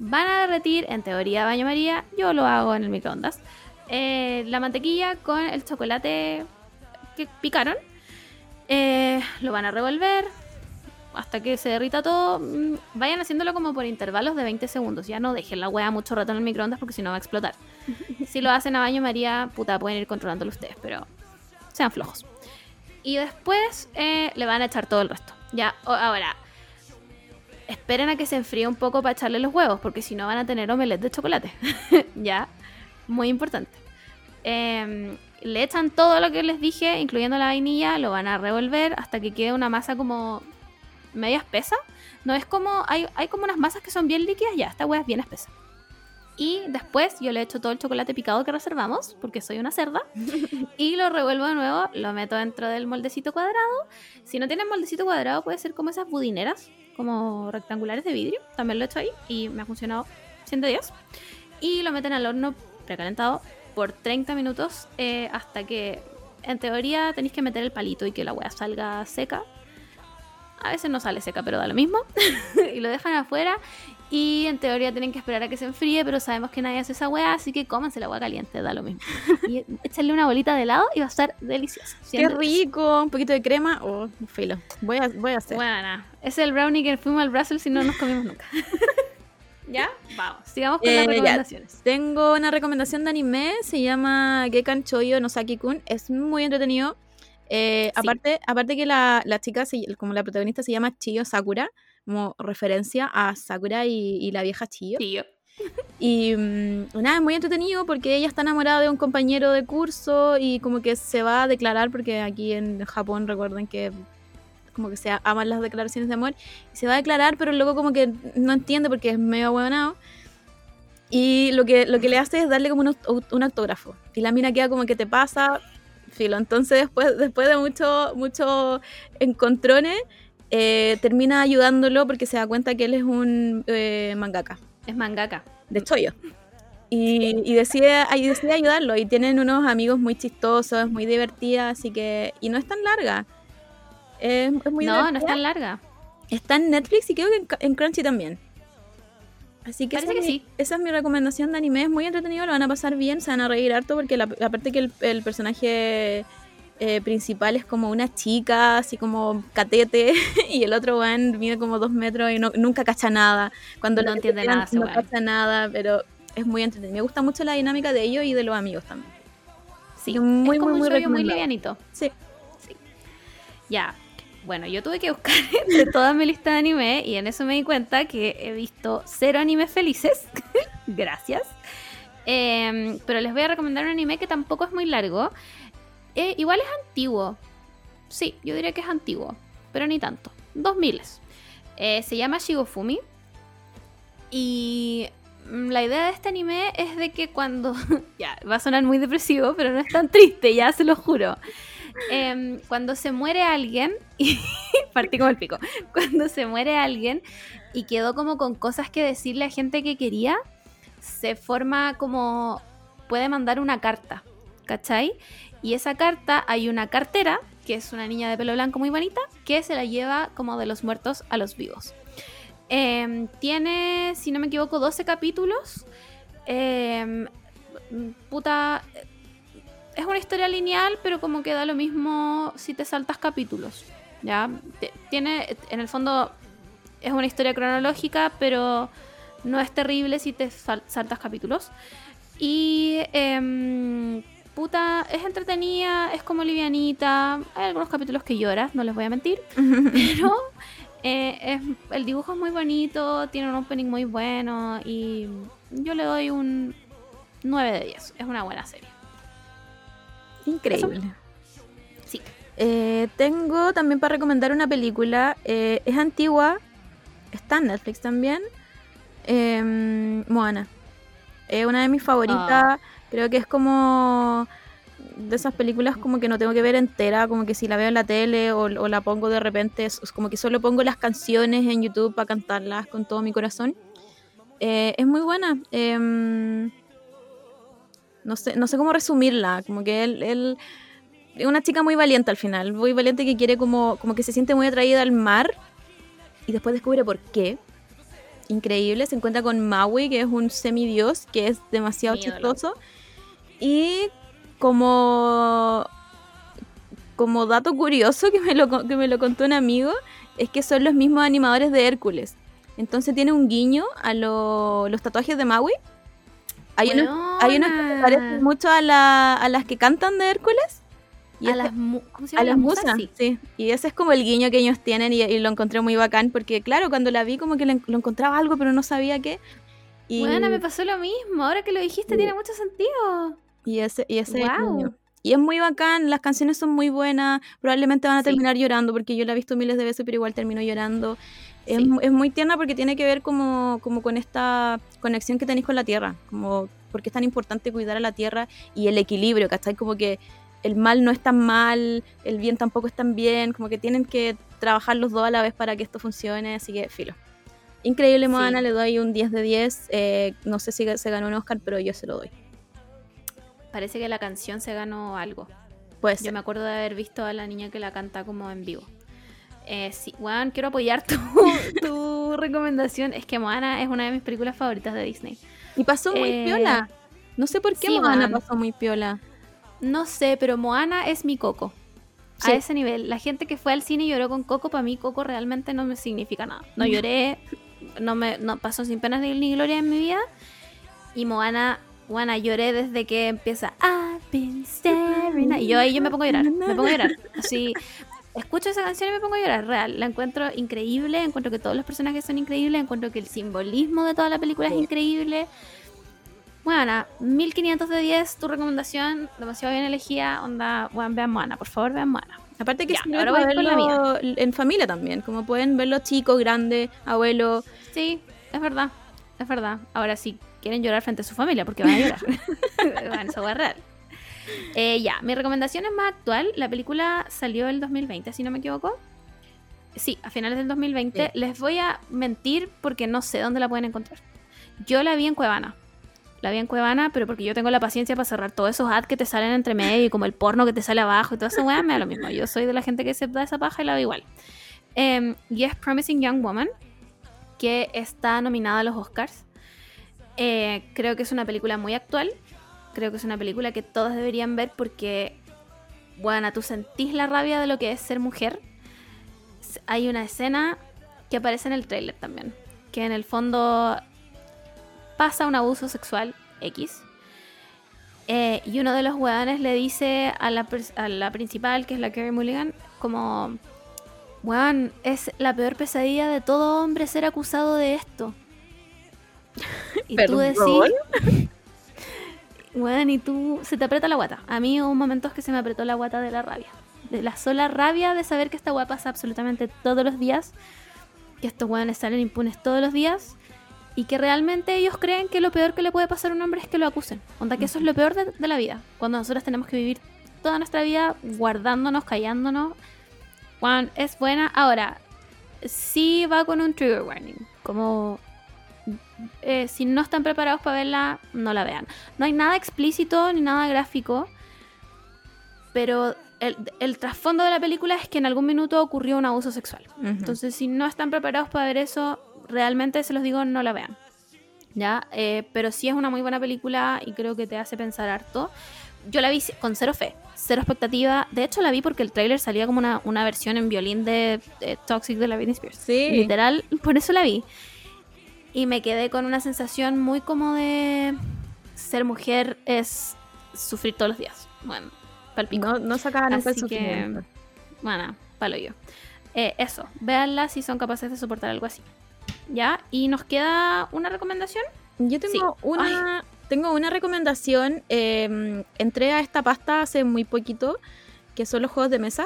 Van a derretir, en teoría, baño María. Yo lo hago en el microondas. eh, la mantequilla con el chocolate que picaron. Eh, lo van a revolver hasta que se derrita todo. Mm, Vayan haciéndolo como por intervalos de 20 segundos. Ya no dejen la hueá mucho rato en el microondas porque si no va a explotar. si lo hacen a baño María, puta, pueden ir controlándolo ustedes, pero sean flojos. Y después eh, le van a echar todo el resto. Ya, ahora, esperen a que se enfríe un poco para echarle los huevos, porque si no van a tener omelette de chocolate. ya, muy importante. Em, le echan todo lo que les dije, incluyendo la vainilla, lo van a revolver hasta que quede una masa como media espesa. No es como, hay, hay como unas masas que son bien líquidas, ya, esta hueá es bien espesa. Y después yo le echo todo el chocolate picado que reservamos, porque soy una cerda, y lo revuelvo de nuevo, lo meto dentro del moldecito cuadrado. Si no tienen moldecito cuadrado, puede ser como esas budineras, como rectangulares de vidrio. También lo he hecho ahí y me ha funcionado 100 de 10. Y lo meten al horno precalentado por 30 minutos eh, hasta que, en teoría, tenéis que meter el palito y que la hueá salga seca. A veces no sale seca, pero da lo mismo. y lo dejan afuera. Y en teoría tienen que esperar a que se enfríe, pero sabemos que nadie hace esa hueá, así que cómense la caliente, da lo mismo. y échenle una bolita de helado y va a estar deliciosa. Qué rico, un poquito de crema. Oh, filo. Voy a, voy a hacer. Buena. Es el brownie que fuimos al Brussels y no nos comimos nunca. ¿Ya? Vamos. Sigamos con Eh, las ya. recomendaciones. Tengo una recomendación de anime, se llama Gekan Choyo no Saki-kun, es muy entretenido. Eh, Sí. aparte, aparte que la, la chica, se- como la protagonista, se llama Chiyo Sakura, como referencia a Sakura y, y la vieja Chiyo. Sí, yo. Y mm, nada, es muy entretenido porque ella está enamorada de un compañero de curso y como que se va a declarar, porque aquí en Japón recuerden que como que se aman las declaraciones de amor, y se va a declarar, pero luego como que no entiende porque es medio ahueonado. Y lo que, lo que le hace es darle como un, un autógrafo. Y la mina queda como que te pasa, filo. Entonces después, después de mucho, mucho encontrones, eh, termina ayudándolo porque se da cuenta que él es un eh, mangaka Es mangaka. de Choyo. Y, y decide, y decide ayudarlo. Y tienen unos amigos muy chistosos, muy divertidas, así que. Y no es tan larga. Es, es muy no, no es tan larga. Está en Netflix y creo que en, Crunchy también. Así que, esa, que es mi- sí. esa es mi recomendación de anime. Es muy entretenido, lo van a pasar bien, se van a reír harto porque la, aparte que el, el personaje eh, principal es como una chica, así como catete, y el otro weón mide como dos metros y no- nunca cacha nada. Cuando No entiende nada No cacha nada, pero es muy entretenido. Me gusta mucho la dinámica de ellos y de los amigos también. Sí, Es muy, es como muy, un muy muy livianito. Sí. Ya. Bueno, yo tuve que buscar entre toda mi lista de anime y en eso me di cuenta que he visto cero animes felices. Gracias. Em, pero les voy a recomendar un anime que tampoco es muy largo. Eh, igual es antiguo. Sí, yo diría que es antiguo, pero ni tanto. 2000. Eh, se llama Shigofumi. Y mm, la idea de este anime es de que cuando... ya, va a sonar muy depresivo, pero no es tan triste, ya se lo juro. Em, cuando se muere alguien, y partí como el pico, cuando se muere alguien y quedó como con cosas que decirle a gente que quería, se forma como, puede mandar una carta, ¿cachai? Y esa carta hay una cartera, que es una niña de pelo blanco muy bonita, que se la lleva como de los muertos a los vivos. Em, tiene, si no me equivoco, 12 capítulos. Em, puta, es una historia lineal, pero como que da lo mismo si te saltas capítulos. ¿Ya? Tiene, en el fondo, es una historia cronológica, pero no es terrible si te sal- saltas capítulos. Y. em, puta, es entretenida, es como livianita. Hay algunos capítulos que lloras, no les voy a mentir. Pero eh, es- el dibujo es muy bonito, tiene un opening muy bueno y yo le doy un 9 de 10. Es una buena serie. Increíble. Sí. Eh, tengo también para recomendar una película. eh, es antigua. Está en Netflix también. em, Moana. Es una de mis favoritas. Creo que es como de esas películas como que no tengo que ver entera, como que si la veo en la tele o, o la pongo de repente, es, es como que solo pongo las canciones en YouTube para cantarlas con todo mi corazón. Eh, es muy buena. em, no sé, no sé cómo resumirla. Como que él, él es una chica muy valiente al final, muy valiente que quiere como, como que se siente muy atraída al mar y después descubre por qué. Increíble, se encuentra con Maui, que es un semidios, que es demasiado Mi chistoso. Y como, como dato curioso que me, lo, que me lo contó un amigo, es que son los mismos animadores de Hércules. Entonces tiene un guiño a lo- los tatuajes de Maui. Hay unos, hay unos que se parecen mucho a, la- a las que cantan de Hércules. Y a este- las, ¿cómo se a llama? las musas, Sí. sí. Y ese es como el guiño que ellos tienen y, y lo encontré muy bacán porque, claro, cuando la vi como que le- lo encontraba algo pero no sabía qué. Y, Bueno, me pasó lo mismo. Ahora que lo dijiste, Sí. tiene mucho sentido. y ese, y ese Guau. guiño. Y es muy bacán, las canciones son muy buenas, probablemente van a Sí. terminar llorando porque yo la he visto miles de veces pero igual termino llorando. Es, Sí. es muy tierna porque tiene que ver como, como con esta conexión que tenéis con la tierra, como porque es tan importante cuidar a la tierra y el equilibrio, ¿cachai? Como que el mal no es tan mal, el bien tampoco es tan bien, como que tienen que trabajar los dos a la vez para que esto funcione, así que filo. Increíble, Sí. Moana, le doy un 10 de 10, eh, no sé si se ganó un Oscar, pero yo se lo doy. Parece que la canción se ganó algo. Pues Yo me acuerdo de haber visto a la niña que la canta como en vivo. Eh, sí, Juan, quiero apoyar tu, tu recomendación. Es que Moana es una de mis películas favoritas de Disney. Y pasó muy Eh, piola. No sé por qué sí, Moana pasó muy piola. No sé, pero Moana es mi Coco. Sí. A ese nivel. La gente que fue al cine y lloró con Coco, para mí Coco realmente no me significa nada. No lloré, no me no pasó sin penas ni, gloria en mi vida. Y Moana, Moana lloré desde que empieza I've been staring at-" Y yo ahí yo me pongo a llorar, me pongo a llorar. Así, escucho esa canción y me pongo a llorar, real. La encuentro increíble, encuentro que todos los personajes son increíbles, encuentro que el simbolismo de toda la película es Sí. increíble. Bueno, 1500 de 10, tu recomendación, demasiado bien elegida. Onda, bueno, vean Moana, por favor, vean Moana. Aparte que Ya, sirve ahora voy con la verlo en familia también, como pueden verlo chicos, grandes, abuelos. Sí, es verdad, es verdad. Ahora sí, quieren llorar frente a su familia, porque van a llorar. bueno, eso es real. Eh, ya, mi recomendación es más actual. La película salió el 2020, si no me equivoco. Sí, a finales del 2020. Sí. Les voy a mentir porque no sé dónde la pueden encontrar. Yo la vi en Cuevana. La vi en Cuevana, pero porque yo tengo la paciencia para cerrar todos esos ads que te salen entre medio y como el porno que te sale abajo y toda esa weá, me da lo mismo. Yo soy de la gente que se da esa paja y la ve igual. Em, y es Promising Young Woman, que está nominada a los Oscars. Eh, creo que es una película muy actual. Creo que es una película que todos deberían ver porque, bueno, tú sentís la rabia de lo que es ser mujer. Hay una escena que aparece en el tráiler también, que en el fondo pasa un abuso sexual X. Eh, y uno de los hueones le dice a la, pers- a la principal, que es la Carey Mulligan, como, weón, es la peor pesadilla de todo hombre ser acusado de esto. Y tú decís, weón, y tú, se te aprieta la guata. A mí hubo momentos que se me apretó la guata de la rabia. De la sola rabia de saber que esta guapa pasa absolutamente todos los días, que estos weones salen impunes todos los días y que realmente ellos creen que lo peor que le puede pasar a un hombre es que lo acusen. Onda que eso es lo peor de, de la vida. Cuando nosotros tenemos que vivir toda nuestra vida guardándonos, callándonos. Juan, es buena. Ahora, sí va con un trigger warning. Como eh, si no están preparados para verla, no la vean. No hay nada explícito ni nada gráfico. Pero el, el trasfondo de la película es que en algún minuto ocurrió un abuso sexual. Ujú. Entonces, si no están preparados para ver eso, realmente se los digo, no la vean. ¿Ya? Eh, pero sí es una muy buena película y creo que te hace pensar harto. yo la vi con cero fe, cero expectativa. De hecho, la vi porque el tráiler salía como una, una versión en violín de, de Toxic de la Britney Spears. Sí. Literal, por eso la vi. Y me quedé con una sensación muy como de ser mujer es sufrir todos los días. Bueno, palpico. No, no sacaba nunca el Así que, bueno, palo yo. Eh, eso, véanla si son capaces de soportar algo así. ¿Ya? Y nos queda una recomendación. Yo tengo Sí. una tengo una recomendación. eh, entré a esta pasta hace muy poquito, que son los juegos de mesa.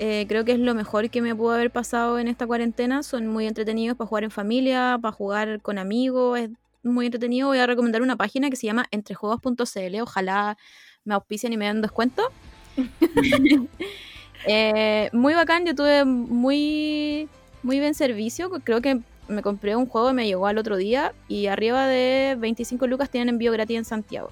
Eh, creo que es lo mejor que me pudo haber pasado en esta cuarentena. Son muy entretenidos para jugar en familia, para jugar con amigos. Es muy entretenido. Voy a recomendar una página que se llama entrejuegos.cl. Ojalá me auspicien y me den descuento. Eh, muy bacán. Yo tuve muy, muy buen servicio. Creo que me compré un juego, me llegó al otro día. Y arriba de 25 lucas tienen envío gratis en Santiago.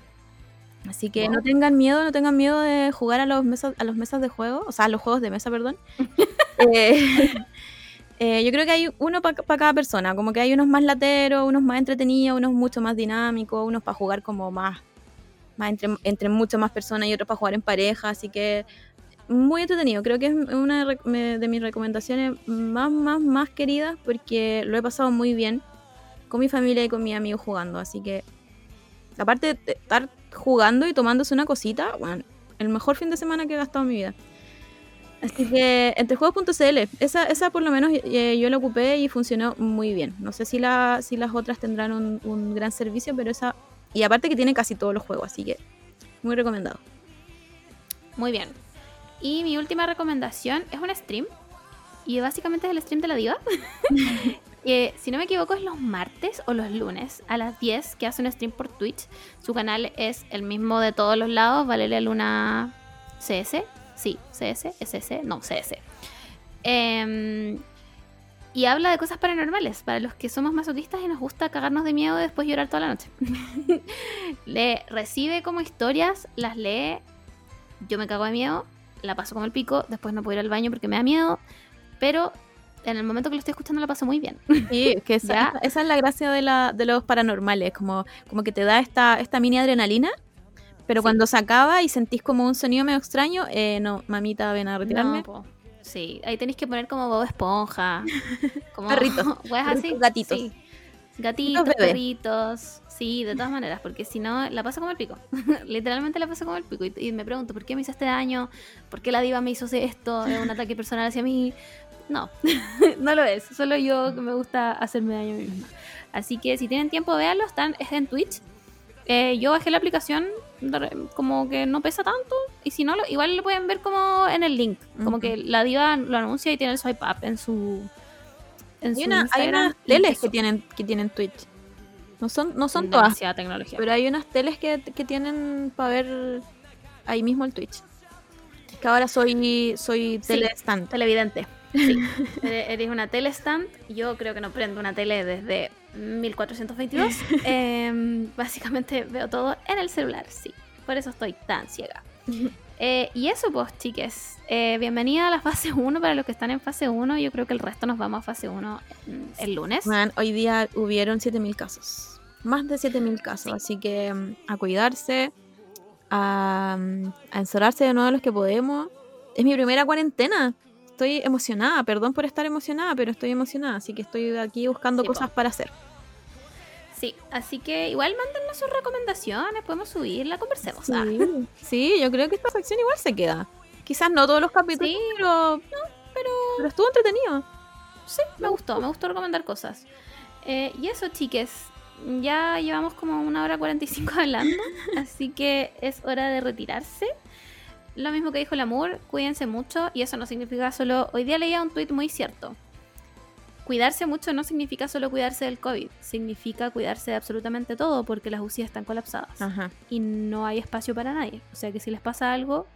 Así que no tengan miedo, no tengan miedo de jugar a los mesas, a los mesas de juego, o sea, a los juegos de mesa, perdón. Eh, eh, yo creo que hay uno para cada persona, como que hay unos más lateros, unos más entretenidos, unos mucho más dinámicos, unos para jugar como más, más entre, entre muchas más personas y otros para jugar en pareja, así que muy entretenido. Creo que es una de mis recomendaciones más, más, más queridas porque lo he pasado muy bien con mi familia y con mis amigos jugando, así que aparte de estar jugando y tomándose una cosita, bueno, el mejor fin de semana que he gastado en mi vida. Así que entrejuegos.cl, esa, esa por lo menos eh, yo la ocupé y funcionó muy bien. No sé si, la, si las otras tendrán un, un gran servicio, pero esa... Y aparte que tiene casi todos los juegos, así que muy recomendado. Muy bien. Y mi última recomendación es un stream. Y básicamente es el stream de la diva. Eh, si no me equivoco es los martes o los lunes a las 10 que hace un stream por Twitch. Su canal es el mismo de todos los lados. Valeria Luna CS. Sí, CS, SS, no, CS. Em, y habla de cosas paranormales, para los que somos masoquistas y nos gusta cagarnos de miedo y después llorar toda la noche. Le recibe como historias, las lee, yo me cago de miedo, la paso como el pico, después no puedo ir al baño porque me da miedo, pero en el momento que lo estoy escuchando la paso muy bien. Sí, es que esa, es la gracia de, la, de los paranormales, como, como que te da esta, esta mini adrenalina, pero Sí. cuando se acaba y sentís como un sonido medio extraño, eh, no, mamita, ven a retirarme. No. Sí, ahí tenéis que poner como Bob Esponja, como Perritos, así. gatitos. Sí. Gatitos, perritos. Sí, de todas maneras, porque si no, la paso como el pico. Literalmente la paso como el pico. Y, y me pregunto, ¿por qué me hizo este daño? ¿Por qué la diva me hizo esto? ¿Es un ataque personal hacia mí? No, no lo es. Solo yo que me gusta hacerme daño a mí misma. Así que si tienen tiempo, véanlo. Están, es en Twitch. Eh, yo bajé la aplicación, como que no pesa tanto. Y si no, lo- igual lo pueden ver como en el link. Como que la diva lo anuncia y tiene el swipe up en su. En Hay, su una- hay unas teles que tienen, que tienen Twitch. No son, no son todas, tecnología. pero hay unas teles que, que tienen para ver ahí mismo el Twitch. Es que ahora soy, soy Sí. Televidente. Sí. Eres una telestand. Yo creo que no prendo una tele desde 1422. Em, básicamente veo todo en el celular, sí. Por eso estoy tan ciega. Eh, y eso, pues, chiques. Eh, bienvenida a la fase 1 para los que están en fase 1. Yo creo que el resto nos vamos a fase 1 el lunes. Man, hoy día hubieron 7000 casos. Más de 7000 casos. Sí. Así que mm, a cuidarse, a, mm, a encerrarse de nuevo los que podemos. Es mi primera cuarentena. Estoy emocionada. Perdón por estar emocionada, pero estoy emocionada. Así que estoy aquí buscando Sí, po. cosas para hacer. Sí, así que igual mándennos sus recomendaciones. Podemos subirla, conversemos. Ah. Sí, yo creo que esta sección igual se queda. Quizás no todos los capítulos, Sí. pero, pero estuvo entretenido. Sí, me gustó, me gustó recomendar cosas. Eh, y eso, chiques, ya llevamos como una hora 45 hablando, así que es hora de retirarse. Lo mismo que dijo el amor, cuídense mucho y eso no significa solo... Hoy día leía un tuit muy cierto. Cuidarse mucho no significa solo cuidarse del COVID, significa cuidarse de absolutamente todo porque las UCI están colapsadas Ajá. y no hay espacio para nadie. O sea que si les pasa algo...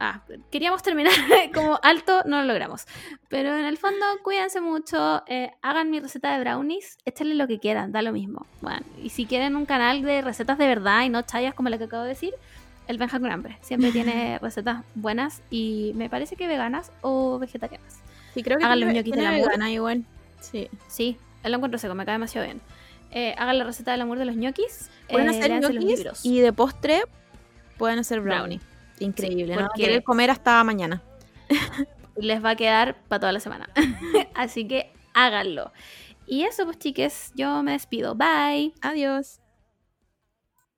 Ah, queríamos terminar como alto, no lo logramos. Pero en el fondo, cuídense mucho, eh, hagan mi receta de brownies, échenle lo que quieran, da lo mismo. Bueno, y si quieren un canal de recetas de verdad y no chayas como la que acabo de decir, el Benja con hambre. Siempre tiene recetas buenas y me parece que veganas o vegetarianas. Sí, creo que Hagan los tiene- ñoquis tiene del amor. vegana igual. Sí. Sí, él lo encuentro seco, me cae demasiado bien. Eh, hagan la receta del amor de los ñoquis. Pueden eh, hacer ñoquis y de postre pueden hacer brownie. Increíble, ¿no? porque- Querer comer hasta mañana. Les va a quedar para toda la semana. Así que háganlo. Y eso, pues, chiques, yo me despido. Bye. Adiós.